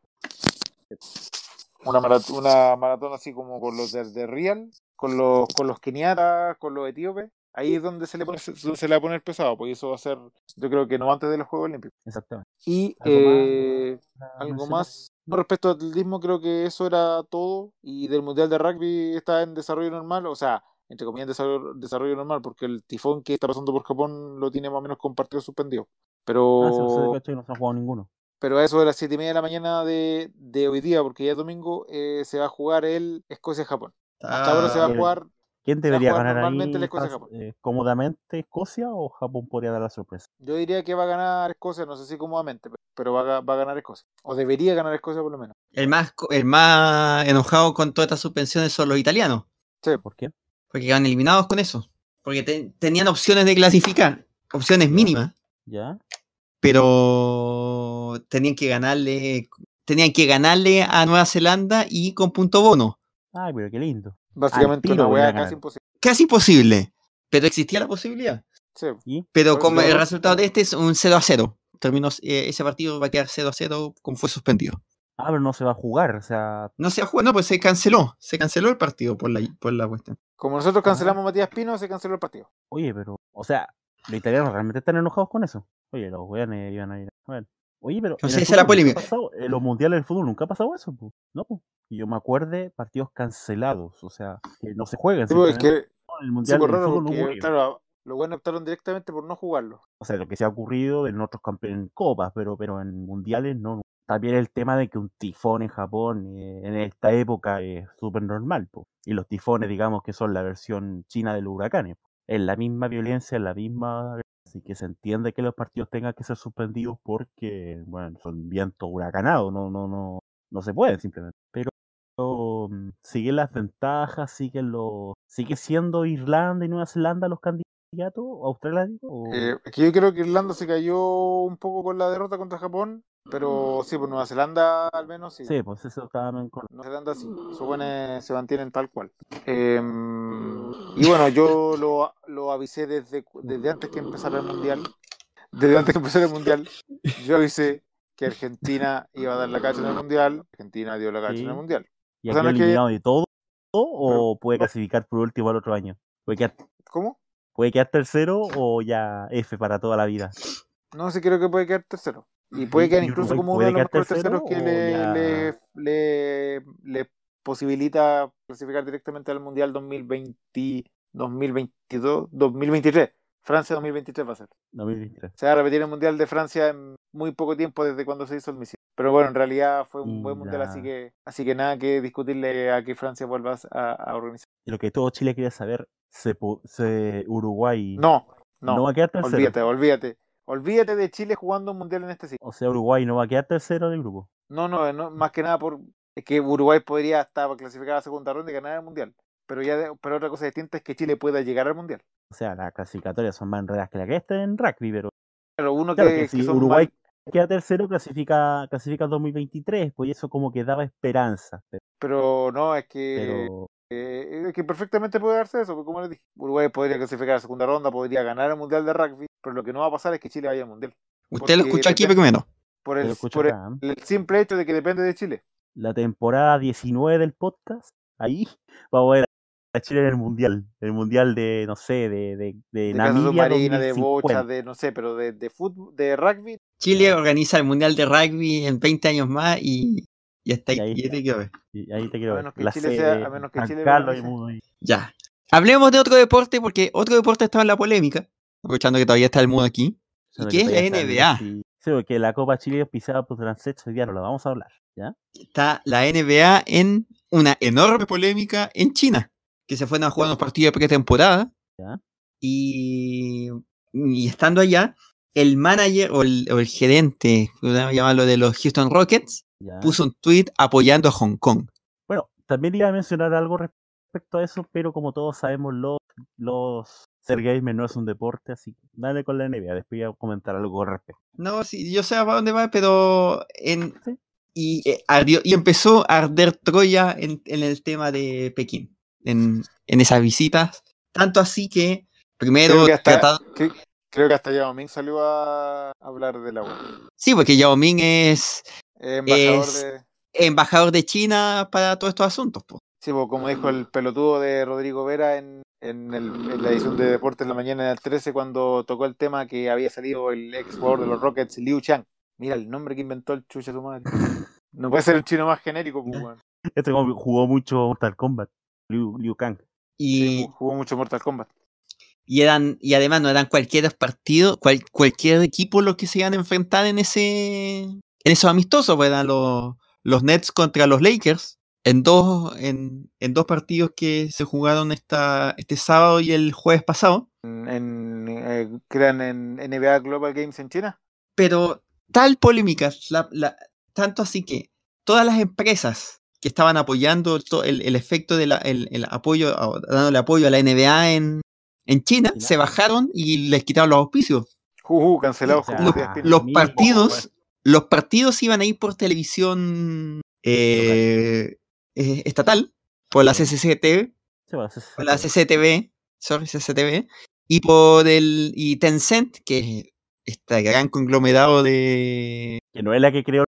Una maratón, una maratón así como con los de, de Real, con los, con los keniatas, con los etíopes. Ahí es donde se le pone, donde se le va a poner pesado, porque eso va a ser, yo creo que no antes de los Juegos Olímpicos. Exactamente. Y ¿Algo más eh, para algo más, respecto al atletismo, creo que eso era todo. Y del Mundial de Rugby está en desarrollo normal. O sea, entre comillas, desarrollo, desarrollo normal, porque el tifón que está pasando por Japón lo tiene más o menos con partidos suspendidos. Pero. Ah, sí, no se ha jugado ninguno. Pero a eso de las 7 y media de la mañana de, de hoy día, porque ya es domingo, eh, se va a jugar el Escocia-Japón. Hasta ahora se va a Ah, jugar. ¿Quién debería ganar ahí la Escocia eh, cómodamente Escocia o Japón podría dar la sorpresa? Yo diría que va a ganar Escocia, no sé si cómodamente, pero va a, va a ganar Escocia. O debería ganar Escocia por lo menos. El más, el más enojado con todas estas suspensiones son los italianos, Sí, ¿Por qué? porque quedan eliminados con eso. Porque te- tenían opciones de clasificar, opciones mínimas, ¿Ya? pero tenían que ganarle, tenían que ganarle a Nueva Zelanda y con punto bono. Ay, pero qué lindo. Básicamente tiro una a weá casi imposible. Casi imposible, pero existía la posibilidad. Sí. ¿Y? Pero como el resultado de este es un 0 a 0. Terminó, eh, ese partido va a quedar 0 a 0 como fue suspendido. Ah, pero no se va a jugar, o sea, No se jugó, no, pues se canceló. Se canceló el partido por la, por la cuestión. Como nosotros cancelamos a Matías Pino, se canceló el partido. oye, pero, o sea, los italianos realmente están enojados con eso. Oye, los weones iban a ir. Bueno, oye, pero. No en sé, el esa es la fútbol nunca polémica. ha pasado- en los mundiales del fútbol nunca ha pasado eso, po. ¿no? po. Y yo me acuerde partidos cancelados, o sea, que no se juegan. Sí, el sí, mundial del fútbol no porque, claro, los buenos optaron directamente por no jugarlo. O sea, lo que se ha ocurrido en otros campeones, en copas, pero, pero en mundiales no. También el tema de que un tifón en Japón eh, en esta época es súper normal, po. Y los tifones, digamos que son la versión china de los huracanes. po. Es la misma violencia, es la misma... Así que se entiende que los partidos tengan que ser suspendidos porque, bueno, son vientos huracanados, no, no, no, no se pueden simplemente. Pero mm, siguen las ventajas, siguen los... ¿Sigue siendo Irlanda y Nueva Zelanda los candidatos? ¿Australia digo? o- Eh, que yo creo que Irlanda se cayó un poco con la derrota contra Japón, pero sí, pues Nueva Zelanda al menos sí. Sí, pues eso estaba en con- Nueva Zelanda sí, esos buenos se mantienen tal cual. Em, y bueno, yo lo, lo avisé desde, desde antes que empezara el mundial. Desde antes que empezara el mundial, yo avisé que Argentina iba a dar la cacha en el mundial. Argentina dio la cacha Sí. en el mundial. ¿Y O sea, aquí no que- eliminado de todo? ¿O puede clasificar por último al otro año? ¿Puede quedar, ¿Cómo? puede quedar tercero o ya F para toda la vida? No sé, creo que puede quedar tercero. Y puede quedar ¿Y incluso como uno de los mejores terceros que le, le, le, le posibilita clasificar directamente al Mundial 2020, 2022, 2023. Francia 2023 va a ser. 2023. Se va a repetir el Mundial de Francia en muy poco tiempo desde cuando se hizo el misil. Pero bueno, en realidad fue un Y buen Mundial, así que así que nada que discutirle a que Francia vuelva a, a organizar. Y lo que todo Chile quería saber, ¿se, se- Uruguay No, no, no va a quedar tercero? olvídate, olvídate. Olvídate de Chile jugando un Mundial en este sitio. O sea, Uruguay no va a quedar tercero del grupo. No, no, no, más que nada por es que Uruguay podría estar clasificado a la segunda ronda y ganar el mundial. Pero ya de- pero otra cosa distinta es que Chile pueda llegar al mundial. O sea, las clasificatorias son más enredadas que la que está en rugby, pero Pero uno claro que, que si Uruguay mal- queda tercero, clasifica clasifica 2023, pues eso como que daba esperanza. Pero, pero no, es que pero eh, es que perfectamente puede darse eso, porque como les dije, Uruguay podría clasificar a la segunda ronda, podría ganar el mundial de rugby, pero lo que no va a pasar es que Chile vaya al mundial. Usted lo escuchó aquí primero. Por el, por el, simple hecho de que depende de Chile. la temporada 19 del podcast, ahí <laughs> vamos a ver a Chile en el mundial. El mundial de, no sé, de, de, de, De Namibia de 2050. bocha, de no sé, pero de, de fútbol, de rugby, Chile organiza el Mundial de Rugby en 20 años más y, y hasta Y ahí, y ahí te. Y ahí te quiero A ver. menos que La Chile sea- a menos que Chile y muy- Ya. Hablemos de otro deporte porque otro deporte estaba en la polémica. Aprovechando que todavía está el mundo aquí. ¿Y qué es la NBA? Sí, porque la Copa Chile auspiciada por Transex hoy día no la vamos a hablar, ¿ya? Está la NBA en una enorme polémica en China. Que se fueron a jugar unos partidos de pretemporada. ¿Ya? Y, y estando allá, el manager o el, o el gerente, podríamos llamarlo de los Houston Rockets, ¿ya? puso un tweet apoyando a Hong Kong. Bueno, también iba a mencionar algo respecto a eso, pero como todos sabemos, los, los ser gamer no es un deporte, así que dale con la NBA, después voy a comentar algo al respecto. No, sí, yo sé a dónde va, pero en, Sí. y, eh, ardió- y empezó a arder Troya en, en el tema de Pekín, en, en esas visitas. Tanto así que primero creo que hasta, cre- creo que hasta Yao Ming salió a hablar del agua. Sí, porque Yao Ming es embajador Es- de. embajador de China para todos estos asuntos. po. Sí, pues, como dijo el pelotudo de Rodrigo Vera en, en, el- en la edición de Deportes de la mañana del 13, cuando tocó el tema que había salido el ex jugador de los Rockets, Liu Chang. Mira el nombre que inventó el chucha su madre. No puede ser un chino más genérico, pues. <laughs> Este como jugó mucho Mortal Kombat, Liu, Liu Kang. Y, pues, jugó mucho Mortal Kombat. y eran, y además no eran cualquier partido, cual- cualquier equipo los que se iban a enfrentar en ese. En esos amistosos, pues, eran los, los Nets contra los Lakers. En dos, en, en dos partidos que se jugaron esta, este sábado y el jueves pasado. En, en, eh, NBA Global Games en China. Pero tal polémica, la- la- tanto así que todas las empresas que estaban apoyando to- el, el efecto del el, el apoyo, a- dándole apoyo a la NBA en, en China, China. se bajaron y les quitaron los auspicios. Juju, cancelados O sea, como Los, partidos, los partidos iban a ir por televisión eh, eh, estatal, por la Sí, es- por la CCTV, sorry, CCTV, y por el y Tencent, que es este gran conglomerado de que no es la que creó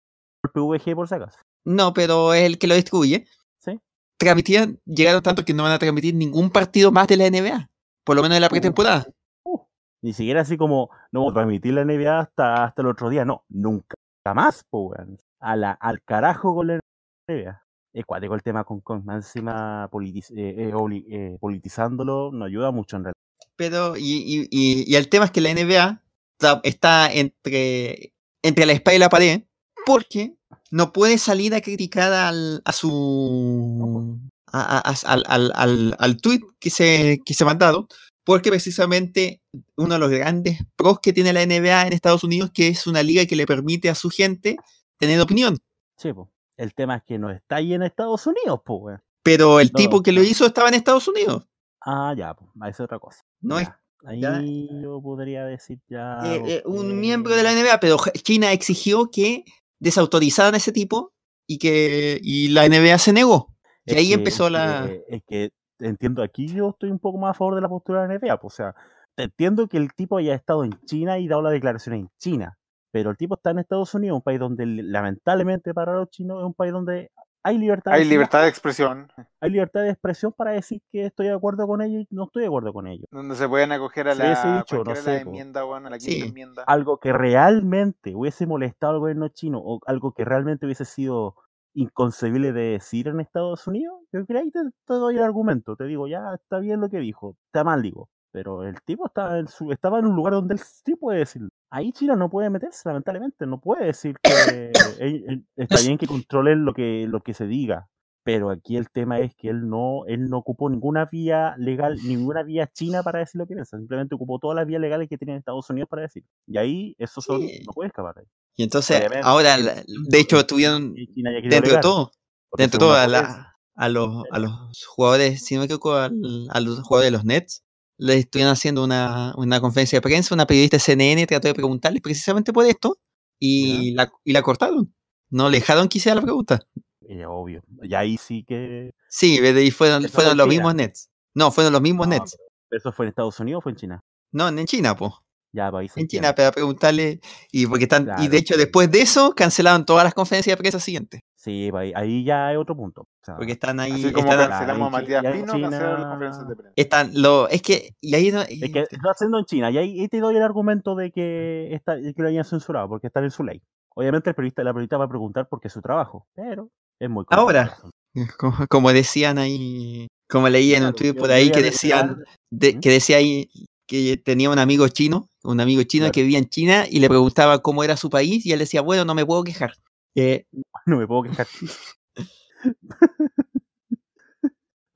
el PVG por si acaso. No, pero es el que lo distribuye. Sí. Transmitían, llegaron tanto que no van a transmitir ningún partido más de la NBA. Por lo menos de la pretemporada. Uh, ni siquiera así como, no transmitir la NBA hasta, hasta el otro día. No, nunca. Jamás, po, weón. A la, al carajo con la NBA. Es cuático el tema con, con más encima politiz- eh, eh, eh, politizándolo, no ayuda mucho en realidad. Pero, y, y, y, y el tema es que la NBA está, está entre, entre la espada y la pared. Porque no puede salir a criticar al, a su. a- a- a- al, al, al, al tweet que se, que se ha mandado. Porque precisamente uno de los grandes pros que tiene la NBA en Estados Unidos, que es una liga que le permite a su gente tener opinión. Sí, po. El tema es que no está ahí en Estados Unidos, weón. Pero el No, tipo que lo hizo estaba en Estados Unidos. Ah, ya, pues, es otra cosa. No es-. Ahí ya- yo podría decir ya. Eh, eh, un miembro de la NBA, pero China exigió que desautorizaran a ese tipo y que y la NBA se negó. Y ahí que- empezó la. que- Es que entiendo, aquí yo estoy un poco más a favor de la postura de la NBA. pues, o sea, te entiendo que el tipo haya estado en China y dado la declaración en China. Pero el tipo está en Estados Unidos, un país donde lamentablemente para los chinos es un país donde hay libertad. de Hay las libertad de expresión, hay libertad de expresión para decir que estoy de acuerdo con ellos y no estoy de acuerdo con ellos. donde se pueden acoger a la, ese dicho, no cualquiera de sé, po. la enmienda, bueno, a la Sí. quinta enmienda. Algo que realmente hubiese molestado al gobierno chino o algo que realmente hubiese sido inconcebible de decir en Estados Unidos, yo creo que ahí te, te doy el argumento. Te digo, ya está bien lo que dijo, está mal, digo. Pero el tipo estaba en, su, estaba en un lugar donde él sí puede decirlo. Ahí China no puede meterse, lamentablemente. No puede decir que él- <coughs> él- está bien que controlen lo que, lo que se diga. Pero aquí el tema es que él no, él no ocupó ninguna vía legal, ninguna vía china para decir lo que piensa. Simplemente ocupó todas las vías legales que tiene Estados Unidos para decir. Y ahí, eso son, Sí. no puede escapar ahí. Y entonces, Obviamente, ahora, de hecho, tuvieron, Y China ya quería dentro de todo, dentro de todo, a, la a, los, a los jugadores, si no me equivoco, al- a los jugadores de los Nets, les estuvieron haciendo una, una conferencia de prensa, una periodista de CNN trató de preguntarles precisamente por esto y, la, y la cortaron. No le dejaron que hiciera la pregunta. Eh, obvio. Y ahí sí que. Sí, de ahí fueron, fueron fue los China. mismos Nets. No, fueron los mismos No, Nets. ¿Eso fue en Estados Unidos o fue en China? No, en China, pues. Ya, país. En China, para preguntarle. Y porque están. y de hecho, sí. después de eso, cancelaron todas las conferencias de prensa siguientes. Sí, pa' ahí, ahí ya es otro punto. O sea, Porque están ahí. Así como están, cancelamos a Matías Pino, cancelaron las China- conferencias de prensa. están lo, es que. Y ahí no- Es que está haciendo en China, y ahí, te doy el argumento de que, está, que lo hayan censurado, porque está en su ley. Obviamente el periodista, la periodista va a preguntar por qué es su trabajo, pero es muy Ahora. <laughs> como, como decían ahí. Como leí en un tweet por ahí que decían. de- que decía ahí que tenía un amigo chino. Un amigo chino Claro. que vivía en China y le preguntaba cómo era su país y él decía, bueno, no me puedo quejar. Eh, <laughs> No me puedo quejar. <laughs>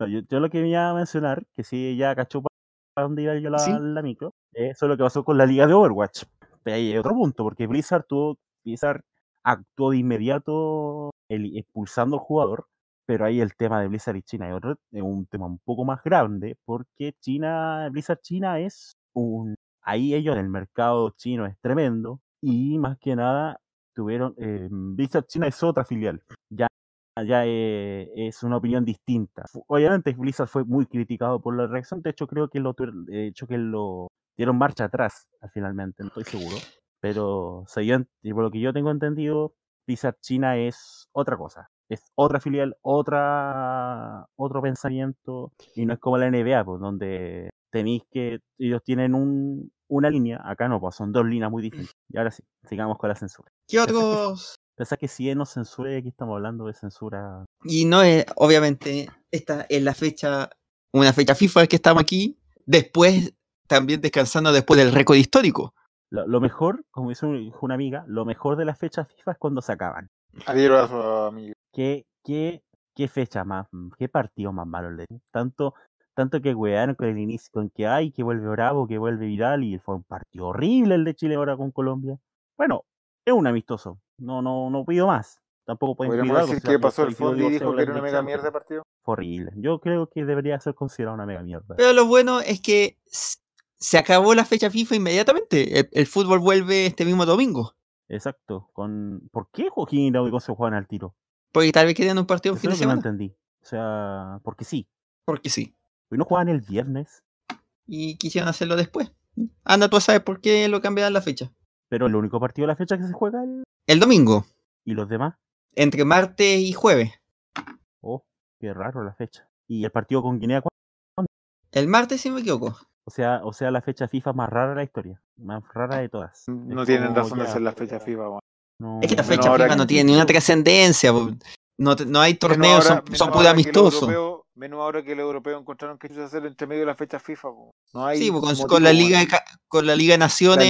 No, yo, yo lo que iba a mencionar, que sí ya cachó para dónde iba yo la, Sí. la micro, eh, eso es lo que pasó con la liga de Overwatch. Pero ahí hay otro punto, porque Blizzard tuvo, Blizzard actuó de inmediato el- expulsando al jugador, pero ahí el tema de Blizzard y China es otro, es un tema un poco más grande, porque China, Blizzard China es un, ahí ellos el mercado chino es tremendo, y más que nada tuvieron, eh, Blizzard China es otra filial, ya ya eh, es una opinión distinta. Obviamente Blizzard fue muy criticado por la reacción, de hecho creo que lo de hecho que lo dieron marcha atrás finalmente, no estoy seguro, pero por lo que yo tengo entendido, Blizzard China es otra cosa, es otra filial, otra otro pensamiento y no es como la NBA, pues, donde tenéis que ellos tienen un, una línea, acá no, pues son dos líneas muy distintas. <clears throat> Y ahora sí, sigamos con la censura. ¿Qué otros, Pensá que si él nos censura, aquí estamos hablando de censura. Y no es, obviamente, esta es la fecha, una fecha FIFA que estamos aquí, después, también descansando después del récord histórico. Lo, mejor, como dice una amiga, lo mejor de las fechas FIFA es cuando se acaban. Adiós, amigo. ¿Qué, qué, qué fecha más, qué partido más malo le Tanto, tanto que wearon con el inicio, con que hay, que vuelve Bravo, que vuelve Vidal, y fue un partido horrible el de Chile ahora con Colombia. Bueno, es un amistoso. No, no, no pido más. Tampoco pueden pedir decir que pasó el fondo y dijo que era una mega mierda de partido? horrible. Yo creo que debería ser considerado una mega mierda. Pero lo bueno es que se acabó la fecha FIFA inmediatamente. El, fútbol vuelve este mismo domingo. Exacto. Con... ¿Por qué Joaquín y Raúl se juegan al tiro? Porque tal vez querían un partido un fin de semana. no entendí. O sea, porque sí. Porque sí. ¿Y no juegan el viernes? Y quisieron hacerlo después. Anda, tú sabes por qué lo cambiaron la fecha. Pero el único partido de la fecha que se juega el... El domingo. ¿Y los demás? Entre martes y jueves. Oh, qué raro la fecha. ¿Y el partido con Guinea cuándo? El martes, si me equivoco. O sea, o sea, la fecha FIFA más rara de la historia. Más rara de todas. No tienen razón de ser la fecha FIFA, Es que la fecha FIFA no tiene ni una trascendencia. No, no hay torneos, son, son pura amistosos. Menos ahora que el europeo encontraron que hacer entre medio de la fecha FIFA. No hay sí, con, la Liga con la Liga Naciones.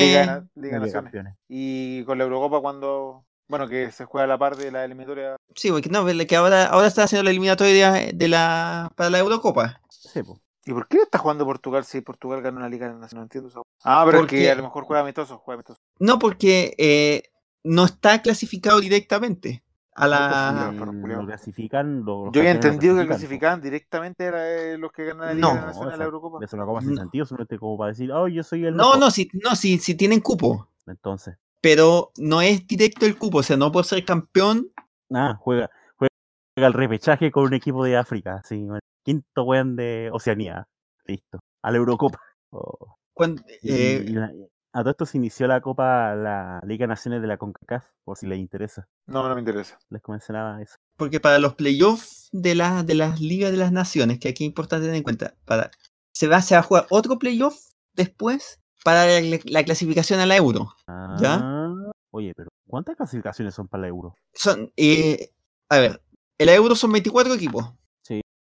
Liga, Naciones. Y con la Eurocopa cuando. Bueno, que se juega a la par de la eliminatoria. Sí, porque no, que ahora, ahora está haciendo la eliminatoria de la, para la Eurocopa. Sí, pues. ¿Y por qué está jugando Portugal si Portugal ganó una Liga Nacional? No entiendo eso. Ah, pero porque, a lo mejor juega amistoso, juega amistoso. No, porque eh, no está clasificado directamente a la. lo clasifican. Yo había entendido que clasificaban directamente era eh, los que ganan la Liga no, Nacional la Eurocopa. Eso no como sin sentido, solamente como para decir, oh, yo soy el. No, no, si, no si, si tienen cupo. Entonces. Pero no es directo el cupo, o sea, no por ser campeón. Ah, juega, juega el repechaje con un equipo de África, sí, quinto weón de Oceanía. Listo. A la Eurocopa. <laughs> Oh. eh, a todo esto se inició la Copa, la Liga Naciones de la CONCACAF, por si les interesa. No, no me interesa. Les mencionaba eso. Porque para los playoffs de, la, de las Ligas de las Naciones, que aquí es importante tener en cuenta, para, se, va, se va a jugar otro playoff después para la, clasificación a la Euro. ¿Ya? Ah, oye, pero ¿cuántas clasificaciones son para la Euro? Son, eh, a ver, el Euro son 24 equipos.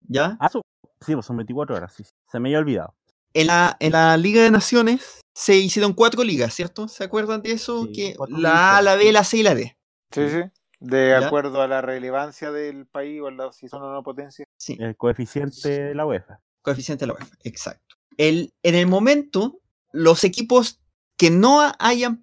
¿Ya? Ah, sí, pues son 24 horas, sí. Se me había olvidado. En la, en la Liga de Naciones se hicieron cuatro ligas, ¿cierto? ¿Se acuerdan de eso? que la A, la B, la C y la D. Sí, sí. De acuerdo a la relevancia del país o la, si son una potencia. Sí. El coeficiente de la UEFA. Coeficiente de la UEFA, exacto. El, en el momento, los equipos que no hayan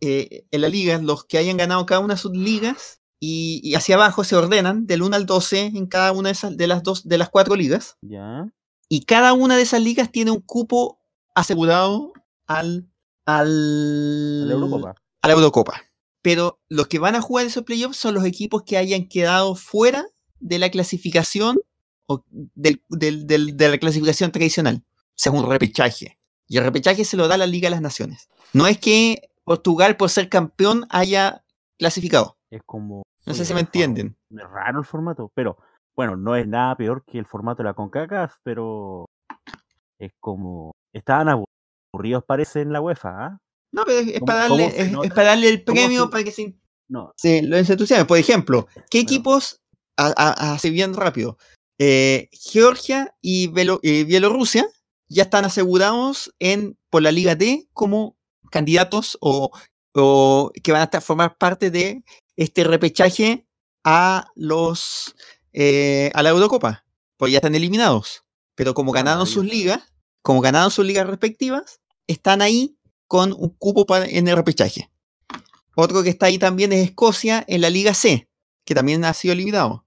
eh, en la liga, los que hayan ganado cada una de sus ligas, y, hacia abajo se ordenan del 1 al 12 en cada una de, esas, de las dos, de las cuatro ligas. Ya. Y cada una de esas ligas tiene un cupo asegurado al, al, a la Eurocopa. A la Eurocopa. Pero los que van a jugar esos playoffs son los equipos que hayan quedado fuera de la clasificación o del, de la clasificación tradicional, según repechaje. Y el repechaje se lo da la Liga de las Naciones. No es que Portugal, por ser campeón, haya clasificado. Es como. No sé si me entienden. Es raro el formato, pero bueno, no es nada peor que el formato de la CONCACAF, pero es como. Estaban aburridos, parece, en la UEFA, ¿ah? No, pero es, para, darle, es, para darle el premio para que se, no. se lo entusiasme. Por ejemplo, ¿qué equipos, así bien rápido, eh, Georgia y, Bielorrusia ya están asegurados en, por la Liga D como candidatos o, o que van a formar parte de este repechaje a los eh, a la Eurocopa, pues ya están eliminados. Pero como ganaron sus ligas, como ganaron sus ligas respectivas, están ahí con un cupo en el repechaje. Otro que está ahí también es Escocia en la Liga C, que también ha sido eliminado.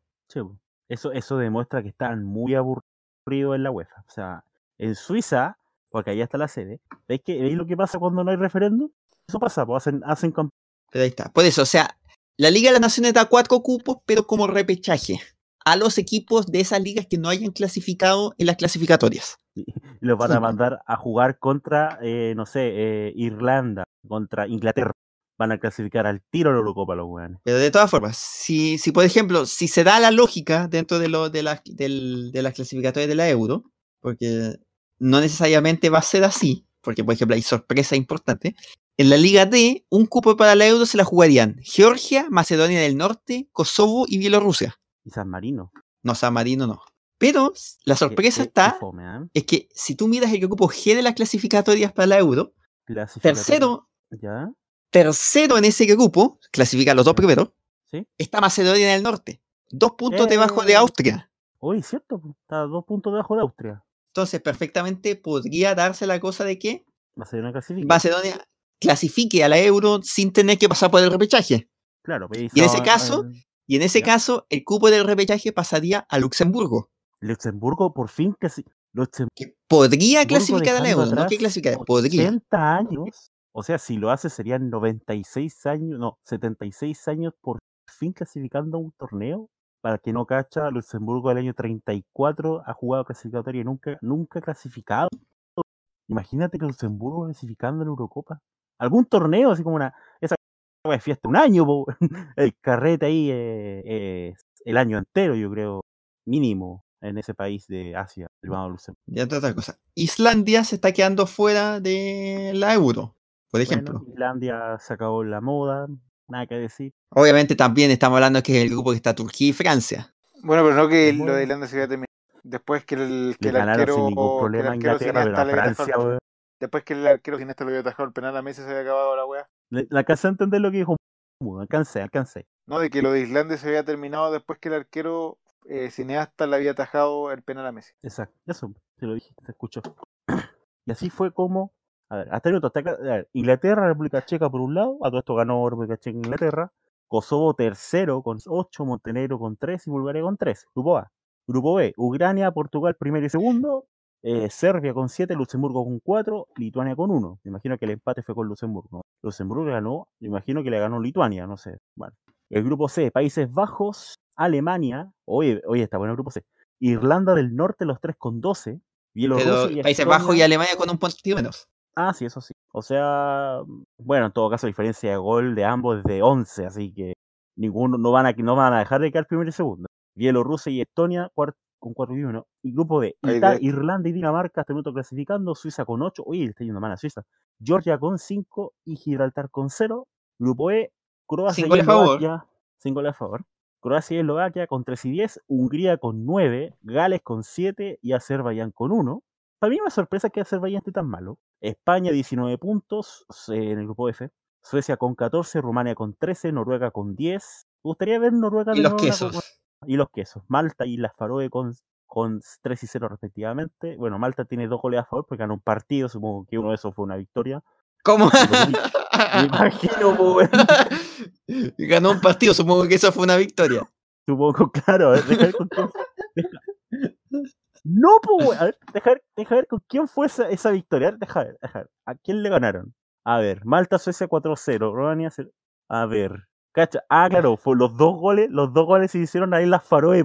eso, eso demuestra que están muy aburridos en la UEFA. O sea, en Suiza, porque ahí está la sede, ¿veis, que, ¿veis lo que pasa cuando no hay referéndum? Eso pasa, pues hacen, hacen Pero ahí está. Por eso, o sea, la Liga de las Naciones da cuatro cupos, pero como repechaje a los equipos de esas ligas que no hayan clasificado en las clasificatorias. Y los van a mandar a jugar contra, eh, no sé, eh, Irlanda, contra Inglaterra. Van a clasificar al tiro la Eurocopa los weones. Pero de todas formas, si, si por ejemplo, si se da la lógica dentro de, lo, de, las, de las clasificatorias de la Euro, porque no necesariamente va a ser así, porque por ejemplo hay sorpresa importante, En la Liga D, un cupo para la Euro se la jugarían Georgia, Macedonia del Norte, Kosovo y Bielorrusia. Y San Marino. No, San Marino no. Pero la sorpresa está ¿eh? es que si tú miras el grupo G de las clasificatorias para la Euro, tercero, ¿Ya? tercero en ese grupo, clasifica los dos primeros, ¿Sí? está Macedonia del Norte, dos puntos debajo de eh. Austria. Uy, cierto, está dos puntos debajo de Austria. Entonces, perfectamente podría darse la cosa de que Macedonia clasifique. Macedonia clasifique a la Euro sin tener que pasar por el repechaje. Claro, y en ese caso, y en ese caso, el cupo del repechaje pasaría a Luxemburgo. Luxemburgo por fin que, que podría clasificar a la Euro, no que clasificar, podría. 80 años, o sea, si lo hace serían 96 años, no, 76 años por fin clasificando a un torneo. Para que no cacha, Luxemburgo del año 34 ha jugado clasificatoria y nunca, nunca clasificado. Imagínate que Luxemburgo clasificando en Eurocopa. Algún torneo, así como una. Esa fiesta, un año, <laughs> el carrete ahí eh, el año entero, yo creo, mínimo en ese país de Asia, el Luxemburgo. Y otra cosa. Islandia se está quedando fuera de la euro, por ejemplo. Islandia se acabó la moda, nada que decir. Obviamente también estamos hablando que es el grupo que está Turquía y Francia. Bueno, pero no que lo de Islandia se terminar. Después que el, que el arquero, sin ningún problema Francia, Después que el arquero sin esto lo había atajado el penal a Messi se había acabado la weá. La alcancé a entender lo que dijo. Alcancé, alcancé. No, de que lo de Islandia se había terminado después que el arquero eh, cineasta le había atajado el penal a Messi. Exacto, eso te lo dije, te escucho. y así fue como a ver, hasta el minuto, hasta a Inglaterra, República Checa por un lado, a todo esto ganó República Checa Inglaterra, Kosovo tercero con 8, Montenegro con 3 y Bulgaria con 3, grupo A. Grupo B, Ucrania, Portugal primero y segundo, eh, Serbia con 7, Luxemburgo con 4, Lituania con 1. Me imagino que el empate fue con Luxemburgo. Luxemburgo ganó, me imagino que le ganó Lituania, no sé. Bueno. El grupo C, Países Bajos, Alemania, oye, oye, está bueno el grupo C. Irlanda del Norte, los 3 con 12. Bielorrusia Países Bajos y Alemania con un punto menos. Ah, sí, eso sí. O sea, bueno, en todo caso, diferencia de gol de ambos es de 11, así que ninguno no van a, no van a dejar de quedar primero y segundo. Bielorrusia y Estonia con 4 y 1. Y grupo de Irlanda y Dinamarca hasta el minuto clasificando, Suiza con 8, uy, está yendo mal a Suiza. Georgia con 5 y Gibraltar con 0. Grupo E, Croacia y Eslovaquia. 5 goles a favor. Croacia y Eslovaquia con 3 y 10, Hungría con 9, Gales con 7 y Azerbaiyán con 1. Para mí me sorpresa que Azerbaiyán esté tan malo. España 19 puntos en el grupo F. Suecia con 14, Rumania con 13, Noruega con 10. Me gustaría ver Noruega de Y los quesos. Y los quesos. Malta y las Faroe con, con 3 y 0 respectivamente. Bueno, Malta tiene dos goles a favor porque ganó un partido. Supongo que uno de esos fue una victoria. ¿Cómo? Me <laughs> imagino, pues, <laughs> Ganó un partido, supongo que eso fue una victoria. Supongo, <laughs> claro. No, pues, a ver, deja, ver con quién fue esa, esa victoria. Deja ver, deja ver. ¿A quién le ganaron? A ver, Malta, Suecia 4-0. Romania, a ver. Ah, claro, fue los dos goles, los dos goles se hicieron ahí en las Faroe,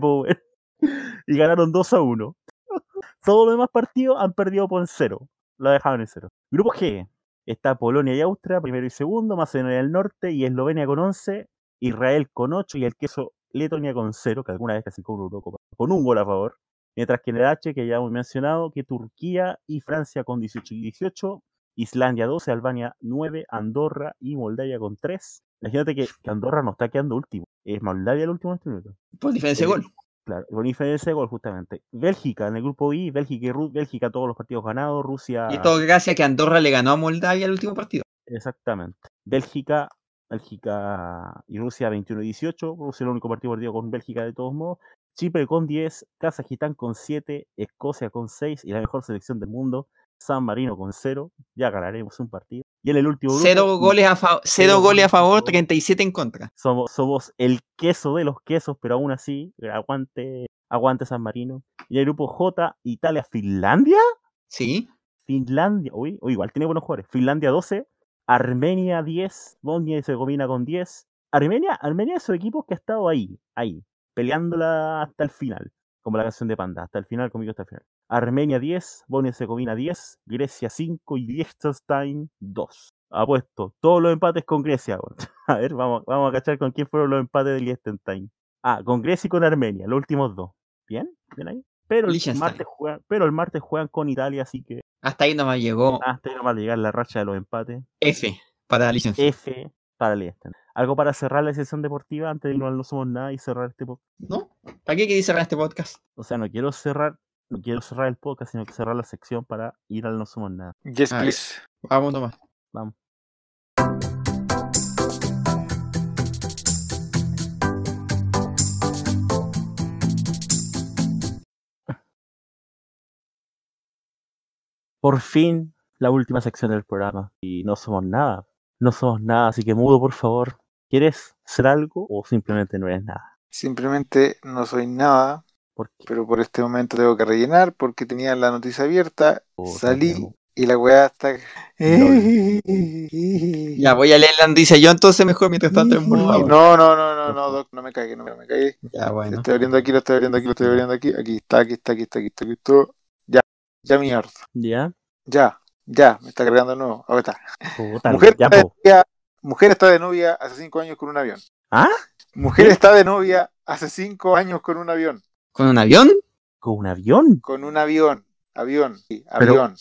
<laughs> y ganaron 2 a 1. <laughs> Todos los demás partidos han perdido por 0. Lo dejaron en 0. Grupo G. Está Polonia y Austria, primero y segundo, Macedonia del Norte y Eslovenia con 11, Israel con 8 y el queso Letonia con 0, que alguna vez casi con un con un gol a favor. Mientras que en el H, que ya hemos mencionado, que Turquía y Francia con 18 y 18, Islandia 12, Albania 9, Andorra y Moldavia con 3. Imagínate que, Andorra no está quedando último. Es Moldavia el último en este minuto. Por diferencia de gol. Claro, por diferencia de gol, justamente. Bélgica en el grupo I, Bélgica y Bélgica todos los partidos ganados, Rusia. Y todo gracias a que Andorra le ganó a Moldavia el último partido. Exactamente. Bélgica, Bélgica y Rusia 21 y 18. Rusia el único partido perdido con Bélgica de todos modos. Chipre con 10, Kazajistán con 7, Escocia con 6 y la mejor selección del mundo, San Marino con 0. Ya ganaremos un partido. Y en el último grupo, 0 goles a, cero goles a favor, 37 en contra. Somos, somos el queso de los quesos, pero aún así, aguante, aguante San Marino. Y el grupo J, Italia, Finlandia. Sí. Finlandia, uy, igual tiene buenos jugadores. Finlandia 12, Armenia 10, Bosnia y Herzegovina con 10. Armenia, Armenia es su equipo que ha estado ahí, ahí, peleándola hasta el final, como la canción de Panda, hasta el final, conmigo hasta el final. Armenia 10, Bosnia-Herzegovina 10, Grecia 5 y Liechtenstein 2. Apuesto, todos los empates con Grecia. <laughs> A ver, vamos, vamos a cachar con quién fueron los empates de Liechtenstein. Ah, con Grecia y con Armenia, los últimos dos. ¿Bien? ¿Bien ahí? Pero el, martes juegan, pero el martes juegan con Italia, así que. Hasta ahí nomás llegó. Hasta ahí nomás llegar la racha de los empates. F. Para licencia. F para Liechtenstein. ¿Algo para cerrar la sesión deportiva antes de irnos al No Somos Nada y cerrar este podcast? ¿No? ¿Para qué queréis cerrar este podcast? O sea, no quiero cerrar, no quiero cerrar el podcast, sino que cerrar la sección para ir al No Somos Nada. Yes, Ah, please. Vamos nomás. Vamos. Por fin, la última sección del programa. Y no somos nada. No somos nada, así que mudo, por favor. ¿Quieres ser algo o simplemente no eres nada? Simplemente no soy nada, ¿Por qué? pero por este momento tengo que rellenar porque tenía la noticia abierta, salí y la weá está... <laughs> Ya, voy a leer la noticia yo entonces mejor mientras tanto en. No, no, no, no, no, Doc, no me cague, no me cague. Ya, bueno. Lo estoy abriendo aquí, lo estoy abriendo aquí, lo estoy abriendo aquí. Aquí está, aquí está, aquí está, aquí está, aquí está. Ya, ya mierda. ¿Ya? Ya, ya, me está cargando de nuevo. Ahora está. Puta, Mujer, ya, está de po. novia, mujer está de novia hace cinco años con un avión. ¿Ah? Mujer está de novia hace cinco años con un avión. ¿Con un avión? ¿Con un avión? Con un avión. Avión. sí, Pero- avión.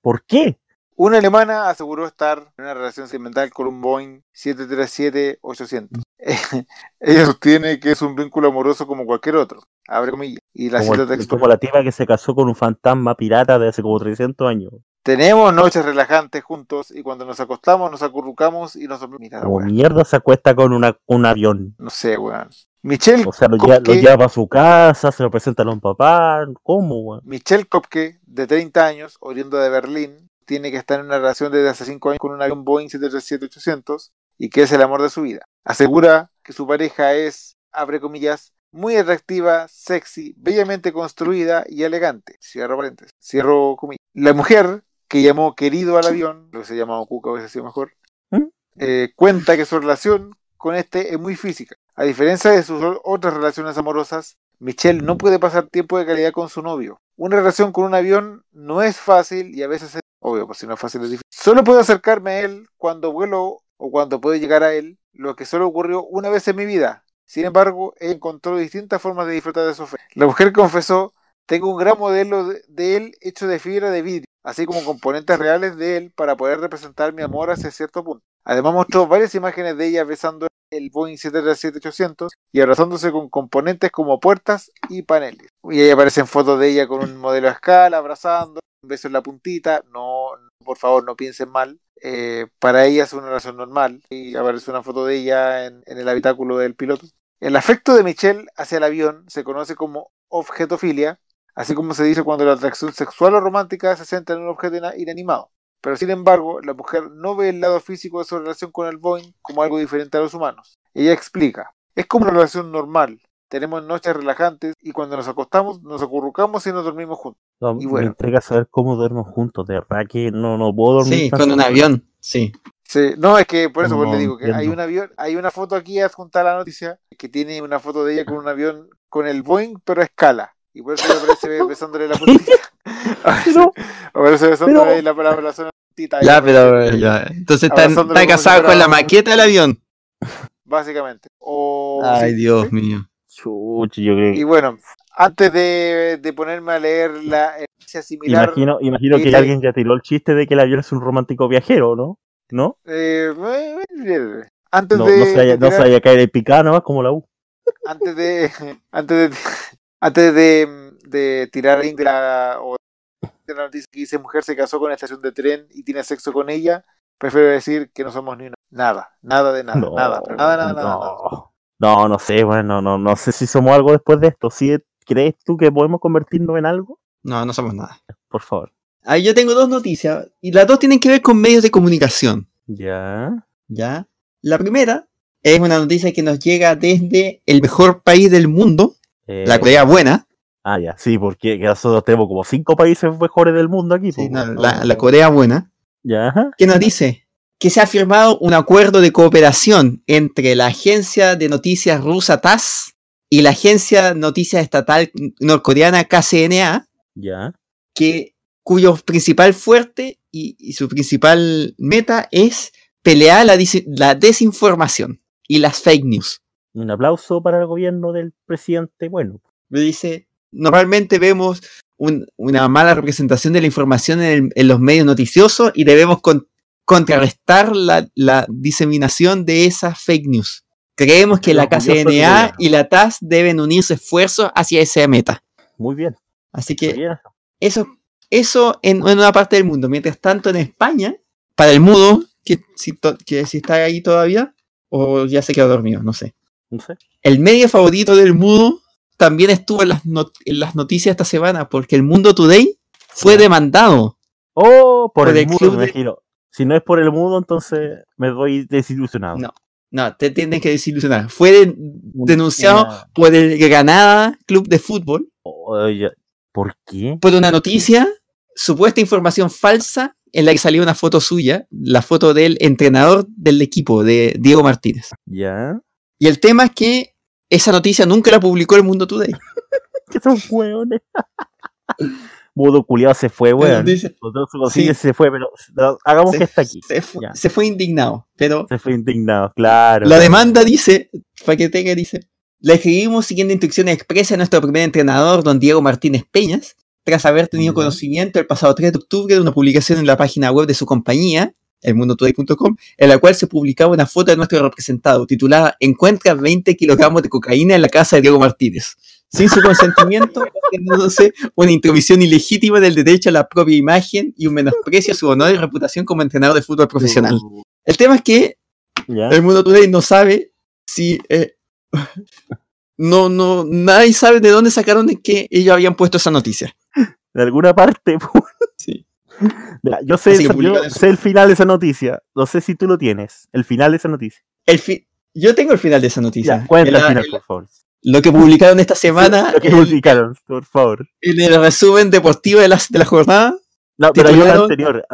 ¿Por qué? Una alemana aseguró estar en una relación sentimental con un Boeing 737-800. <laughs> Ella sostiene que es un vínculo amoroso como cualquier otro. Abre comillas. Y la Como, cita textual. como la tipa que se casó con un fantasma pirata de hace como 300 años. Tenemos noches relajantes juntos y cuando nos acostamos nos acurrucamos y nos dormimos. Como mierda se acuesta con una, un avión. No sé, weón. Michelle, O sea, lo, lleva a su casa, se lo presenta a los papás. ¿Cómo, weón? Michelle Kopke, de 30 años, oriundo de Berlín, tiene que estar en una relación desde hace 5 años con un avión Boeing 737-800 y que es el amor de su vida. Asegura que su pareja es, abre comillas, muy atractiva, sexy, bellamente construida y elegante. Cierro paréntesis. Cierro comillas. La mujer que llamó querido al avión, lo que se llamaba Cuca, hubiese sido mejor, ¿Mm? eh, cuenta que su relación con este es muy física. A diferencia de sus otras relaciones amorosas, Michelle no puede pasar tiempo de calidad con su novio. Una relación con un avión no es fácil y a veces es obvio, pues si no es fácil es difícil. Solo puedo acercarme a él cuando vuelo o cuando puedo llegar a él, lo que solo ocurrió una vez en mi vida. Sin embargo, ella encontró distintas formas de disfrutar de su fe. La mujer confesó, tengo un gran modelo de, de él hecho de fibra de vidrio, así como componentes reales de él para poder representar mi amor hacia cierto punto. Además mostró varias imágenes de ella besando el Boeing 737-800 y abrazándose con componentes como puertas y paneles. Y ahí aparecen fotos de ella con un modelo a escala, abrazando, un beso en la puntita. No, por favor, no piensen mal. Eh, para ella es una relación normal. Y aparece una foto de ella en, en el habitáculo del piloto. El afecto de Michelle hacia el avión se conoce como objetofilia, así como se dice cuando la atracción sexual o romántica se centra en un objeto ina- inanimado. Pero sin embargo, la mujer no ve el lado físico de su relación con el Boeing como algo diferente a los humanos. Ella explica, es como una relación normal. Tenemos noches relajantes y cuando nos acostamos nos acurrucamos y nos dormimos juntos. No, Y bueno. Me entrega saber cómo duermo juntos. De verdad que no, no puedo dormir. Sí, con un avión. Sí. Sí, no, es que por eso pues, No le digo que hay un avión, hay una foto aquí adjunta a la noticia que tiene una foto de ella con un avión con el Boeing pero a escala. Y por eso le aparece <laughs> besándole la puntita. <laughs> Pero- aparece besándole pero- la, la, la zona puntita. Ya, pero ya. Entonces está, casado con la maqueta del avión. Básicamente. O, Ay, sí, Dios mío. Chuchi, yo creo Y bueno, antes de, de ponerme a leer la noticia similar. Imagino, imagino que alguien ya tiró el chiste de que el avión es un romántico viajero, ¿no? ¿No? eh, eh, antes No, de. no se vaya, de no se tirar- vaya a caer en picada nomás como la U. antes de <laughs> antes de antes de, de tirar de la o de la noticia que dice mujer se casó con la estación de tren y tiene sexo con ella prefiero decir que no somos ni una nada nada de nada No, nada nada nada, nada, nada. no. No, no sé, bueno, no, no sé si somos algo después de esto. ¿Sí, ¿Crees tú que podemos convertirnos en algo? No, no somos nada. Por favor. Ahí yo tengo dos noticias y las dos tienen que ver con medios de comunicación. Ya. ¿Ya? La primera es una noticia que nos llega desde el mejor país del mundo, Eh, la Corea Buena. Ah, ya, sí, porque que nosotros tenemos como cinco países mejores del mundo aquí. Sí, pues, no, la, la Corea Buena. Ya, que nos dice que se ha firmado un acuerdo de cooperación entre la agencia de noticias rusa TASS y la agencia de noticias estatal norcoreana KCNA, ya. que, cuyo principal fuerte y, y su principal meta es pelear la desinformación y las fake news. Un aplauso para el gobierno del presidente. Bueno, Me dice, normalmente vemos un- una mala representación de la información en, el- en los medios noticiosos y debemos con- contrarrestar la, la diseminación de esas fake news. Creemos que la KCNA y la TAS deben unirse esfuerzos hacia esa meta. Muy bien. Así que bien. eso, eso en, en una parte del mundo. Mientras tanto, en España, para el mudo, que si, to- que si está ahí todavía, o ya se quedó dormido, no sé. No sé. El medio favorito del mudo también estuvo en las, not- en las noticias esta semana, porque el Mundo Today fue demandado. Oh, por, Por el, el mudo, club me de- imagino. Si no es por el mudo, entonces me doy desilusionado. No. No, te tienen que desilusionar. Fue de- denunciado por el Granada Club de Fútbol Oye, ¿Por qué? por una noticia, supuesta información falsa, en la que salió una foto suya, la foto del entrenador del equipo, de Diego Martínez. ¿Ya? Y el tema es que esa noticia nunca la publicó el Mundo Today. <laughs> Que son hueones. <laughs> Mudo culiado se fue, weón. Sí. se fue, pero no, hagamos se, que está aquí. se fue, Ya. se fue indignado, pero Se fue indignado, claro. la demanda dice, para que tenga, dice, la escribimos siguiendo instrucciones expresas de nuestro primer entrenador, don Diego Martínez Peñas, tras haber tenido conocimiento el pasado 3 de octubre de una publicación en la página web de su compañía, elmundotoday.com, en la cual se publicaba una foto de nuestro representado titulada Encuentra 20 kilogramos de cocaína en la casa de Diego Martínez. Sin su consentimiento, <laughs> haciéndose una intromisión ilegítima del derecho a la propia imagen y un menosprecio a su honor y reputación como entrenador de fútbol profesional. El tema es que ¿Ya? el mundo today no sabe si eh, no no nadie sabe de dónde sacaron de que ellos habían puesto esa noticia De alguna parte. <laughs> sí <laughs> Mira, yo sé, yo el final de esa noticia. No sé si tú lo tienes. El final de esa noticia. el fi- yo tengo el final de esa noticia Ya, cuenta el final, por favor. lo que publicaron esta semana Lo que publicaron, por favor. en el resumen deportivo de la, de la jornada No, pero hay una anterior.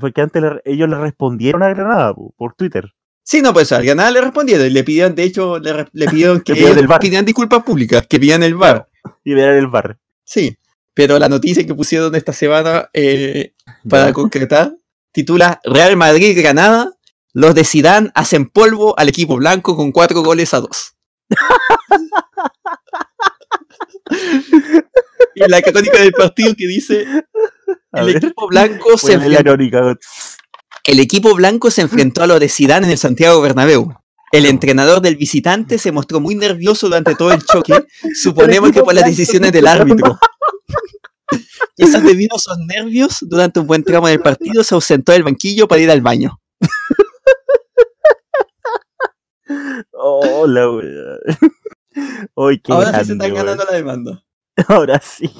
porque antes le- ellos le respondieron a Granada po, por Twitter. sí no pues al ganar le respondieron y le pidieron de hecho le, pidieron <laughs> que pidieran disculpas públicas que pidieran el bar Y ver el bar. sí pero la noticia que pusieron esta semana eh, para concretar, titula Real Madrid Granada, los de Zidane hacen polvo al equipo blanco con cuatro goles a dos. <laughs> y la crónica del partido que dice A el ver. equipo blanco se enfrentó, el equipo blanco se enfrentó a los de Zidane en el Santiago Bernabéu. El entrenador del visitante se mostró muy nervioso durante todo el choque, <laughs> suponemos que por las decisiones del árbitro. Quizás debido a esos nervios, durante un buen tramo del partido se ausentó del banquillo para ir al baño. Oh, la qué Ahora sí se están ganando la demanda. <laughs> Ahora sí.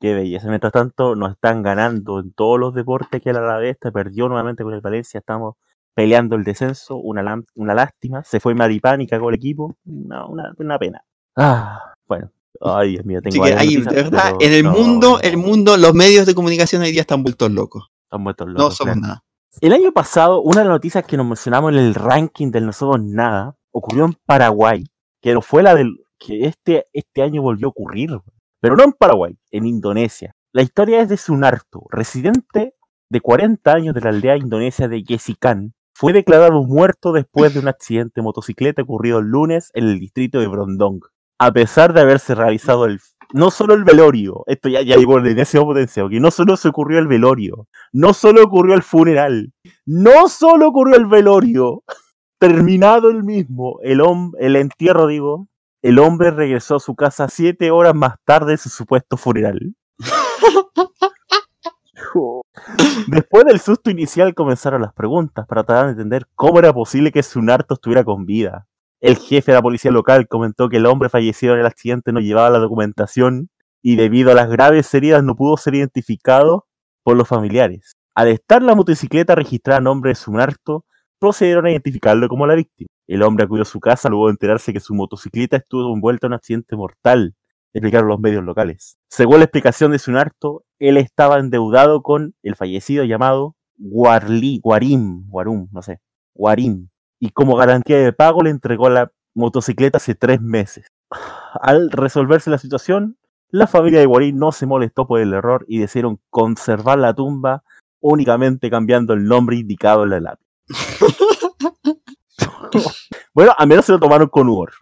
Qué belleza. Mientras tanto, nos están ganando en todos los deportes que la Alavés esta perdió nuevamente con el Valencia. Estamos peleando el descenso. Una lástima. Se fue Maripán y cagó el equipo. No, una, una pena. Ah, bueno. Ay, Dios mío, tengo Así que ahí, de verdad, en el no, mundo, no, el mundo, los medios de comunicación hoy día están vueltos locos. están muertos No locos, somos claro. nada. El año pasado, una de las noticias que nos mencionamos en el ranking del No Somos Nada ocurrió en Paraguay, que no fue la del que este, este año volvió a ocurrir, pero no en Paraguay, en Indonesia. La historia es de Sunarto, residente de 40 años de la aldea indonesia de Yesikan. Fue declarado muerto después de un accidente de motocicleta ocurrido el lunes en el distrito de Brondong. A pesar de haberse realizado el no solo el velorio, esto ya, ya llegó en ese potencia, que no solo se ocurrió el velorio, no solo ocurrió el funeral, no solo ocurrió el velorio, <laughs> terminado el mismo, el, el entierro, digo, el hombre regresó a su casa siete horas más tarde de su supuesto funeral. <laughs> Después del susto inicial comenzaron las preguntas para tratar de entender cómo era posible que Sunarto estuviera con vida. El jefe de la policía local comentó que el hombre fallecido en el accidente no llevaba la documentación y debido a las graves heridas no pudo ser identificado por los familiares. Al estar la motocicleta registrada a nombre de Sunarto, procedieron a identificarlo como la víctima. El hombre acudió a su casa luego de enterarse que su motocicleta estuvo envuelta en un accidente mortal, explicaron los medios locales. Según la explicación de Sunarto, él estaba endeudado con el fallecido llamado Guarli, Guarim, Guarum, no sé, Guarim, y como garantía de pago le entregó la motocicleta hace tres meses. Al resolverse la situación, la familia de Guarín no se molestó por el error y decidieron conservar la tumba únicamente cambiando el nombre indicado en la lápida. <laughs> bueno, al menos se lo tomaron con humor.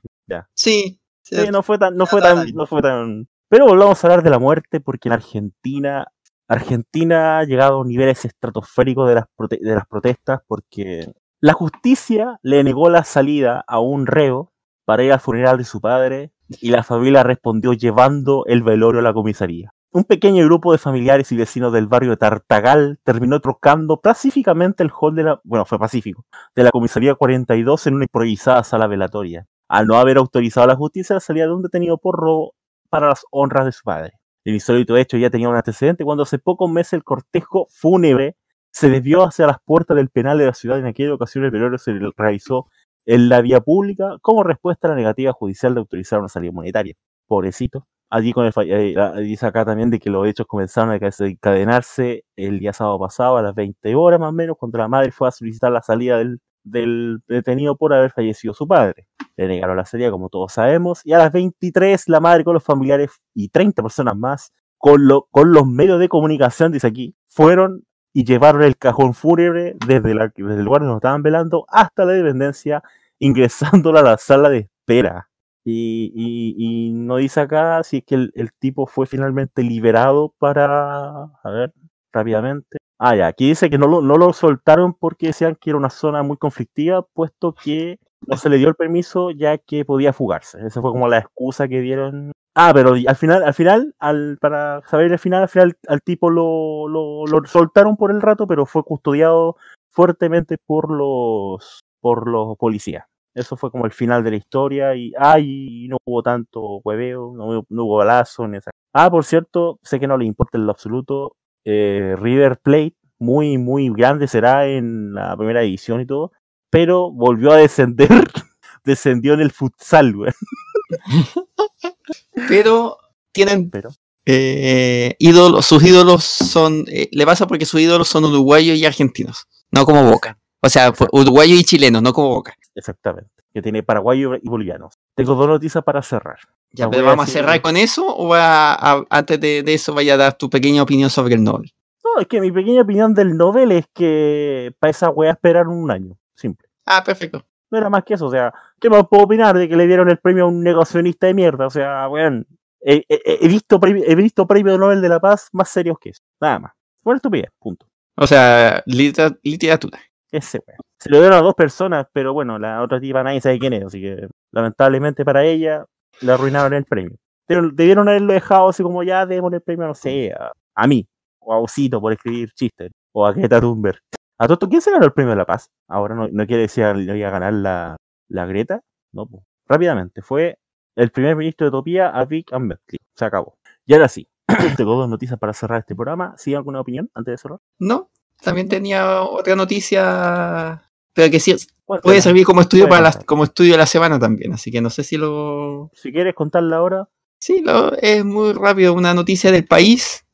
Sí. sí. Sí, no fue tan, no fue tan, no fue tan. Pero volvamos a hablar de la muerte porque en Argentina Argentina ha llegado a niveles estratosféricos de las, de las protestas porque la justicia le negó la salida a un reo para ir al funeral de su padre y la familia respondió llevando el velorio a la comisaría. Un pequeño grupo de familiares y vecinos del barrio de Tartagal terminó trocando pacíficamente el hall de la, bueno, fue pacífico, de la comisaría 42 en una improvisada sala velatoria, al no haber autorizado la justicia la salida de un detenido por robo para las honras de su padre. El insólito hecho ya tenía un antecedente cuando hace pocos meses el cortejo fúnebre se desvió hacia las puertas del penal de la ciudad. En aquella ocasión el velorio se realizó en la vía pública como respuesta a la negativa judicial de autorizar una salida monetaria. Pobrecito. Allí con el eh, dice acá también de que los hechos comenzaron a desencadenarse el día sábado pasado a las 20 horas más o menos, cuando la madre fue a solicitar la salida del, detenido por haber fallecido su padre. Le negaron la salida, como todos sabemos, y a las 23 la madre con los familiares y 30 personas más, con los medios de comunicación, dice aquí, fueron y llevaron el cajón fúnebre desde, desde el lugar donde nos estaban velando hasta la dependencia, ingresándola a la sala de espera. Y, y, no dice acá si es que el, tipo fue finalmente liberado para. A ver, rápidamente. Ah, ya, aquí dice que no lo, no lo soltaron porque decían que era una zona muy conflictiva, puesto que no se le dio el permiso ya que podía fugarse. Esa fue como la excusa que dieron Ah, pero al final, al final, al, para saber el final, al final al tipo lo, lo, soltaron por el rato, pero fue custodiado fuertemente por los por los policías. Eso fue como el final de la historia y ay, no hubo tanto hueveo, no, hubo balazo esa. Ah, por cierto, sé que no le importa en lo absoluto. Eh, River Plate, muy, muy grande será en la primera edición y todo, pero volvió a descender, <laughs> descendió en el futsal, güey. <laughs> pero tienen eh, ídolos, sus ídolos son, eh, le pasa porque sus ídolos son uruguayos y argentinos, no como Boca. O sea, uruguayos y chilenos, no como Boca. Exactamente, que tiene paraguayos y bolivianos. Tengo dos noticias para cerrar. Ya, pero ¿vamos a, cerrar con eso o antes de, eso vaya a dar tu pequeña opinión sobre el Nobel? No, es que mi pequeña opinión del Nobel es que para esa wea esperar un año, simple. Ah, perfecto. No era más que eso, o sea, ¿qué más puedo opinar de que le dieron el premio a un negacionista de mierda? O sea, weón, he, visto, he visto premios Nobel de la Paz más serios que eso, nada más. Fue estupidez, punto. O sea, literatura. Ese weón. Se lo dieron a dos personas, pero bueno, la otra tipa nadie sabe quién es, así que lamentablemente para ella le arruinaron el premio. Pero debieron haberlo dejado así como ya demos el premio, no sé, a, mí, o a Osito por escribir chistes, o a Greta Thunberg. ¿A todo quién se ganó el premio de la paz? Ahora no, quiere decir que iba a ganar la, la Greta. No, pues. Rápidamente, fue el primer ministro de Utopía, Avik Ahmedli. Se acabó. Y ahora sí, <clears throat> tengo dos noticias para cerrar este programa. ¿Sí alguna opinión antes de cerrar? No, también tenía otra noticia, pero que sí puede servir como estudio para la, como estudio de la semana también, así que no sé si lo... Si quieres contarla ahora. Sí, lo, es muy rápido, una noticia del país.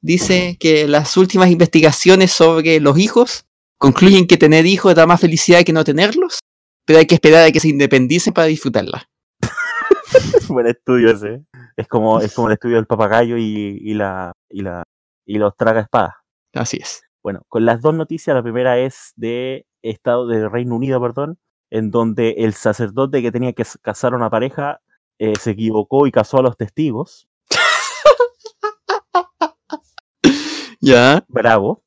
Dice que las últimas investigaciones sobre los hijos concluyen que tener hijos da más felicidad que no tenerlos, pero hay que esperar a que se independicen para disfrutarla. <laughs> Buen estudio ese. Es como, es como el estudio del papagayo y, la, y, la, y los traga espadas. Así es. Bueno, con las dos noticias, la primera es de Estado de Reino Unido, perdón, en donde el sacerdote que tenía que casar a una pareja eh, se equivocó y casó a los testigos. <laughs> ya. Bravo.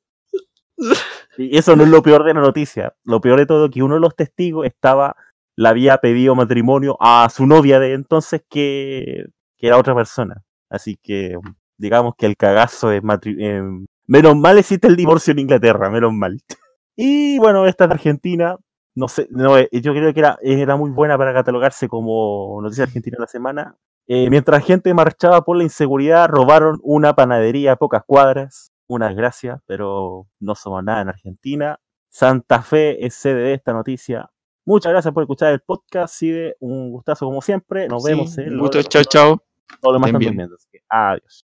<laughs> Y eso no es lo peor de la noticia. Lo peor de todo es que uno de los testigos estaba, le había pedido matrimonio a su novia de entonces que, era otra persona. Así que digamos que el cagazo es matrimonio. Eh, menos mal existe el divorcio en Inglaterra, menos mal. <laughs> Y bueno, esta de Argentina, no sé, no, eh, yo creo que era, era muy buena para catalogarse como noticia argentina de la semana. Eh, mientras gente marchaba por la inseguridad, robaron una panadería a pocas cuadras una desgracia, pero no somos nada en Argentina. Santa Fe es sede de esta noticia. Muchas gracias por escuchar el podcast. Sigue un gustazo como siempre. Nos vemos. Un gusto. Chao, chao. Todo lo más. Adiós.